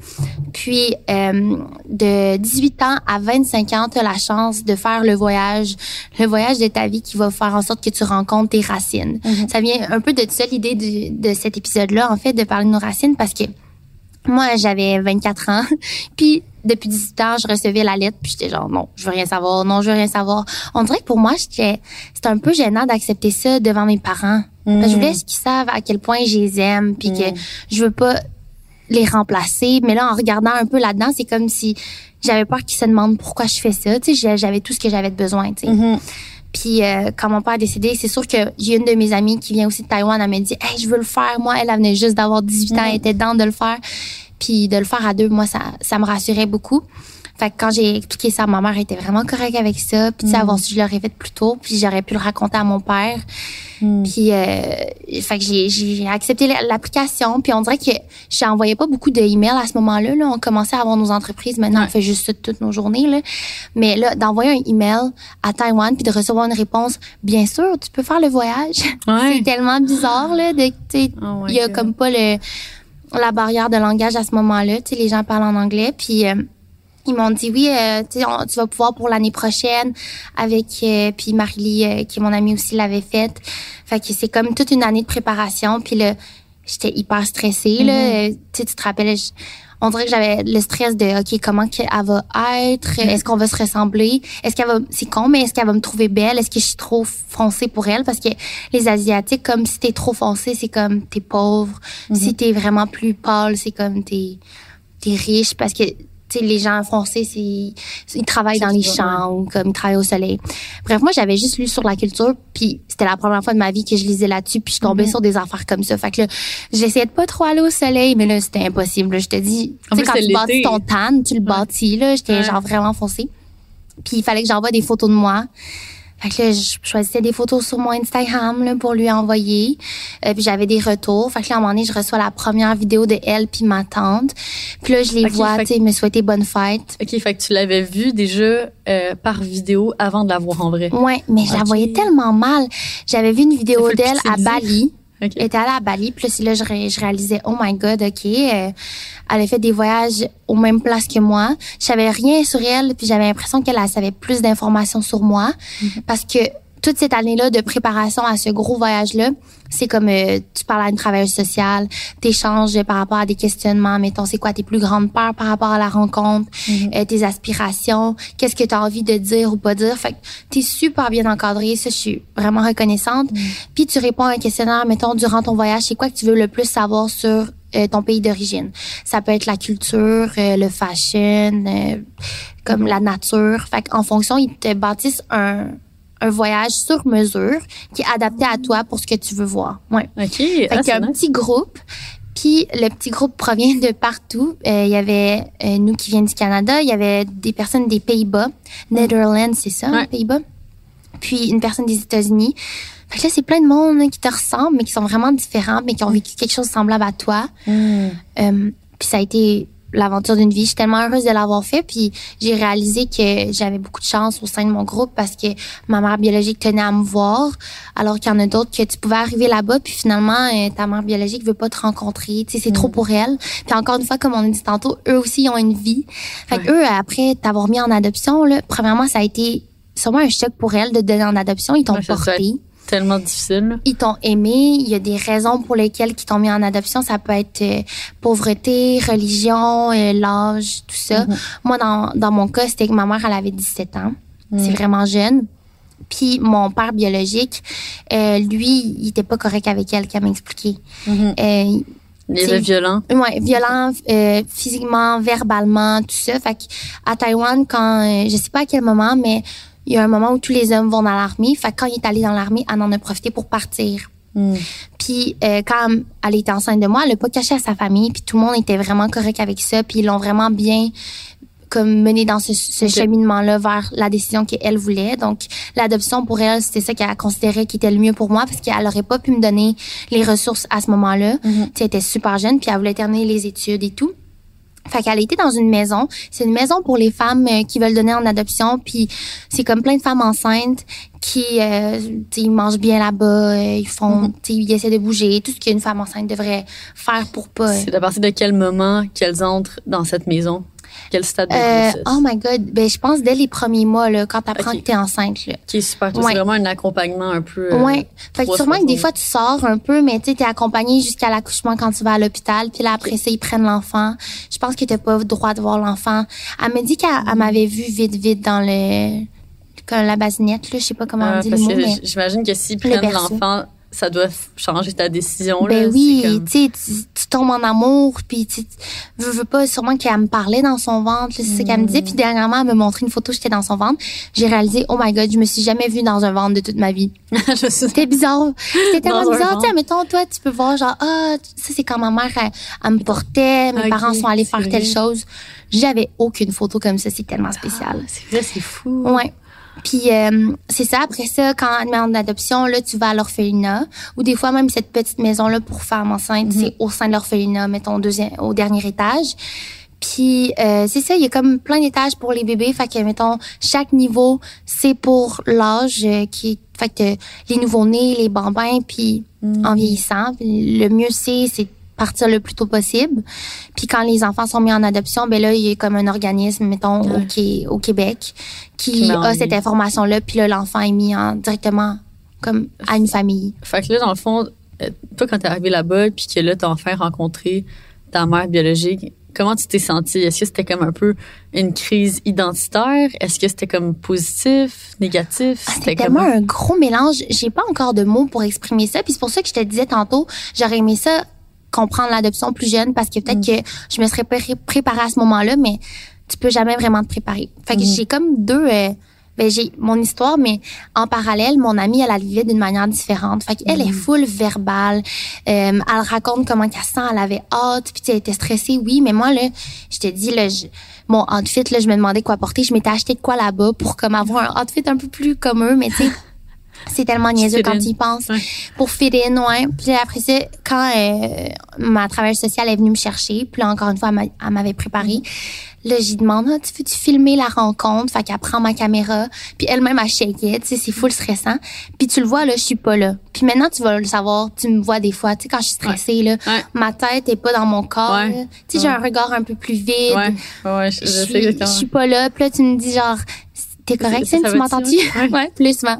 Puis euh, de 18 ans à 25 ans, tu as la chance de faire le voyage, le voyage de ta vie qui va faire en sorte que tu rencontres tes racines. Mm-hmm. Ça vient un peu de ça l'idée de cet épisode-là, en fait, de parler de nos racines, parce que moi, j'avais 24 ans. puis depuis 18 ans, je recevais la lettre, puis j'étais genre non, je veux rien savoir, non, je veux rien savoir. On dirait que pour moi, c'était c'était un peu gênant d'accepter ça devant mes parents. je mm. voulais qu'ils savent à quel point je les aime, puis que mm. je veux pas les remplacer. Mais là, en regardant un peu là-dedans, c'est comme si j'avais peur qu'ils se demandent pourquoi je fais ça. Tu sais, j'avais tout ce que j'avais de besoin. Tu sais. Mm-hmm. Puis euh, quand mon père est décédé, c'est sûr que j'ai une de mes amies qui vient aussi de Taïwan, elle me dit "Hey, je veux le faire." Moi, elle, venait juste d'avoir 18 ans, elle mm-hmm. était dedans de le faire. Puis de le faire à deux, moi ça ça me rassurait beaucoup. Fait que quand j'ai expliqué ça, ma mère était vraiment correcte avec ça. Puis, tu sais, mm. avoir su, je l'aurais fait plus tôt. Puis, j'aurais pu le raconter à mon père. Mm. Puis, euh, fait que j'ai accepté l'application. Puis, on dirait que j'ai envoyé pas beaucoup d'emails à ce moment-là. Là. On commençait à avoir nos entreprises. Maintenant, on fait juste ça toutes nos journées. Là. Mais là, d'envoyer un email à Taïwan puis de recevoir une réponse, bien sûr, tu peux faire le voyage. C'est tellement bizarre, là. De, oh il y a comme pas le, la barrière de langage à ce moment-là. Tu sais, les gens parlent en anglais. Puis, euh, ils m'ont dit oui, euh, tu vas pouvoir pour l'année prochaine avec euh, puis Marie euh, qui est mon amie aussi l'avait faite. Fait que c'est comme toute une année de préparation puis là j'étais hyper stressée là, mm-hmm. tu te rappelles on dirait que j'avais le stress de OK, comment elle va être, mm-hmm. est-ce qu'on va se ressembler, est-ce qu'elle va c'est con mais est-ce qu'elle va me trouver belle, est-ce que je suis trop foncée pour elle? Parce que les asiatiques comme si t'es trop foncée, c'est comme t'es pauvre, mm-hmm. si t'es vraiment plus pâle, c'est comme t'es t'es riche parce que sais, les gens français, c'est, ils travaillent dans les champs ou comme ils travaillent au soleil. Bref, moi, j'avais juste lu sur la culture, puis c'était la première fois de ma vie que je lisais là-dessus, puis je tombais mm-hmm. sur des affaires comme ça. Fait que là, j'essayais de pas trop aller au soleil, mais là, c'était impossible. Je te dis, tu sais, quand tu bâtis ton tan, tu le bâtis, là, j'étais genre vraiment foncé. Puis il fallait que j'envoie des photos de moi. Fait que là, je choisissais des photos sur mon Instagram là, pour lui envoyer. Euh, puis j'avais des retours. Fait que là, à un moment donné, je reçois la première vidéo de elle puis ma tante. Puis là, je les vois, tu sais, me souhaiter bonne fête. OK, fait que tu l'avais vu déjà euh, par vidéo avant de la voir en vrai. Ouais, mais je la voyais tellement mal. J'avais vu une vidéo d'elle à Bali. Okay. Elle était allée à Bali, puis là, je, je réalisais, oh my God, OK, euh, elle avait fait des voyages aux mêmes places que moi. Je savais rien sur elle, puis j'avais l'impression qu'elle savait plus d'informations sur moi, mm-hmm. parce que toute cette année-là de préparation à ce gros voyage-là, c'est comme euh, tu parles à une travailleuse sociale, t'échanges par rapport à des questionnements, mettons, c'est quoi tes plus grandes peurs par rapport à la rencontre, mm-hmm. euh, tes aspirations, qu'est-ce que tu as envie de dire ou pas dire. Fait que t'es super bien encadré, ça, je suis vraiment reconnaissante. Mm-hmm. Puis tu réponds à un questionnaire, mettons, durant ton voyage, c'est quoi que tu veux le plus savoir sur euh, ton pays d'origine? Ça peut être la culture, le fashion, comme la nature. Fait en fonction, ils te bâtissent un un voyage sur mesure qui est adapté à toi pour ce que tu veux voir. Ouais. OK. Fait ah, un petit groupe. Puis le petit groupe provient de partout. Euh, il y avait euh, nous qui viennent du Canada, il y avait des personnes des Pays-Bas, Netherlands, c'est ça, les Pays-Bas. Puis une personne des États-Unis. Fait que là, c'est plein de monde qui te ressemble, mais qui sont vraiment différents, mais qui ont vécu quelque chose de semblable à toi. Mm. Euh, puis ça a été l'aventure d'une vie. Je suis tellement heureuse de l'avoir fait. Puis j'ai réalisé que j'avais beaucoup de chance au sein de mon groupe parce que ma mère biologique tenait à me voir, alors qu'il y en a d'autres que tu pouvais arriver là-bas puis finalement euh, ta mère biologique veut pas te rencontrer. Tu sais, c'est trop mm. pour elle. Puis encore une fois, comme on a dit tantôt, eux aussi ils ont une vie. Fait que eux après t'avoir mis en adoption là, premièrement ça a été sûrement un choc pour elle de te donner en adoption. Ils t'ont porté. Tellement difficile. Ils t'ont aimé. Il y a des raisons pour lesquelles ils t'ont mis en adoption. Ça peut être euh, pauvreté, religion, euh, l'âge, tout ça. Mhm. Moi, dans, dans mon cas, c'était que ma mère, elle avait 17 ans. Mhm. C'est vraiment jeune. Puis mon père biologique, euh, lui, il était pas correct avec elle, qu'elle m'a expliqué. Mhm. Euh, Il était violent. Ouais, violent euh, physiquement, verbalement, tout ça. Fait que à Taïwan, quand je sais pas à quel moment, mais il y a un moment où tous les hommes vont dans l'armée. Fait que quand il est allé dans l'armée, elle en a profité pour partir. Mm. Puis euh, quand elle était enceinte de moi, elle l'a pas caché à sa famille. Puis tout le monde était vraiment correct avec ça. Puis ils l'ont vraiment bien comme mené dans ce, ce cheminement-là vers la décision qu'elle voulait. Donc l'adoption pour elle, c'était ça qu'elle considérait qui était le mieux pour moi parce qu'elle aurait pas pu me donner les ressources à ce moment-là. Tu sais, Elle était super jeune puis elle voulait terminer les études et tout. Fait qu'elle était dans une maison. C'est une maison pour les femmes euh, qui veulent donner en adoption. Puis c'est comme plein de femmes enceintes qui, euh, tu sais, ils mangent bien là-bas. euh, ils font, Mhm. tu sais, ils essaient de bouger. Tout ce qu'une femme enceinte devrait faire pour pas. C'est à partir de quel moment qu'elles entrent dans cette maison? Quel stade de Euh, oh my God. Ben, je pense dès les premiers mois, là, quand t'apprends Ok. que t'es enceinte, là. Est super. Ouais. C'est vraiment un accompagnement un peu. euh, ouais. Fait que trois sûrement que des fois, tu sors un peu, mais tu t'es accompagné jusqu'à l'accouchement quand tu vas à l'hôpital. Puis là, après ça, ils prennent l'enfant. Je pense que t'as pas le droit de voir l'enfant. Elle m'a dit qu'elle elle m'avait vu vite, vite dans le, comme la basinette, là. Je sais pas comment Ah, on dit le mot, j'imagine que s'ils prennent l'enfant, ça doit changer ta décision. Ben oui, comme- tu sais, tu tombes en amour, puis tu veux, veux pas, sûrement qu'elle me parlait dans son ventre, c'est ça qu'elle me Mm. disait. Puis dernièrement, elle me montrait une photo, j'étais dans son ventre. J'ai réalisé, oh my God, je me suis jamais vue dans un ventre de toute ma vie. C'était bizarre. C'était tellement bizarre. Tu mettons, toi, tu peux voir genre, ah, ça, c'est quand ma mère, elle, elle me portait, mes parents sont allés faire telle chose. J'avais aucune photo comme ça. C'est tellement spécial. Ah, C'est vrai, c'est fou. Ouais. Puis euh, c'est ça. Après ça, quand elle demande d'adoption, là, tu vas à l'orphelinat. Ou des fois, même cette petite maison-là pour femmes enceintes, c'est au sein de l'orphelinat, mettons, au, deuxième, au dernier étage. Puis euh, c'est ça, il y a comme plein d'étages pour les bébés. Fait que, mettons, chaque niveau, c'est pour l'âge euh, qui est... Fait que les nouveau-nés, les bambins, puis en vieillissant. Puis le mieux, c'est partir le plus tôt possible. Puis quand les enfants sont mis en adoption, ben là, il y a comme un organisme, mettons, au. Quai- au Québec, Qui a cette information-là. Puis là, l'enfant est mis en, directement comme à une famille. Fait que là, dans le fond, euh, toi, quand t'es arrivé là-bas, puis que là, t'as enfin rencontré ta mère biologique, comment tu t'es sentie? Est-ce que c'était comme un peu une crise identitaire? Est-ce que c'était comme positif, négatif? Ah, C'était tellement un gros mélange. J'ai pas encore de mots pour exprimer ça. Puis c'est pour ça que je te disais tantôt, j'aurais aimé ça comprendre l'adoption plus jeune parce que peut-être que je me serais pré- préparée à ce moment-là, mais tu peux jamais vraiment te préparer. Fait que Mhm. j'ai comme deux. euh, ben j'ai mon histoire, mais en parallèle, mon amie, elle, elle vivait d'une manière différente. Fait qu'elle est full verbale. Euh, elle raconte comment qu'elle se sent, elle avait hâte, puis elle était stressée, oui, mais moi, là, je te dis, là, je- mon outfit, là, je me demandais quoi porter. Je m'étais acheté de quoi là-bas pour comme avoir un outfit un peu plus comme eux, mais tu sais, c'est tellement niaiseux quand tu y penses. Ouais. Pour fit in, ouais. Puis après ça, quand euh, ma travailleuse sociale est venue me chercher, puis là, encore une fois, elle m'a- elle m'avait préparé. Là, j'y demande, ah, tu veux-tu filmer la rencontre? Fait qu'elle prend ma caméra, puis elle-même, elle shake tu sais, c'est full stressant. Puis tu le vois, là, je suis pas là. Puis maintenant, tu vas le savoir, tu me vois des fois, tu sais, quand je suis stressée, là, Ouais. ma tête est pas dans mon corps. Tu sais, j'ai un regard un peu plus vide. Ouais, ouais, je, Je je sais suis, je exactement. suis pas là. Puis là, tu me dis genre, t'es correct, Ça- Cine, ça tu m'entends-tu? ouais? Ouais, plus souvent.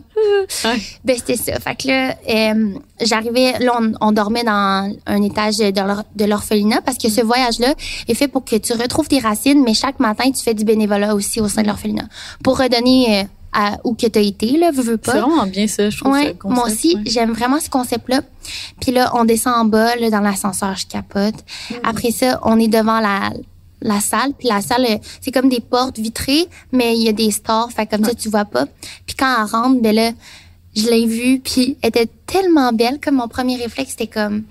Ouais. Ben, c'était ça. Fait que là, euh, j'arrivais, là, on, on dormait dans un étage de l'or- de l'orphelinat parce que ce voyage-là est fait pour que tu retrouves tes racines, mais chaque matin, tu fais du bénévolat aussi au sein de l'orphelinat. Pour redonner euh, à où que t'as été, là, veux, veux pas. C'est vraiment bien ça, je trouve. Ouais, concept, moi aussi, ouais. j'aime vraiment ce concept-là. Puis là, on descend en bas, là, dans l'ascenseur, je capote. Mm. Après ça, on est devant la, la salle. Puis la salle, euh, c'est comme des portes vitrées, mais il y a des stores, fait comme ça, tu vois pas. Puis quand elle rentre, ben là, je l'ai vue, puis elle était tellement belle, comme mon premier réflexe, c'était comme,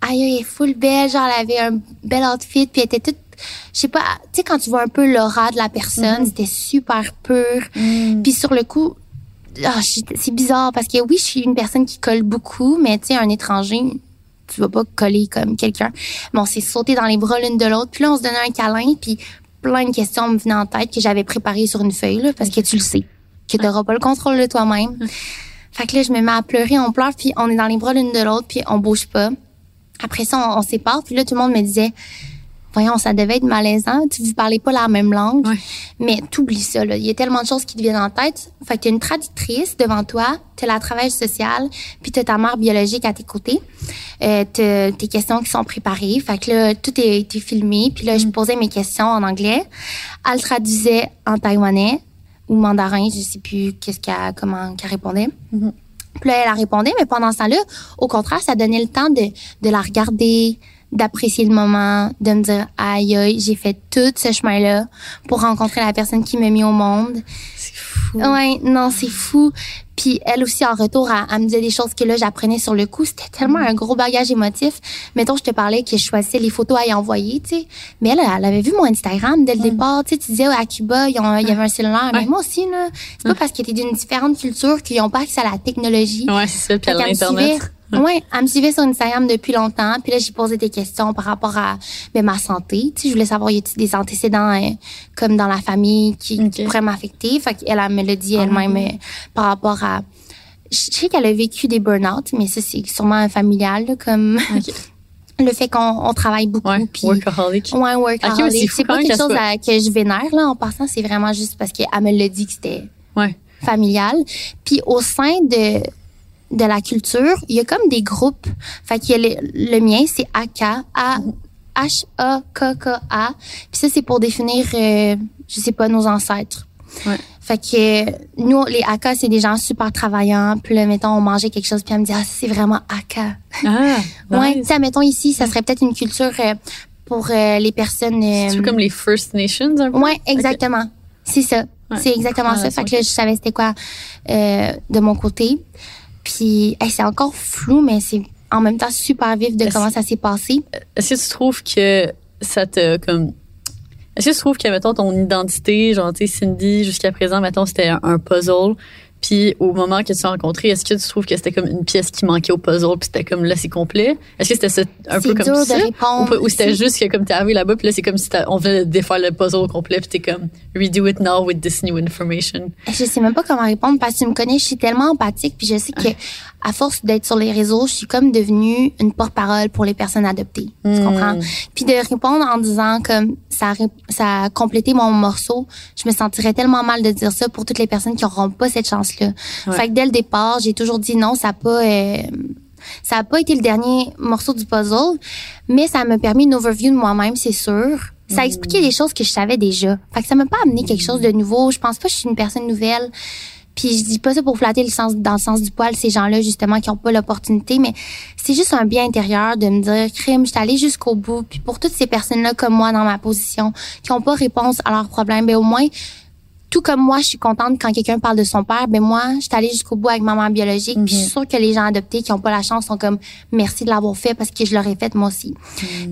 aïe, elle est full belle, genre, elle avait un bel outfit, puis elle était toute, je sais pas, tu sais, quand tu vois un peu l'aura de la personne, c'était super pur. Mm. Puis sur le coup, ah, je- c'est bizarre parce que oui, je suis une personne qui colle beaucoup, mais tu sais, un étranger, tu vas pas coller comme quelqu'un. Mais on s'est sauté dans les bras l'une de l'autre. Puis là, on se donnait un câlin, puis plein de questions me venaient en tête que j'avais préparées sur une feuille, là, parce que tu le sais, que tu n'auras pas le contrôle de toi-même. Fait que là, je me mets à pleurer, on pleure, puis on est dans les bras l'une de l'autre, puis on bouge pas. Après ça, on, on sépare, puis là, tout le monde me disait, voyons, ça devait être malaisant. Tu vous parlez pas la même langue. Ouais. Mais t'oublies ça, là. Il y a tellement de choses qui te viennent en tête. Fait que t'as une traductrice devant toi, t'as la travailleuse sociale, puis t'as ta mère biologique à tes côtés. Euh, t'as tes questions qui sont préparées. Fait que là, tout est, été filmé. Puis là, je posais mes questions en anglais. Elle traduisait en taïwanais ou mandarin, je sais plus qu'est-ce qu'elle, comment qu'elle répondait. Puis là, elle a répondu, mais pendant ce temps-là, au contraire, ça donnait le temps de, de la regarder, d'apprécier le moment, de me dire, aïe, aïe, j'ai fait tout ce chemin-là pour rencontrer la personne qui m'a mis au monde. C'est fou. Ouais, non, c'est fou. Puis elle aussi, en retour, elle, elle me disait des choses que là, j'apprenais sur le coup. C'était tellement un gros bagage émotif. Mettons, je te parlais que je choisissais les photos à y envoyer, tu sais. Mais elle, elle avait vu mon Instagram dès le départ. Tu sais, tu disais, à Cuba, il y avait un cellulaire. Mais moi aussi, là, c'est pas parce que t'es d'une différente culture qu'ils ont pas accès à la technologie. Ouais, c'est ça. Puis à l'Internet. Ouais, elle me suivait sur Instagram depuis longtemps. Puis là, j'ai posé des questions par rapport à ben, ma santé. Tu sais, je voulais savoir, y a-t-il des antécédents euh, comme dans la famille qui, qui pourraient m'affecter? Fait qu'elle, elle me l'a dit elle-même euh, par rapport à... Je sais qu'elle a vécu des burn-out, mais ça, c'est sûrement familial, là, comme le fait qu'on on travaille beaucoup. Ouais, puis- workaholic. Ouais, workaholic. c'est pas quelque chose à- que je vénère, là, en passant. C'est vraiment juste parce qu'elle me l'a dit que c'était Ouais. familial. Puis au sein de de la culture, il y a comme des groupes. Fait qu'il y a le, le mien, c'est AK, A H A K K A. Puis ça c'est pour définir euh, je sais pas nos ancêtres. Ouais. Fait que euh, nous les AK c'est des gens super travaillants. Puis là mettons on mangeait quelque chose puis elle me dit ah c'est vraiment AK. Ah, Ouais, nice. mettons ici ça serait peut-être une culture euh, pour euh, les personnes euh, C'est comme les First Nations, un peu? Ouais, exactement. C'est ça. Ouais. C'est exactement Ah, ça. Fait que là, je savais c'était quoi euh, de mon côté. Puis, hey, c'est encore flou, mais c'est en même temps super vif de comment ça s'est passé. Est-ce que tu trouves que ça te comme est-ce que tu trouves que mettons ton identité, genre tu sais Cindy jusqu'à présent mettons c'était un puzzle, puis au moment que tu l'as rencontré, est-ce que tu trouves que c'était comme une pièce qui manquait au puzzle, puis c'était comme là c'est complet? Est-ce que c'était ça- un peu comme ça? Répondre. ou, c'était juste que comme t'es arrivé là-bas, puis là c'est comme si t'as- on venait de défaire le puzzle au complet, puis t'es comme redo it now with this new information. Je sais même pas comment répondre parce que tu me connais, je suis tellement empathique puis je sais que à force d'être sur les réseaux, je suis comme devenue une porte-parole pour les personnes adoptées. Tu Hmm. comprends? Puis de répondre en disant comme ça ça a complété mon morceau, je me sentirais tellement mal de dire ça pour toutes les personnes qui n'auront pas cette chance-là. Ouais. Fait que dès le départ, j'ai toujours dit non, ça a pas euh, ça a pas été le dernier morceau du puzzle, mais ça m'a permis une overview de moi-même, c'est sûr. Ça a expliqué des choses que je savais déjà. Fait que ça m'a pas amené quelque chose de nouveau. Je pense pas que je suis une personne nouvelle. Puis je dis pas ça pour flatter le sens dans le sens du poil ces gens-là justement qui ont pas l'opportunité, mais c'est juste un bien intérieur de me dire crime, je suis allée jusqu'au bout. Puis pour toutes ces personnes-là comme moi dans ma position qui ont pas réponse à leurs problèmes, ben au moins tout comme moi, je suis contente quand quelqu'un parle de son père. Ben moi, je suis allée jusqu'au bout avec maman biologique. Puis je suis sûre que les gens adoptés qui ont pas la chance sont comme merci de l'avoir fait parce que je l'aurais fait moi aussi.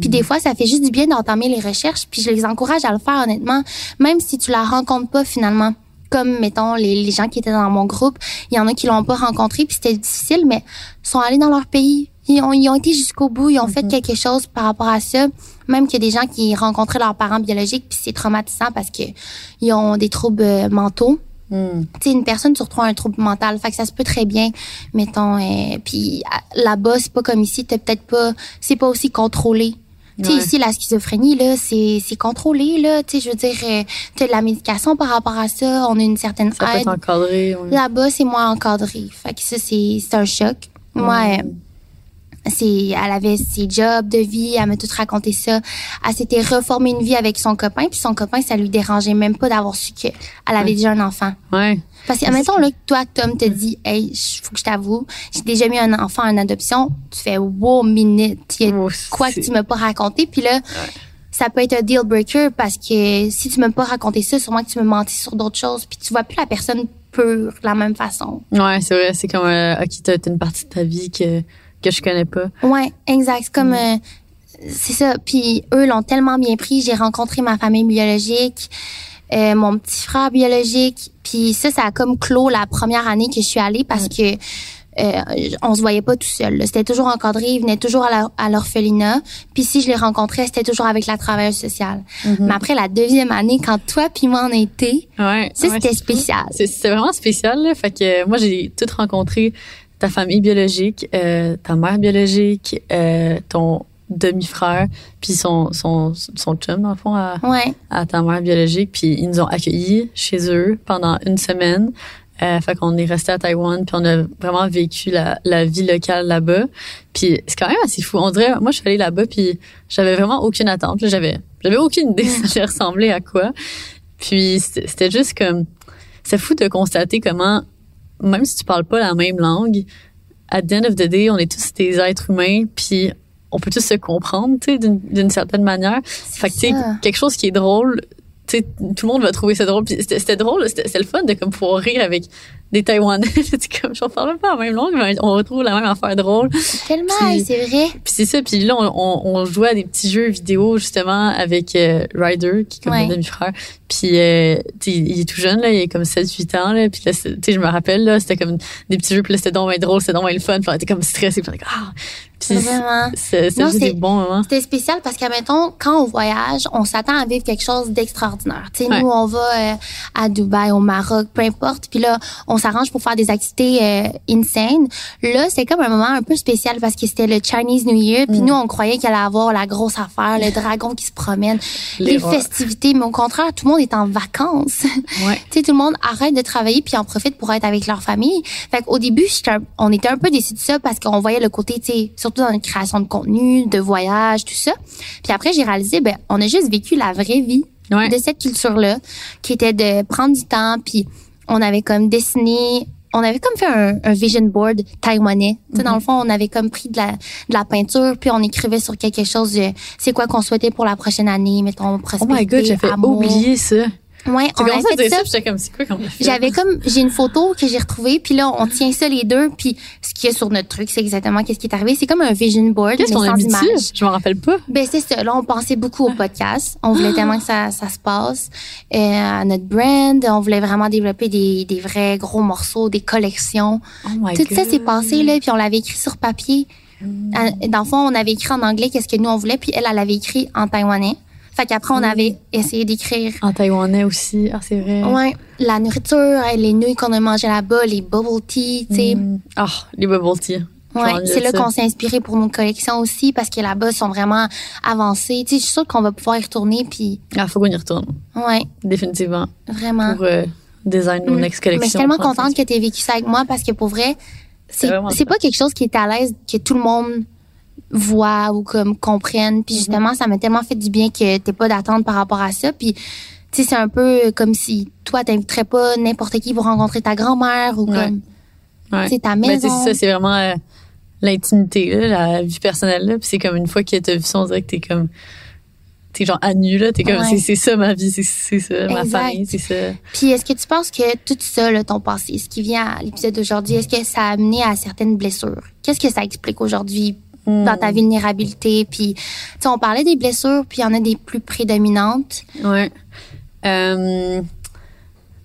Puis des fois, ça fait juste du bien d'entamer les recherches. Puis je les encourage à le faire honnêtement, même si tu la rencontres pas finalement. Comme mettons les, les gens qui étaient dans mon groupe, il y en a qui l'ont pas rencontré puis c'était difficile, mais sont allés dans leur pays. Ils ont, ils ont été jusqu'au bout, ils ont fait quelque chose par rapport à ça. Même qu'il y a des gens qui rencontraient leurs parents biologiques puis c'est traumatisant parce que ils ont des troubles euh, mentaux. Tu sais, une personne sur trois a un trouble mental. Fait que ça se peut très bien, mettons. euh, puis là-bas, c'est pas comme ici. T'as peut-être pas... C'est pas aussi contrôlé. Tu sais, Ouais. ici, la schizophrénie, là, c'est c'est contrôlé, là. Tu sais, je veux dire, euh, t'as de la médication par rapport à ça. On a une certaine Ça peut aide. être encadré. ouais. Là-bas, c'est moins encadré. Fait que ça, c'est c'est un choc. Moi, euh, c'est, elle avait ses jobs de vie, elle m'a tout raconté ça. Elle s'était reformée une vie avec son copain, puis son copain, ça lui dérangeait même pas d'avoir su qu'elle avait Ouais. déjà un enfant. Ouais. Parce que, admettons, là, que toi, Tom, te dit, hey, faut que je t'avoue, j'ai déjà mis un enfant en adoption. Tu fais, wow, minute. Il y a Oh, quoi que tu m'as pas raconté? Puis là, ça peut être un deal breaker parce que si tu m'as pas raconté ça, sûrement que tu me mentis sur d'autres choses. Puis tu vois plus la personne pure de la même façon. Ouais, c'est vrai. C'est comme, euh, ok, t'as une partie de ta vie que, que je connais pas. Ouais, exact. C'est comme, euh, c'est ça. Puis eux l'ont tellement bien pris. J'ai rencontré ma famille biologique, euh, mon petit frère biologique. Puis ça, ça a comme clos la première année que je suis allée parce que euh, on se voyait pas tout seul. C'était toujours encadré. Ils venaient toujours à l'orphelinat. Puis si je les rencontrais, c'était toujours avec la travailleuse sociale. Mais après la deuxième année, quand toi puis moi on était, Ouais. ça ouais, c'était spécial. C'est- C'était vraiment spécial. Là. Fait que moi, j'ai tout rencontré ta famille biologique, euh, ta mère biologique, euh, ton demi-frère, puis son, son, son chum, dans le fond, à, Ouais. à ta mère biologique. Puis ils nous ont accueillis chez eux pendant une semaine. Euh, fait qu'on est resté à Taïwan, puis on a vraiment vécu la, la vie locale là-bas. Puis c'est quand même assez fou. On dirait, moi, je suis allée là-bas, puis j'avais vraiment aucune attente. J'avais, j'avais aucune idée ça allait ressembler à quoi. Puis c'était juste comme, c'est fou de constater comment, même si tu parles pas la même langue, at the end of the day, on est tous des êtres humains, puis on peut tous se comprendre, tu sais, d'une certaine manière. Fait que, tu sais, quelque chose qui est drôle, tu sais, tout le monde va trouver ça drôle. C'était drôle, c'était c'était le fun de comme pouvoir rire avec des Taïwanais. C'est comme, on parle pas la même langue, mais on retrouve la même affaire drôle. Tellement, c'est vrai. Puis c'est ça. Puis là, on, on, on jouait à des petits jeux vidéo justement avec euh, Ryder, qui est comme Ouais. mon demi-frère. Puis euh, il est tout jeune là, il est comme 7-8 ans là. Puis là, c'est- tu sais, je me rappelle là, c'était comme des petits jeux. Puis là, c'était donc bien drôle, c'était donc bien le fun. Puis on était comme stressé. Puis on était comme, ah. Puis Vraiment. c'est des bons moments. C'était spécial parce qu'à mettons, quand on voyage, on s'attend à vivre quelque chose d'extraordinaire. Tu sais, Ouais. nous, on va euh, à Dubaï, au Maroc, peu importe. Puis là, on s'arrange pour faire des activités euh, insane. Là, c'est comme un moment un peu spécial parce que c'était le Chinese New Year. Mm. Puis nous, on croyait qu'il allait avoir la grosse affaire, le dragon qui se promène, les festivités. Mais au contraire, tout le monde est en vacances. Ouais. tu sais, tout le monde arrête de travailler puis en profite pour être avec leur famille. Fait qu'au début, on était un peu déçus de ça parce qu'on voyait le côté, tu sais, surtout dans la création de contenu, de voyage, tout ça. Puis après, j'ai réalisé, ben, on a juste vécu la vraie vie Ouais. de cette culture-là, qui était de prendre du temps, puis on avait comme dessiné, on avait comme fait un, un vision board taïwanais. Tu sais, dans Mhm. le fond, on avait comme pris de la, de la peinture, puis on écrivait sur quelque chose, c'est quoi qu'on souhaitait pour la prochaine année, mettons, Oh prospérité, my god, j'ai fait amour. oublier ça. Ouais, on à fait ça. ça, comme, c'est quoi qu'on a fait? J'avais comme j'ai une photo que j'ai retrouvée puis là on tient ça les deux puis ce qu'il y a sur notre truc c'est exactement qu'est-ce qui est arrivé c'est comme un vision board mais sans a dessus? Je m'en rappelle pas. Ben c'est ça là on pensait beaucoup au podcast on voulait tellement que ça ça se passe euh, à notre brand on voulait vraiment développer des des vrais gros morceaux des collections Oh my tout god. ça s'est passé là puis on l'avait écrit sur papier Mm. Euh, dans le fond on avait écrit en anglais qu'est-ce que nous on voulait puis elle elle avait écrit en taïwanais fait qu'après on avait essayé d'écrire En taïwanais aussi. Ah, c'est vrai. Ouais, la nourriture, euh, les nouilles qu'on a mangées là-bas, les bubble tea, tu sais. Mm. Ah, les bubble tea. Ouais, c'est là qu'on s'est inspiré pour nos collections aussi parce que là-bas ils sont vraiment avancés. Tu sais, je suis sûre qu'on va pouvoir y retourner puis Ah, faut qu'on y retourne. ouais, Définitivement. vraiment. Pour euh, design nos Mm. next collections. Mais je suis tellement contente que tu aies vécu ça avec moi parce que pour vrai, c'est pas quelque chose qui est à l'aise que tout le monde voit ou comme comprenne. Mm-hmm. Puis justement, ça m'a tellement fait du bien que t'aies pas d'attente par rapport à ça. Puis tu sais, c'est un peu comme si toi t'inviterais pas n'importe qui pour rencontrer ta grand-mère ou Ouais. comme Ouais. tu sais ta Ben, maison. c'est ça, c'est vraiment euh, l'intimité, la vie personnelle. Là. Puis c'est comme une fois que t'as vu ça, on dirait que t'es comme. T'es genre à nu, là. T'es comme, Ouais. c'est, ça ma vie, c'est, ça ma famille, c'est ça. Puis est-ce que tu penses que tout ça, là, ton passé, ce qui vient à l'épisode d'aujourd'hui, est-ce que ça a amené à certaines blessures? Qu'est-ce que ça explique aujourd'hui Hmm. dans ta vulnérabilité? Puis, on parlait des blessures, puis il y en a des plus prédominantes. Ouais. Euh,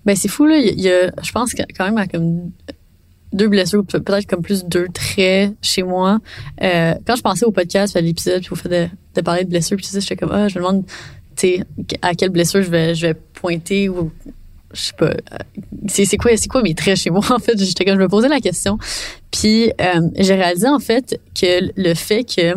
ben c'est fou là. Il y a- il y, a, je pense quand même à comme deux blessures, pe- peut-être comme plus deux traits chez moi. Euh, quand je pensais au podcast, à l'épisode, puis au fait de, de parler de blessures, puis tout ça, j'étais comme ah, je me demande, tu sais, à quelle blessure je vais je vais pointer ou je sais pas. euh, C'est quoi c'est quoi mes traits chez moi en fait? J'étais comme je me posais la question. Puis euh, j'ai réalisé en fait que le fait que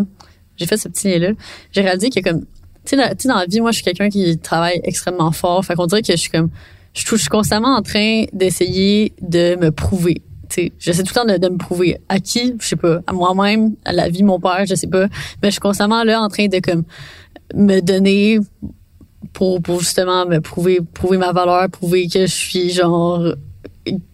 j'ai fait ce petit lien là, j'ai réalisé que comme tu sais, dans la vie, moi, je suis quelqu'un qui travaille extrêmement fort. Fait qu'on dirait que je suis comme, je, suis- constamment en train d'essayer de me prouver. Sais, j'essaie tout le temps de, de me prouver. À qui? Je sais pas. À moi-même, à la vie, mon père, je sais pas. Mais je suis constamment là en train de comme me donner pour, pour justement me prouver, prouver ma valeur, prouver que je suis genre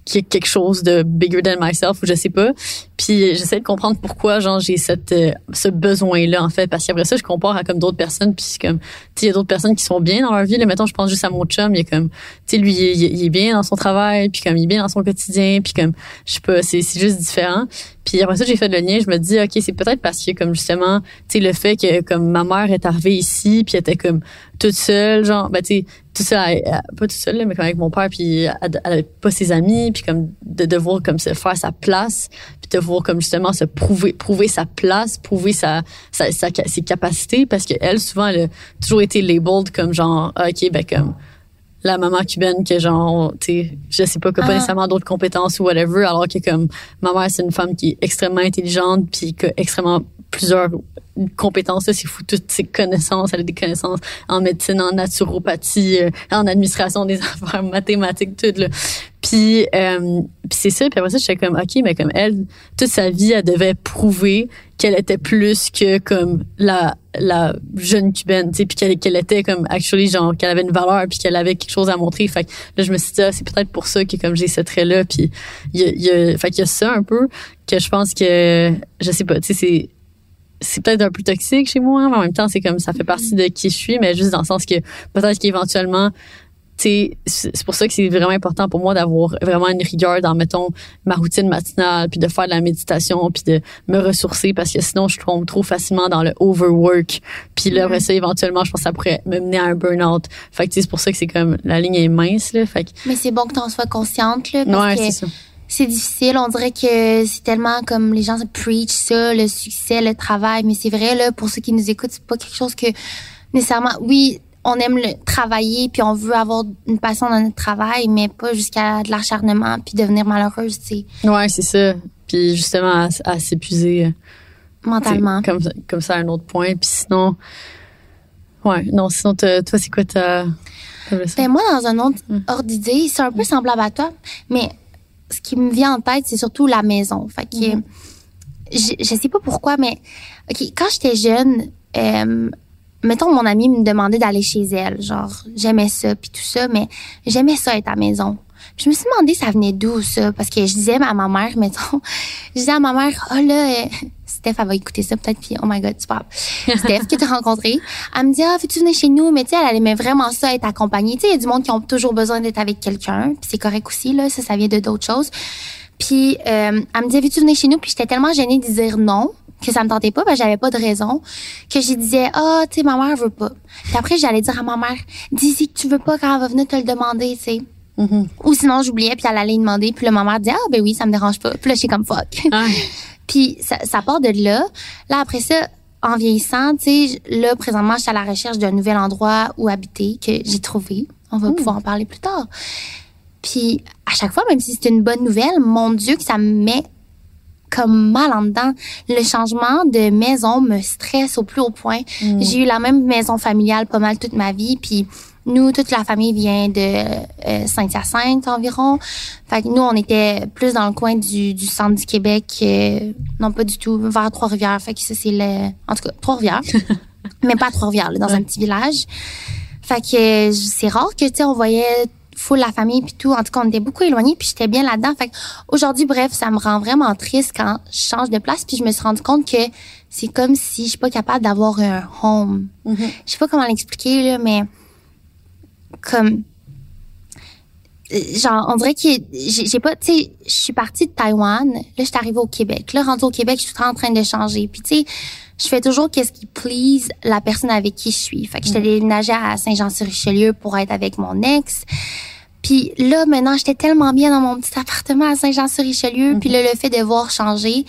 qu'il y a quelque chose de bigger than myself ou je sais pas. Puis j'essaie de comprendre pourquoi genre j'ai cette euh, ce besoin là en fait parce qu'après ça je compare à comme d'autres personnes puis comme tu sais il y a d'autres personnes qui sont bien dans leur vie là mettons je pense juste à mon chum il est comme tu sais lui il, est- bien dans son travail puis comme il est bien dans son quotidien puis comme je sais pas c'est c'est juste différent. Puis après ça j'ai fait le lien, je me dis OK, c'est peut-être parce que comme justement tu sais le fait que comme ma mère est arrivée ici puis elle était comme toute seule genre ben tu sais elle- elle- pas toute seule mais comme avec mon père puis elle, elle avait pas ses amis puis comme de devoir comme se faire sa place puis de devoir comme justement se prouver prouver sa place prouver sa, sa, sa- ses capacités parce que elle souvent elle a toujours été labeled comme genre ah, ok ben comme la maman cubaine que genre tu sais je sais pas que pas Ah. nécessairement d'autres compétences ou whatever alors que comme ma mère c'est une femme qui est extrêmement intelligente puis qui a extrêmement plusieurs compétences, c'est fou, toutes ses connaissances, elle a des connaissances en médecine, en naturopathie, euh, en administration des affaires, mathématiques, tout, là. Puis, euh, puis c'est ça, puis après ça, j'étais comme, OK, mais comme elle, toute sa vie, elle devait prouver qu'elle était plus que comme la la jeune cubaine, tu sais, puis qu'elle qu'elle était comme actually genre qu'elle avait une valeur puis qu'elle avait quelque chose à montrer. Fait que là je me suis dit ah, c'est peut-être pour ça que comme j'ai ce trait là puis il y a, y a fait qu'il y a ça un peu que je pense que je sais pas, tu sais c'est c'est peut-être un peu toxique chez moi, mais en même temps, c'est comme ça fait partie de qui je suis, mais juste dans le sens que peut-être qu'éventuellement, c'est pour ça que c'est vraiment important pour moi d'avoir vraiment une rigueur dans mettons ma routine matinale puis de faire de la méditation puis de me ressourcer parce que sinon je tombe trop facilement dans le overwork. Puis là après mm-hmm. ça éventuellement je pense que ça pourrait me mener à un burn-out. Fait que c'est pour ça que c'est comme la ligne est mince là. Fait mais c'est bon que tu en sois consciente là parce ouais, que c'est difficile. On dirait que c'est tellement comme les gens se preach ça, le succès, le travail. Mais c'est vrai, là, pour ceux qui nous écoutent, c'est pas quelque chose que nécessairement, oui, on aime le travailler puis on veut avoir une passion dans notre travail, mais pas jusqu'à de l'acharnement puis devenir malheureuse, tu sais. Ouais, c'est ça. Puis justement, à, s'épuiser. Euh, Mentalement. Comme, comme ça, un autre point. Puis sinon, ouais, non, sinon, toi, c'est quoi ta. Ben, moi, dans un autre hum. ordre d'idée, c'est un peu semblable à toi, mais ce qui me vient en tête, c'est surtout la maison. Fait que, mm-hmm. je, je sais pas pourquoi, mais ok, quand j'étais jeune, euh, mettons mon amie me demandait d'aller chez elle, genre j'aimais ça puis tout ça, mais j'aimais ça être à la maison. je me suis demandé ça venait d'où ça, parce que je disais à ma mère, mettons, je disais à ma mère, oh là, euh, Steph, elle va écouter ça peut-être, puis oh my god, tu parles. Steph, qui t'a rencontré, elle me dit, ah, veux-tu venir chez nous? Mais tu sais, elle aimait vraiment ça, être accompagnée. Tu sais, il y a du monde qui ont toujours besoin d'être avec quelqu'un, puis c'est correct aussi, là, ça, ça vient de d'autres choses. Puis euh, elle me dit, veux-tu venir chez nous? Puis j'étais tellement gênée de dire non que ça me tentait pas, que j'avais pas de raison, que je disais, ah, oh, tu sais, ma mère veut pas. Puis après, j'allais dire à ma mère, dis-y que tu veux pas quand elle va venir te le demander, tu sais. Mm-hmm. Ou sinon, j'oubliais, puis elle allait demander, puis le ma mère disait, ah, ben oui, ça me dérange pas. Puis là, j'étais comme fuck. Puis ça, ça part de là. Là, après ça, en vieillissant, tu sais, là, présentement, je suis à la recherche d'un nouvel endroit où habiter que j'ai trouvé. On va pouvoir en parler plus tard. Puis à chaque fois, même si c'est une bonne nouvelle, mon Dieu, que ça me met comme mal en dedans. Le changement de maison me stresse au plus haut point. Mm. J'ai eu la même maison familiale pas mal toute ma vie, puis nous, toute la famille vient de euh, Saint-Hyacinthe environ. Fait que nous, on était plus dans le coin du, du centre du Québec, euh, non pas du tout, vers Trois-Rivières. Fait que ça, c'est le... En tout cas, Trois-Rivières. mais pas Trois-Rivières, dans un petit village. Fait que c'est rare que, tu sais, on voyait full la famille puis tout. En tout cas, on était beaucoup éloignés puis j'étais bien là-dedans. Fait aujourd'hui, bref, ça me rend vraiment triste quand je change de place puis je me suis rendu compte que c'est comme si je suis pas capable d'avoir un home. Mm-hmm. Je sais pas comment l'expliquer là, mais comme genre on dirait que j'ai pas tu sais je suis partie de Taïwan là je suis arrivée au Québec. Là rendu au Québec je suis en train de changer. Puis tu sais je fais toujours qu'est-ce qui please la personne avec qui je suis. Fait que j'étais mm. déménagée à Saint-Jean-sur-Richelieu pour être avec mon ex. Puis là maintenant j'étais tellement bien dans mon petit appartement à Saint-Jean-sur-Richelieu. Puis là le fait de voir changer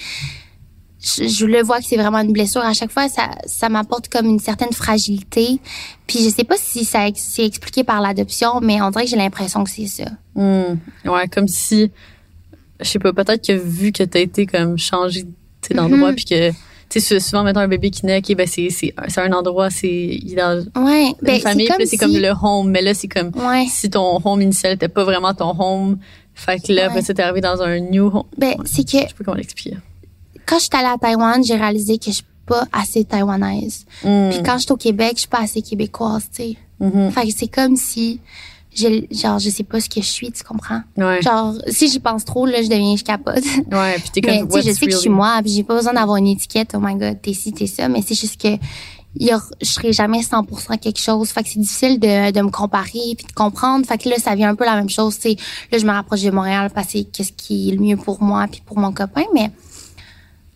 je, le vois que c'est vraiment une blessure. À chaque fois, ça, ça m'apporte comme une certaine fragilité. Puis je sais pas si ça c'est expliqué par l'adoption, mais on dirait que j'ai l'impression que c'est ça. Hmm. Ouais, comme si, je sais pas, peut-être que vu que t'as été comme changé d'endroit, mm puis que tu sais souvent maintenant un bébé qui naît okay, ben c'est c'est un endroit c'est il est dans ouais, une ben, famille c'est comme le home mais là c'est comme si ton home initial n'était pas vraiment ton home fait que là ouais. après arrivé dans un new home ben c'est que je sais pas comment l'expliquer quand je suis allée à Taïwan, j'ai réalisé que je suis pas assez taïwanaise. Mm. Puis quand je suis au Québec, je suis pas assez québécoise, tu sais. Mm-hmm. Fait que c'est comme si genre je sais pas ce que je suis, tu comprends? Ouais. Genre si j'y pense trop là, je deviens je capote. Ouais, puis t'es comme mais, je sais que je suis moi, puis j'ai pas besoin d'avoir une étiquette. Oh my god, t'es ci, t'es ça, mais c'est juste que y a, je serai jamais 100% quelque chose. Fait que c'est difficile de, de me comparer puis de comprendre. Fait que là, ça vient un peu la même chose. Tu là, je me rapproche de Montréal parce que qu'est-ce qui est le mieux pour moi puis pour mon copain. Mais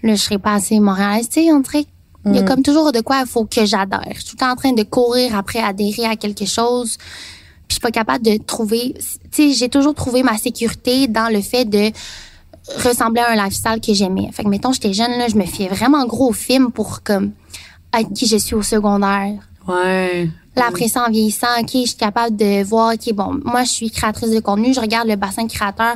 là, je serais pas assez moraliste. Tu sais, on dirait il y a mm. comme toujours de quoi il faut que j'adhère. Je suis tout en train de courir après adhérer à quelque chose. Puis je suis pas capable de trouver. Tu sais, j'ai toujours trouvé ma sécurité dans le fait de ressembler à un lifestyle que j'aimais. Fait que mettons, j'étais jeune là, je me fiais vraiment gros au film pour comme être qui je suis au secondaire. Ouais. Là, après ça, en vieillissant, OK, je suis capable de voir, OK, bon, moi, je suis créatrice de contenu, je regarde le bassin créateur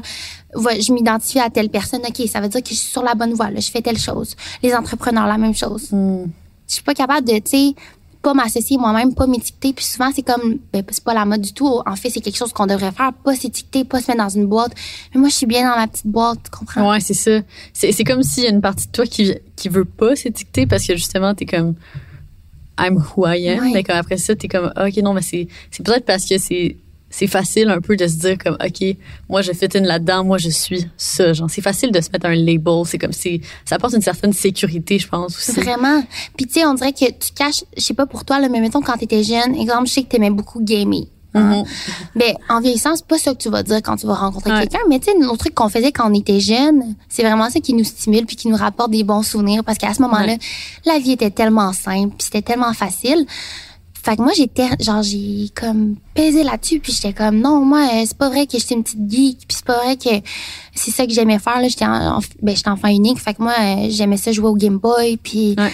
ouais, je m'identifie à telle personne, OK, ça veut dire que je suis sur la bonne voie, là, je fais telle chose. Les entrepreneurs, la même chose. Hmm. Je suis pas capable de, tu sais, pas m'associer moi-même, pas m'étiqueter. Puis souvent, c'est comme, ben, c'est pas la mode du tout. En fait, c'est quelque chose qu'on devrait faire, pas s'étiqueter, pas se mettre dans une boîte. Mais moi, je suis bien dans ma petite boîte, tu comprends? Ouais, c'est ça. C'est, comme s'il y a une partie de toi qui, qui veut pas s'étiqueter parce que justement, t'es comme, I'm who I am. Mais après ça, t'es comme, ah, OK, non, mais c'est peut-être parce que c'est, c'est facile un peu de se dire comme, OK, moi, je fit in là-dedans, moi, je suis ça. Genre, c'est facile de se mettre un label. C'est comme si, ça apporte une certaine sécurité, je pense aussi. Vraiment. Puis tu sais, on dirait que tu caches, je sais pas pour toi, là, mais mettons quand t'étais jeune, exemple, je sais que t'aimais beaucoup gamer. hein. Mhm. Ben, en vieillissant, c'est pas ça que tu vas dire quand tu vas rencontrer Ouais. quelqu'un, mais tu sais, nos trucs qu'on faisait quand on était jeune, c'est vraiment ça qui nous stimule puis qui nous rapporte des bons souvenirs parce qu'à ce moment-là, Ouais. la vie était tellement simple puis c'était tellement facile. Fait que moi, j'étais, genre, j'ai comme pesé là-dessus puis j'étais comme, non, moi, euh, c'est pas vrai que j'étais une petite geek puis c'est pas vrai que c'est ça que j'aimais faire, là. J'étais en- en- ben, j'étais enfant unique. Fait que moi, euh, j'aimais ça jouer au Game Boy puis Ouais.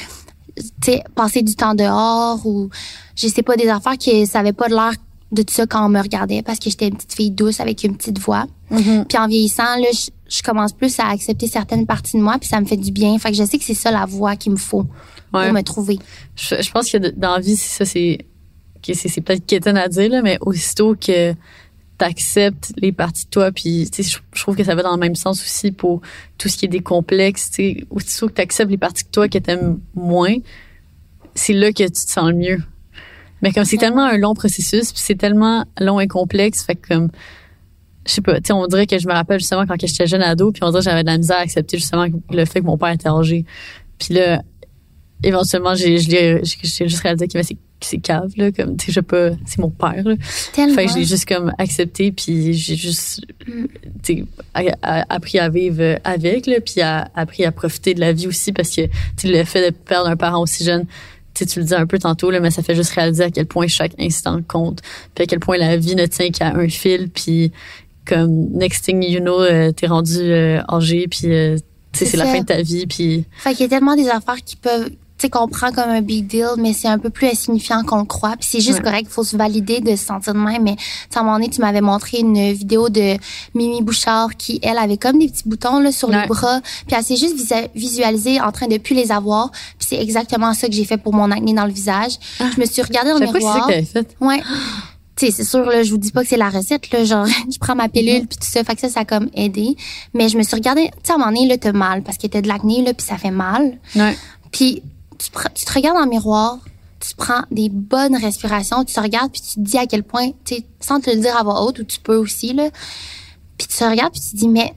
tu sais, passer du temps dehors ou je sais pas des affaires qui ça avait pas de l'air de tout ça quand on me regardait parce que j'étais une petite fille douce avec une petite voix. Mhm. Puis en vieillissant là, je, je commence plus à accepter certaines parties de moi puis ça me fait du bien. Fait que je sais que c'est ça la voix qu'il me faut Ouais. pour me trouver. Je, je pense que dans la vie, c'est ça, c'est que c'est c'est peut-être quétaine à dire, là, mais aussitôt que t'acceptes les parties de toi, puis tu sais, je, je trouve que ça va dans le même sens aussi pour tout ce qui est des complexes, tu sais, aussitôt que t'acceptes les parties de toi que t'aimes moins, c'est là que tu te sens le mieux. Mais comme c'est tellement un long processus, puis c'est tellement long et complexe, fait que comme je sais pas, tu sais, on dirait que je me rappelle justement quand j'étais jeune ado, puis on dirait que j'avais de la misère à accepter justement le fait que mon père était âgé. Puis là, éventuellement, j'ai, j'ai, j'ai juste réalisé que mais c'est, cave, là, comme, tu sais, je c'est mon père, là. Tellement. Fait que je l'ai juste comme accepté, puis j'ai juste, Mm. tu sais, appris à vivre avec, là, puis a- appris à profiter de la vie aussi, parce que, tu sais, le fait de perdre un parent aussi jeune, tu sais, tu le dis un peu tantôt, là, mais ça fait juste réaliser à quel point chaque instant compte, puis à quel point la vie ne tient qu'à un fil, puis comme, next thing you know, euh, t'es rendu euh, âgé, puis, euh, C'est c'est la fin de ta vie, puis Fait qu'il y a tellement des affaires qui peuvent, sais, qu'on prend comme un big deal, mais c'est un peu plus insignifiant qu'on le croit. Puis c'est juste Ouais. correct, il faut se valider de se sentir de même. Mais tu sais, à un moment donné, tu m'avais montré une vidéo de Mimi Bouchard qui, elle, avait comme des petits boutons là, sur Ouais. les bras. Puis elle s'est juste visualisée en train de plus les avoir. Puis c'est exactement ça que j'ai fait pour mon acné dans le visage. Je me suis regardée dans le savais pas que miroir. fait. Ouais. Tu sais, c'est sûr, là, je vous dis pas que c'est la recette, là. Genre, je prends ma Mm-hmm. pilule, puis tout ça. Fait que ça, ça a comme aidé. Mais je me suis regardée, tu sais, à un moment donné, là, t'as mal, parce que t'as de l'acné, là, puis ça fait mal. Ouais. Puis tu, tu te regardes dans le miroir, tu prends des bonnes respirations, tu te regardes, puis tu te dis à quel point, tu sais, sans te le dire à voix haute, ou tu peux aussi, là. Puis tu te regardes, puis tu te dis, mais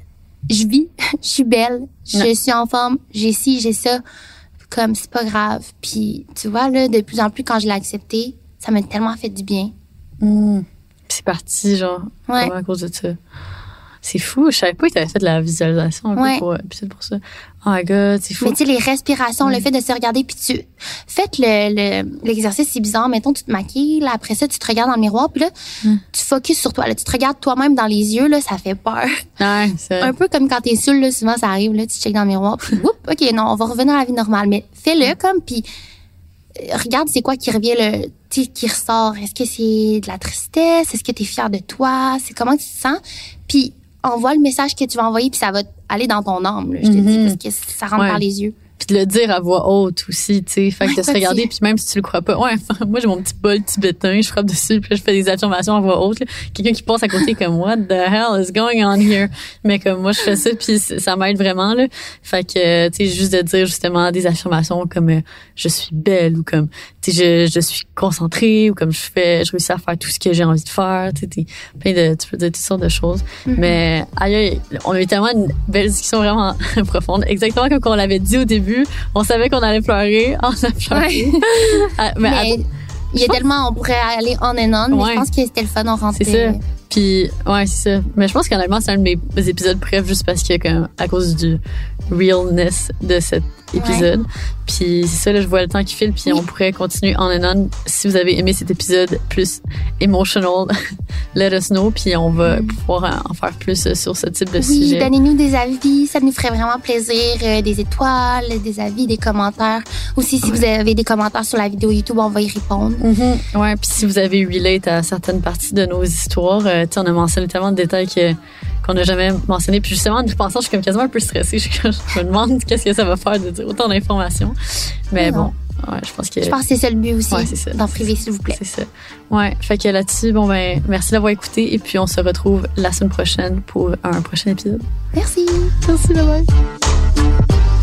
je vis, je suis belle, je suis en forme, j'ai ci, j'ai ça. Comme, c'est pas grave. Puis tu vois, là, de plus en plus, quand je l'ai accepté, ça m'a tellement fait du bien. Mm. Puis c'est parti, genre, Ouais. à cause de ça. C'est fou, je savais pas que t'avais fait de la visualisation un Ouais. peu pour, c'est pour ça. Oh my god, c'est fou. Mais tu sais, les respirations, Mm. le fait de se regarder, puis tu faites le le- l'exercice, c'est bizarre. Mettons, tu te maquilles, là, après ça, tu te regardes dans le miroir, puis là, Mm. tu focuses sur toi. Là, tu te regardes toi-même dans les yeux, là, ça fait peur. Ouais, Un peu comme quand t'es seul, là, souvent ça arrive, là, tu checkes dans le miroir, puis ok, non, on va revenir à la vie normale. Mais fais-le comme, puis euh, regarde c'est quoi qui revient, le, tu qui ressort. Est-ce que c'est de la tristesse? Est-ce que t'es fier de toi? C'est comment tu te sens? Puis envoie le message que tu vas envoyer, puis ça va aller dans ton âme, là, je te dis, Mhm. parce que ça rentre Ouais. par les yeux. Puis de le dire à voix haute aussi, tu sais. Fait que de se regarder, puis même si tu le crois pas. Ouais, moi, j'ai mon petit bol tibétain, je frappe dessus, puis là, je fais des affirmations à voix haute. Quelqu'un qui passe à côté comme, what the hell is going on here? Mais comme moi, je fais ça, puis ça m'aide vraiment, là. Fait que, tu sais, juste de dire justement des affirmations comme, euh, je suis belle, ou comme, tu sais, je, je suis concentrée, ou comme je fais, je réussis à faire tout ce que j'ai envie de faire, tu sais, plein de, tu peux dire toutes sortes de choses. Mm-hmm. Mais, aïe, aïe, on a eu tellement une belle discussion vraiment profonde. Exactement comme on l'avait dit au début. On savait qu'on allait pleurer. On a pleuré. Ah, mais, Mais att- il y a tellement, on pourrait aller on and on, mais Ouais. je pense que c'était le fun, on rentrait. c'est ça. Puis, ouais, c'est ça. Mais je pense qu'honnêtement, c'est un de mes épisodes préférés juste parce que, comme, à cause du realness de cet épisode. Puis, c'est ça, là, je vois le temps qui file, puis on pourrait continuer on and on. Si vous avez aimé cet épisode plus emotional, let us know, puis on va pouvoir en faire plus euh, sur ce type de Oui, sujet. donnez-nous des avis, ça nous ferait vraiment plaisir. euh, des étoiles, des avis, des commentaires. Aussi, si vous avez des commentaires sur la vidéo YouTube, on va y répondre. Mhm. Ouais, puis si vous avez relate à certaines parties de nos histoires, euh, on a mentionné tellement de détails que qu'on n'a jamais mentionné. Puis justement, en y pensant, je suis comme quasiment un peu stressée. Je, je me demande qu'est-ce que ça va faire de dire autant d'informations. Mais bon, ouais, je pense que. Je pense que c'est ça le but aussi. D'en priver, s'il vous plaît. C'est ça. Ouais. Fait que là-dessus, bon, ben, merci d'avoir écouté. Et puis, on se retrouve la semaine prochaine pour un prochain épisode. Merci. Merci, bye bye.